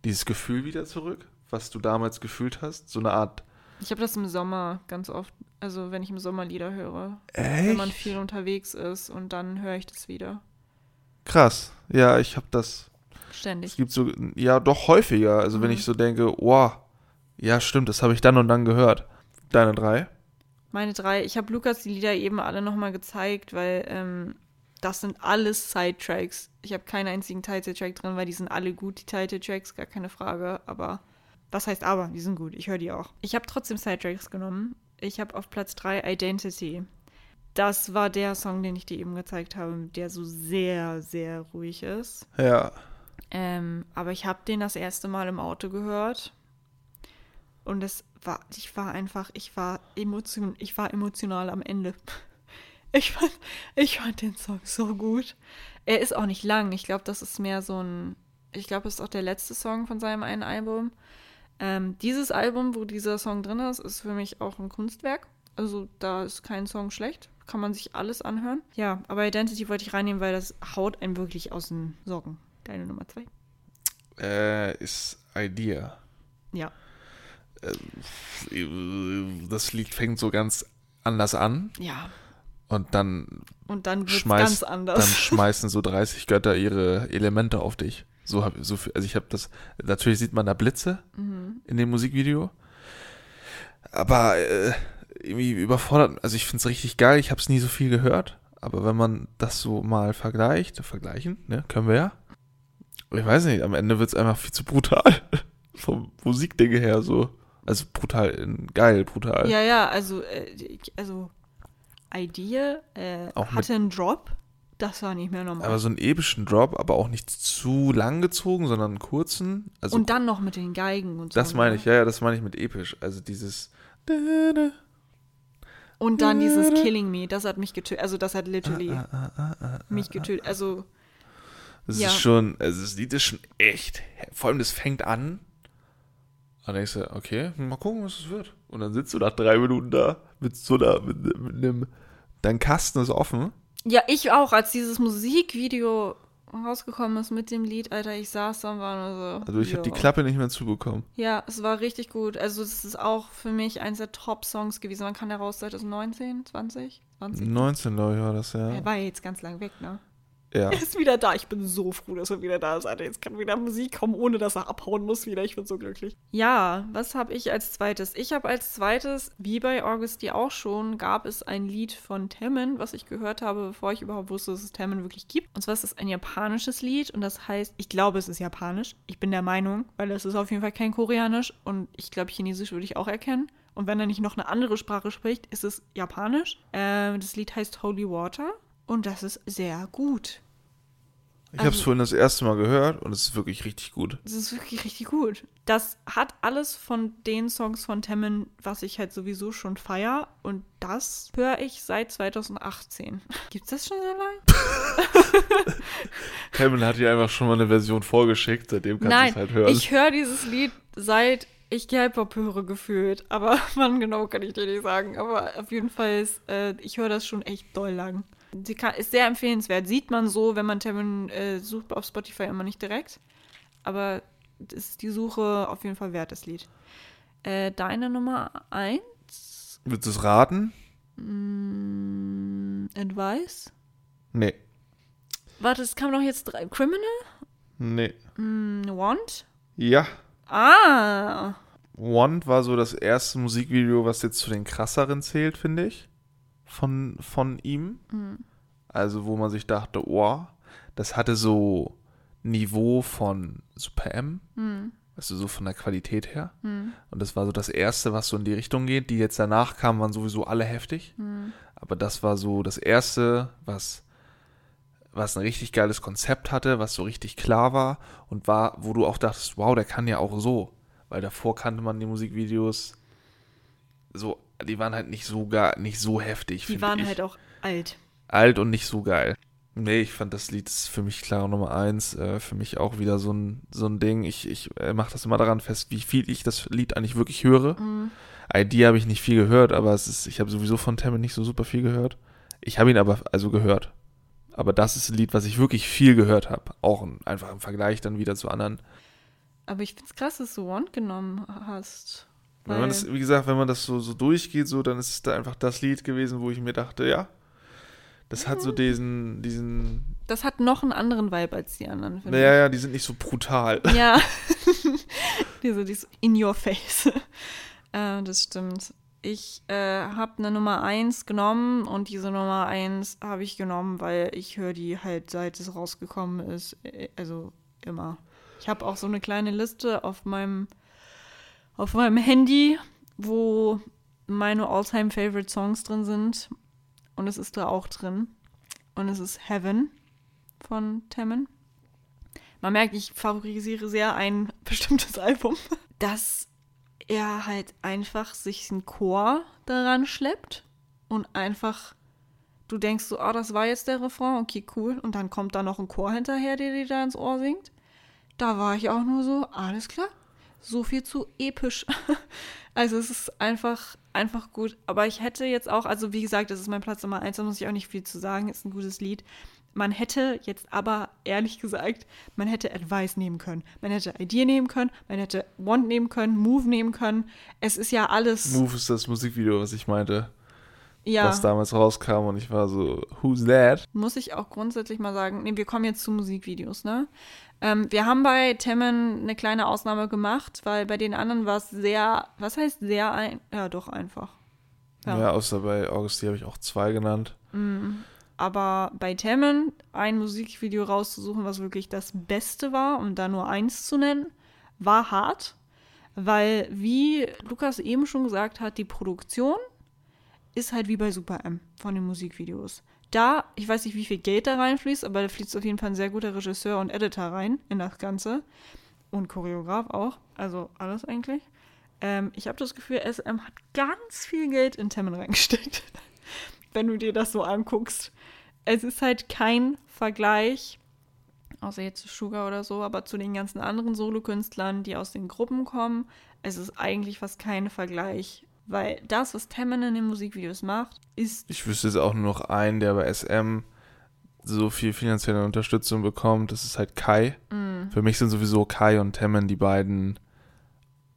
B: dieses Gefühl wieder zurück, was du damals gefühlt hast. So eine Art.
A: Ich habe das im Sommer ganz oft, also wenn ich im Sommer Lieder höre.
B: Echt?
A: Wenn man viel unterwegs ist und dann höre ich das wieder.
B: Krass. Ja, ich habe das. Es
A: Ständig.
B: gibt so, ja, doch häufiger. Also wenn
A: Mhm.
B: ich so denke, wow, ja, stimmt, das habe ich dann und dann gehört. Deine drei?
A: Meine drei, ich habe Lukas die Lieder eben alle nochmal gezeigt, weil ähm, das sind alles Sidetracks. Ich habe keinen einzigen Titeltrack drin, weil die sind alle gut, die Titeltracks, gar keine Frage. Aber was heißt aber? Die sind gut, ich höre die auch. Ich habe trotzdem Sidetracks genommen. Ich habe auf Platz drei Identity. Das war der Song, den ich dir eben gezeigt habe, der so sehr, sehr ruhig ist.
B: Ja.
A: Ähm, aber ich habe den das erste Mal im Auto gehört. Und es war, ich war einfach, ich war emotion, ich war emotional am Ende. Ich fand, ich fand den Song so gut. Er ist auch nicht lang. Ich glaube, das ist mehr so ein, ich glaube, es ist auch der letzte Song von seinem einen Album. Ähm, dieses Album, wo dieser Song drin ist, ist für mich auch ein Kunstwerk. Also da ist kein Song schlecht. Kann man sich alles anhören. Ja, aber Identity wollte ich reinnehmen, weil das haut einen wirklich aus den Socken. Deine Nummer zwei.
B: Äh, ist Idea.
A: Ja.
B: Das Lied fängt so ganz anders an
A: Ja.
B: Und dann,
A: Und dann
B: schmeißt, dann schmeißen so 30 Götter ihre Elemente auf dich. So hab, so viel, also ich habe das, natürlich sieht man da Blitze
A: Mhm.
B: in dem Musikvideo, aber äh, irgendwie überfordert, also ich finde es richtig geil, ich habe es nie so viel gehört, aber wenn man das so mal vergleicht, vergleichen, ne, können wir ja, ich weiß nicht, am Ende wird es einfach viel zu brutal, vom Musikdinge her so, also brutal, in- geil, brutal.
A: Ja, ja, also, äh, also Idea äh, hatte einen Drop. Das war nicht mehr normal.
B: Aber so einen epischen Drop, aber auch nicht zu lang gezogen, sondern einen kurzen. Also
A: und dann noch mit den Geigen und so.
B: das meine
A: ne?
B: ich, ja, ja, das meine ich mit episch. Also dieses.
A: Und dann dieses Killing Me, das hat mich getötet. Also das hat literally
B: Ah,
A: mich getötet. Also
B: Das
A: Ja.
B: ist schon, also das Lied ist schon echt. Vor allem, das fängt an. Und dann denkst du, okay, mal gucken, was es wird. Und dann sitzt du nach drei Minuten da mit so einer, mit, mit einem, dein Kasten ist offen.
A: Ja, ich auch, als dieses Musikvideo rausgekommen ist mit dem Lied, Alter, ich saß da und war nur so.
B: Also ich habe die. Klappe nicht mehr zubekommen.
A: Ja, es war richtig gut. Also es ist auch für mich eins der Top-Songs gewesen. Man kann daraus 2019, 20, 20.
B: 19, glaube ich, war das, ja.
A: Er war ja jetzt ganz lang weg, ne?
B: Ja.
A: Er ist wieder da. Ich bin so froh, dass er wieder da ist. Alter, jetzt kann wieder Musik kommen, ohne dass er abhauen muss wieder. Ich bin so glücklich. Ja, was habe ich als zweites? Ich habe als zweites, wie bei Augusti auch schon, gab es ein Lied von Temmen, was ich gehört habe, bevor ich überhaupt wusste, dass es Temmen wirklich gibt. Und zwar ist es ein japanisches Lied und das heißt, ich glaube, es ist japanisch. Ich bin der Meinung, weil es ist auf jeden Fall kein koreanisch und ich glaube, chinesisch würde ich auch erkennen. Und wenn er nicht noch eine andere Sprache spricht, ist es japanisch. Ähm, das Lied heißt Holy Water und das ist sehr gut.
B: Ich habe es
A: Also-
B: vorhin das erste Mal gehört und es ist wirklich richtig gut.
A: Das ist wirklich richtig gut. Das hat alles von den Songs von Temmen, was ich halt sowieso schon feier. Und das höre ich seit 2018. Gibt's das schon so lange?
B: Kevin hat dir einfach schon mal eine Version vorgeschickt, seitdem kannst du es halt hören.
A: ich höre dieses Lied seit ich K-Pop höre gefühlt. Aber wann genau kann ich dir nicht sagen. Aber auf jeden Fall ist, äh, ich höre das schon echt doll lang. Sie kann, ist sehr empfehlenswert. Sieht man so, wenn man Temmen äh, sucht auf Spotify immer nicht direkt. Aber ist die Suche auf jeden Fall wert, das Lied. Äh, deine Nummer 1?
B: Willst du es raten?
A: Mm, Advice?
B: Nee.
A: Warte, es kam doch jetzt drei. Criminal?
B: Nee.
A: Mm, Want?
B: Ja.
A: Ah!
B: Want war so das erste Musikvideo, was jetzt zu den krasseren zählt, finde ich. Von, von ihm.
A: Mhm.
B: Also, wo man sich dachte, oh, das hatte so Niveau von Super M.
A: Hm,
B: Also so von der Qualität her.
A: hm,
B: Und das war so das erste, was so in die Richtung geht. Die jetzt danach kamen, waren sowieso alle heftig.
A: hm.
B: Aber das war so das erste, was, was ein richtig geiles Konzept hatte, was so richtig klar war und war, wo du auch dachtest, wow, der kann ja auch so. Weil davor kannte man die Musikvideos so, die waren halt nicht so gar, nicht so heftig.
A: Die waren
B: ich.
A: halt auch alt.
B: alt und nicht so geil. Nee, ich fand das Lied ist für mich klar Nummer eins. Äh, für mich auch wieder so ein, so ein Ding. Ich, ich äh, mache das immer daran fest, wie viel ich das Lied eigentlich wirklich höre.
A: Mhm.
B: ID habe ich nicht viel gehört, aber es ist, ich habe sowieso von Temmen nicht so super viel gehört. Ich habe ihn aber also gehört. Aber das ist ein Lied, was ich wirklich viel gehört habe. Auch im, einfach im Vergleich dann wieder zu anderen.
A: Aber ich find's krass, dass du One genommen hast.
B: Wenn man das, wie gesagt, wenn man das so, so durchgeht, so, dann ist es da einfach das Lied gewesen, wo ich mir dachte, ja, das hat so
A: Mhm.
B: diesen, diesen,
A: das hat noch einen anderen Vibe als die anderen, finde
B: naja, ja, die sind nicht so brutal.
A: ich. Ja. diese, diese in your face. äh, das stimmt. Ich äh, habe eine Nummer 1 genommen und diese Nummer 1 habe ich genommen, weil ich höre die halt seit es rausgekommen ist. äh, Also immer. Ich habe auch so eine kleine Liste auf meinem, auf meinem Handy, wo meine all-time favorite Songs drin sind. Und es ist da auch drin. Und es ist Heaven von Tammin. Man merkt, ich favorisiere sehr ein bestimmtes Album. Dass er halt einfach sich einen Chor daran schleppt und einfach du denkst so, ah, das war jetzt der Refrain, okay, cool. Und dann kommt da noch ein Chor hinterher, der dir da ins Ohr singt. Da war ich auch nur so, alles klar. So viel zu episch. Also es ist einfach, einfach gut. Aber ich hätte jetzt auch, also wie gesagt, das ist mein Platz Nummer eins, da muss ich auch nicht viel zu sagen, ist ein gutes Lied. Man hätte jetzt aber, ehrlich gesagt, man hätte Advice nehmen können. Man hätte Idea nehmen können, man hätte Want nehmen können, Move nehmen können. Es ist ja alles.
B: Move ist das Musikvideo, was ich meinte,
A: ja.
B: was damals rauskam und ich war so, who's that?
A: muss ich auch grundsätzlich mal sagen, nee, wir kommen jetzt zu Musikvideos, ne? Ähm, wir haben bei Temmen eine kleine Ausnahme gemacht, weil bei den anderen war es sehr, was heißt sehr ein, ja doch einfach.
B: Ja,
A: Ja.
B: außer bei Augusti habe ich auch zwei genannt.
A: Aber bei Temmen ein Musikvideo rauszusuchen, was wirklich das Beste war, um da nur eins zu nennen, war hart, weil wie Lukas eben schon gesagt hat, die Produktion ist halt wie bei Super M von den Musikvideos. Da, ich weiß nicht, wie viel Geld da reinfließt, aber da fließt auf jeden Fall ein sehr guter Regisseur und Editor rein in das Ganze. Und Choreograf auch. Also alles eigentlich. Ähm, ich habe das Gefühl, SM hat ganz viel Geld in Temmen reingesteckt. Wenn du dir das so anguckst. Es ist halt kein Vergleich, außer jetzt zu Sugar oder so, aber zu den ganzen anderen Solokünstlern, die aus den Gruppen kommen. Es ist eigentlich fast kein Vergleich. Weil das, was Temmen in den Musikvideos macht, ist
B: Ich wüsste jetzt auch nur noch einen, der bei SM so viel finanzielle Unterstützung bekommt. Das ist halt Kai.
A: mm,
B: Für mich sind sowieso Kai und Temmen die beiden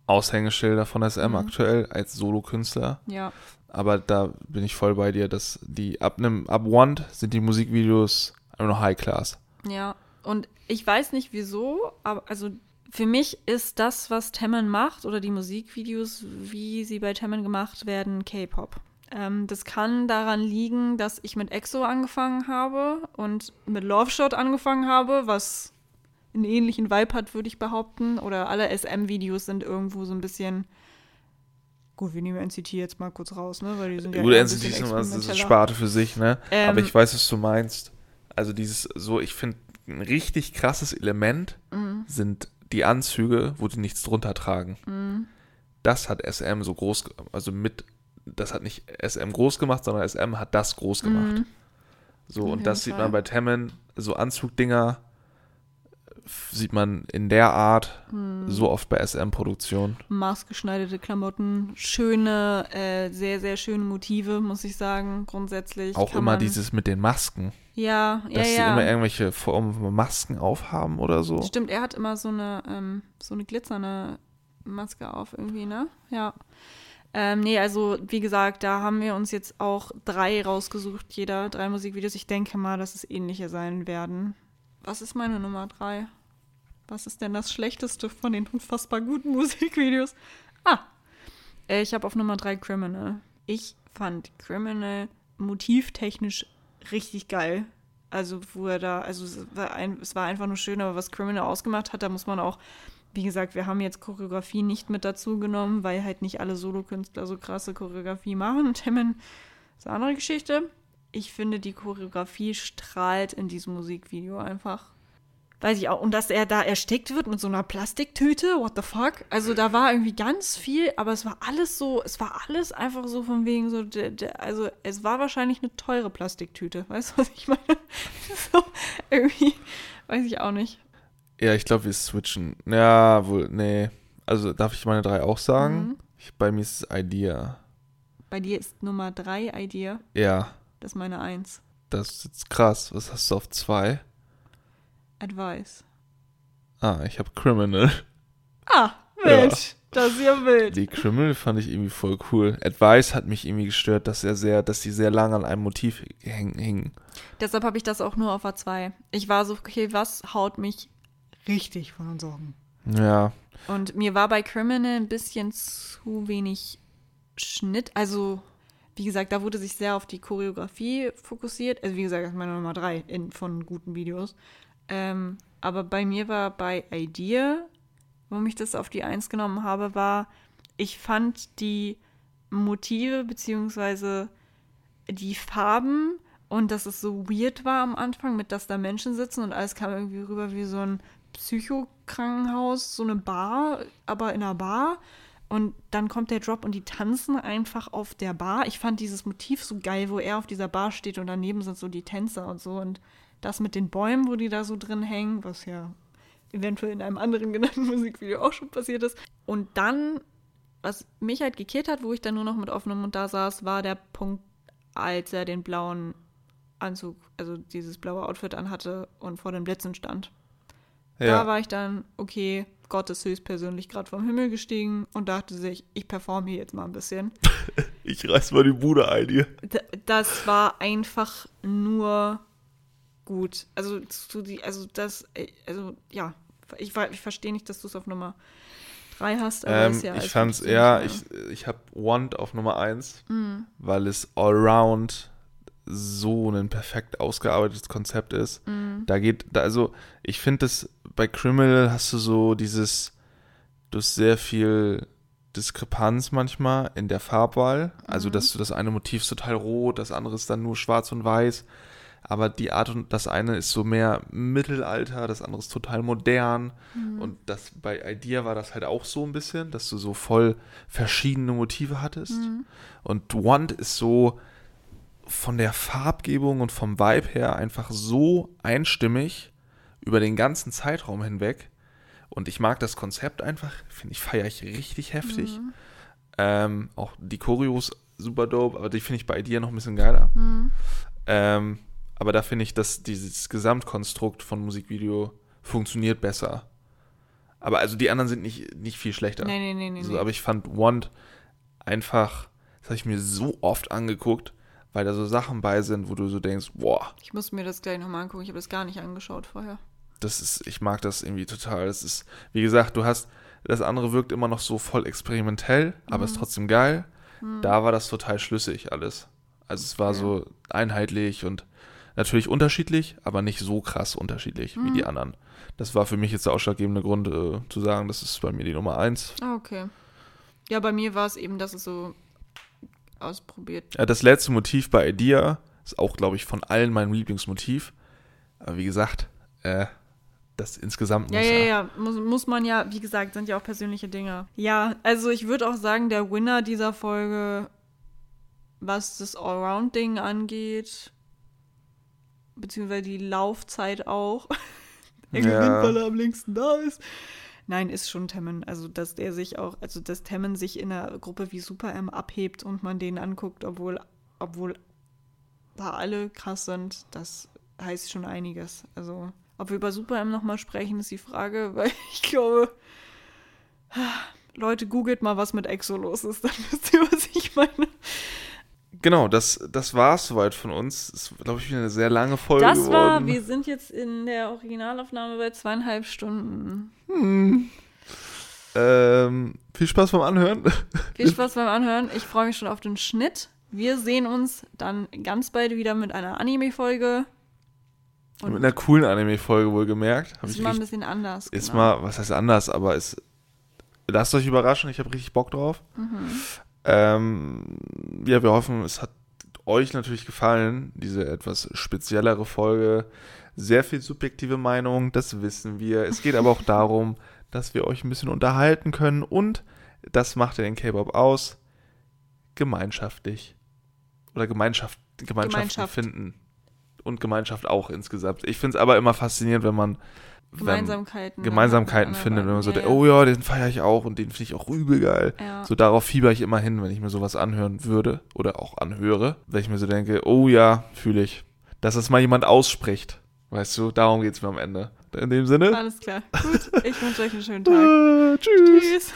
B: Aushängeschilder von SM
A: Mhm.
B: aktuell als Solokünstler.
A: ja.
B: Aber da bin ich voll bei dir, dass die ab einem ab One sind die Musikvideos einfach nur High Class.
A: Ja, und ich weiß nicht wieso, aber also für mich ist das, was Temmen macht oder die Musikvideos, wie sie bei Temmen gemacht werden, K-Pop. Ähm, das kann daran liegen, dass ich mit EXO angefangen habe und mit Love Shot angefangen habe, was einen ähnlichen Vibe hat, würde ich behaupten. Oder alle SM-Videos sind irgendwo so ein bisschen. Gut, wir nehmen NCT jetzt mal kurz raus, ne? Weil die sind ja
B: Gut, NCT ist nochmal ist eine. Sparte für sich, ne?
A: Ähm,
B: Aber ich weiß, was du meinst. Also dieses so, ich finde ein richtig krasses Element
A: Mhm.
B: sind die Anzüge, wo die nichts drunter tragen.
A: Mhm.
B: Das hat SM so groß, also mit, das hat nicht SM groß gemacht, sondern SM hat das groß gemacht.
A: Mhm.
B: So,
A: Auf
B: und das
A: jeden
B: sieht
A: Fall.
B: man bei Temmen, so Anzugdinger sieht man in der Art
A: Mhm.
B: so oft bei SM-Produktionen.
A: maßgeschneiderte Klamotten, schöne, äh, sehr, sehr schöne Motive, muss ich sagen, grundsätzlich.
B: Auch immer
A: man,
B: dieses mit den Masken,
A: Ja, ja,
B: dass sie
A: ja.
B: immer irgendwelche Formen von Masken aufhaben oder so.
A: Stimmt, er hat immer so eine, ähm, so eine glitzernde Maske auf irgendwie, ne? Ja. Ähm, nee, also wie gesagt, da haben wir uns jetzt auch drei rausgesucht, jeder, drei Musikvideos. Ich denke mal, dass es ähnliche sein werden. Was ist meine Nummer drei? Was ist denn das schlechteste von den unfassbar guten Musikvideos? Ah, äh, ich habe auf Nummer drei Criminal. Ich fand Criminal motivtechnisch richtig geil. Also, wo er da, also es war, ein, es war einfach nur schön, aber was Criminal ausgemacht hat, da muss man auch, wie gesagt, wir haben jetzt Choreografie nicht mit dazu genommen, weil halt nicht alle Solokünstler so krasse Choreografie machen. Timon ist eine andere Geschichte. Ich finde, die Choreografie strahlt in diesem Musikvideo einfach. Weiß ich auch. Und dass er da erstickt wird mit so einer Plastiktüte, what the fuck? Also da war irgendwie ganz viel, aber es war alles so, es war alles einfach so von wegen so, also es war wahrscheinlich eine teure Plastiktüte. Weißt du, was ich meine? so, irgendwie, weiß ich auch nicht.
B: Ja, ich glaube, wir switchen. Ja, wohl, nee. Also darf ich meine drei auch sagen?
A: Mhm.
B: Ich, bei mir ist es Idea.
A: Bei dir ist Nummer drei Idea,
B: Ja.
A: das ist meine Eins.
B: Das ist jetzt krass. Was hast du auf zwei?
A: Advice.
B: Ah, ich habe Criminal.
A: Ah, Mensch, das ist ja wild.
B: Die Criminal fand ich irgendwie voll cool. Advice hat mich irgendwie gestört, dass er sehr, dass die sehr lange an einem Motiv hingen.
A: Deshalb habe ich das auch nur auf A2. Ich war so, okay, was haut mich richtig von den Sorgen?
B: Ja,
A: Und mir war bei Criminal ein bisschen zu wenig Schnitt. Also, wie gesagt, da wurde sich sehr auf die Choreografie fokussiert. Also, wie gesagt, das ist meine Nummer drei in, von guten Videos. Ähm, aber bei mir war bei Idea, warum ich das auf die Eins genommen habe, war, ich fand die Motive beziehungsweise die Farben und dass es so weird war am Anfang, mit dass da Menschen sitzen und alles kam irgendwie rüber wie so ein Psychokrankenhaus, so eine Bar, aber in einer Bar. Und dann kommt der Drop und die tanzen einfach auf der Bar. Ich fand dieses Motiv so geil, wo er auf dieser Bar steht und daneben sind so die Tänzer und so. Und das mit den Bäumen, wo die da so drin hängen, was ja eventuell in einem anderen genannten Musikvideo auch schon passiert ist. Und dann, was mich halt gekehrt hat, wo ich dann nur noch mit offenem Mund da saß, war der Punkt, als er den blauen Anzug, also dieses blaue Outfit anhatte und vor den Blitzen stand. Da
B: ja.
A: war ich dann, okay, Gott ist höchstpersönlich gerade vom Himmel gestiegen und dachte sich, ich performe hier jetzt mal ein bisschen.
B: Ich reiß mal die Bude ein hier.
A: Das war einfach nur gut. Also, zu die, also das, äh, also ja, ich, ich verstehe nicht, dass du es auf Nummer 3 hast, aber
B: Ähm,
A: ist ja
B: ich
A: alles
B: fand's
A: so
B: ich, ich habe Want auf Nummer 1,
A: Mhm.
B: weil es allround so ein perfekt ausgearbeitetes Konzept ist.
A: Mhm.
B: Da geht, da, also ich finde das, bei Criminal hast du so dieses, du hast sehr viel Diskrepanz manchmal in der Farbwahl. Also,
A: Mhm.
B: dass du das eine Motiv ist total rot, das andere ist dann nur schwarz und weiß. Aber die Art und das eine ist so mehr Mittelalter, das andere ist total modern.
A: Mhm.
B: Und das bei Idea war das halt auch so ein bisschen, dass du so voll verschiedene Motive hattest.
A: Mhm.
B: Und Want ist so von der Farbgebung und vom Vibe her einfach so einstimmig über den ganzen Zeitraum hinweg. Und ich mag das Konzept einfach, finde ich, feiere ich richtig heftig.
A: Mhm.
B: Ähm, auch die Choreos super dope, aber die finde ich bei Idea noch ein bisschen geiler.
A: Mhm.
B: Ähm, aber da finde ich, dass dieses Gesamtkonstrukt von Musikvideo funktioniert besser. Aber also die anderen sind nicht, nicht viel schlechter.
A: Nee, nee, nee, nee.
B: Also,
A: nee.
B: aber ich fand Want einfach, das habe ich mir so oft angeguckt, weil da so Sachen bei sind, wo du so denkst, boah,
A: ich muss mir das gleich nochmal angucken. Ich habe das gar nicht angeschaut vorher.
B: das ist, ich mag das irgendwie total. Das ist, wie gesagt, du hast, das andere wirkt immer noch so voll experimentell, aber ist trotzdem geil. Da war das total schlüssig alles. Also es war
A: Ja.
B: so einheitlich und natürlich unterschiedlich, aber nicht so krass unterschiedlich wie die anderen. Das war für mich jetzt der ausschlaggebende Grund äh, zu sagen, das ist bei mir die Nummer eins.
A: Ah, okay. Ja, bei mir war es eben, dass es so ausprobiert.
B: Ja, das letzte Motiv bei Idea ist auch, glaube ich, von allen mein Lieblingsmotiv. Aber wie gesagt, äh, das insgesamt
A: Ja,
B: muss
A: ja, ja, muss, muss man ja, wie gesagt, sind ja auch persönliche Dinge. Ja, also ich würde auch sagen, der Winner dieser Folge, was das Allround-Ding angeht, beziehungsweise die Laufzeit auch, der
B: Ja.
A: gewinnt, weil er am längsten da ist. Nein, ist schon Temmen. Also, dass der sich auch, also dass Temmen sich in einer Gruppe wie Super M abhebt und man den anguckt, obwohl, obwohl da alle krass sind, das heißt schon einiges. Also, ob wir über Super M nochmal sprechen, ist die Frage, weil ich glaube, Leute, googelt mal, was mit Exo los ist, dann wisst ihr, was ich meine.
B: Genau, das, das war es soweit von uns. Das ist, glaube ich, wieder eine sehr lange Folge
A: Das
B: geworden.
A: war, wir sind jetzt in der Originalaufnahme bei zweieinhalb Stunden.
B: ähm, viel Spaß beim Anhören.
A: Viel Spaß beim Anhören. Ich freue mich schon auf den Schnitt. Wir sehen uns dann ganz bald wieder mit einer Anime-Folge. Und
B: Mit einer coolen Anime-Folge wohlgemerkt. Hab
A: ist mal ein bisschen anders.
B: ist
A: genau.
B: mal, was heißt anders, aber ist, lasst euch überraschen, ich habe richtig Bock drauf.
A: Mhm.
B: Ähm, ja, wir hoffen, es hat euch natürlich gefallen, diese etwas speziellere Folge. Sehr viel subjektive Meinung, das wissen wir. Es geht aber auch darum, dass wir euch ein bisschen unterhalten können und das macht ja den K-Pop aus, gemeinschaftlich oder Gemeinschaft, Gemeinschaften
A: Gemeinschaft.
B: finden und Gemeinschaft auch insgesamt. Ich finde es aber immer faszinierend, wenn man
A: Gemeinsamkeiten.
B: Gemeinsamkeiten findet, wenn man so,
A: ja,
B: denkt,
A: ja.
B: oh ja, den feiere ich auch und den finde ich auch übel geil.
A: Ja.
B: So darauf fieber ich immer hin, wenn ich mir sowas anhören würde oder auch anhöre, weil ich mir so denke, oh ja, fühle ich. dass es mal jemand ausspricht. Weißt du, darum geht es mir am Ende. In dem Sinne.
A: Alles klar. Gut, ich wünsche euch einen schönen Tag.
B: Tschüss.
A: Tschüss.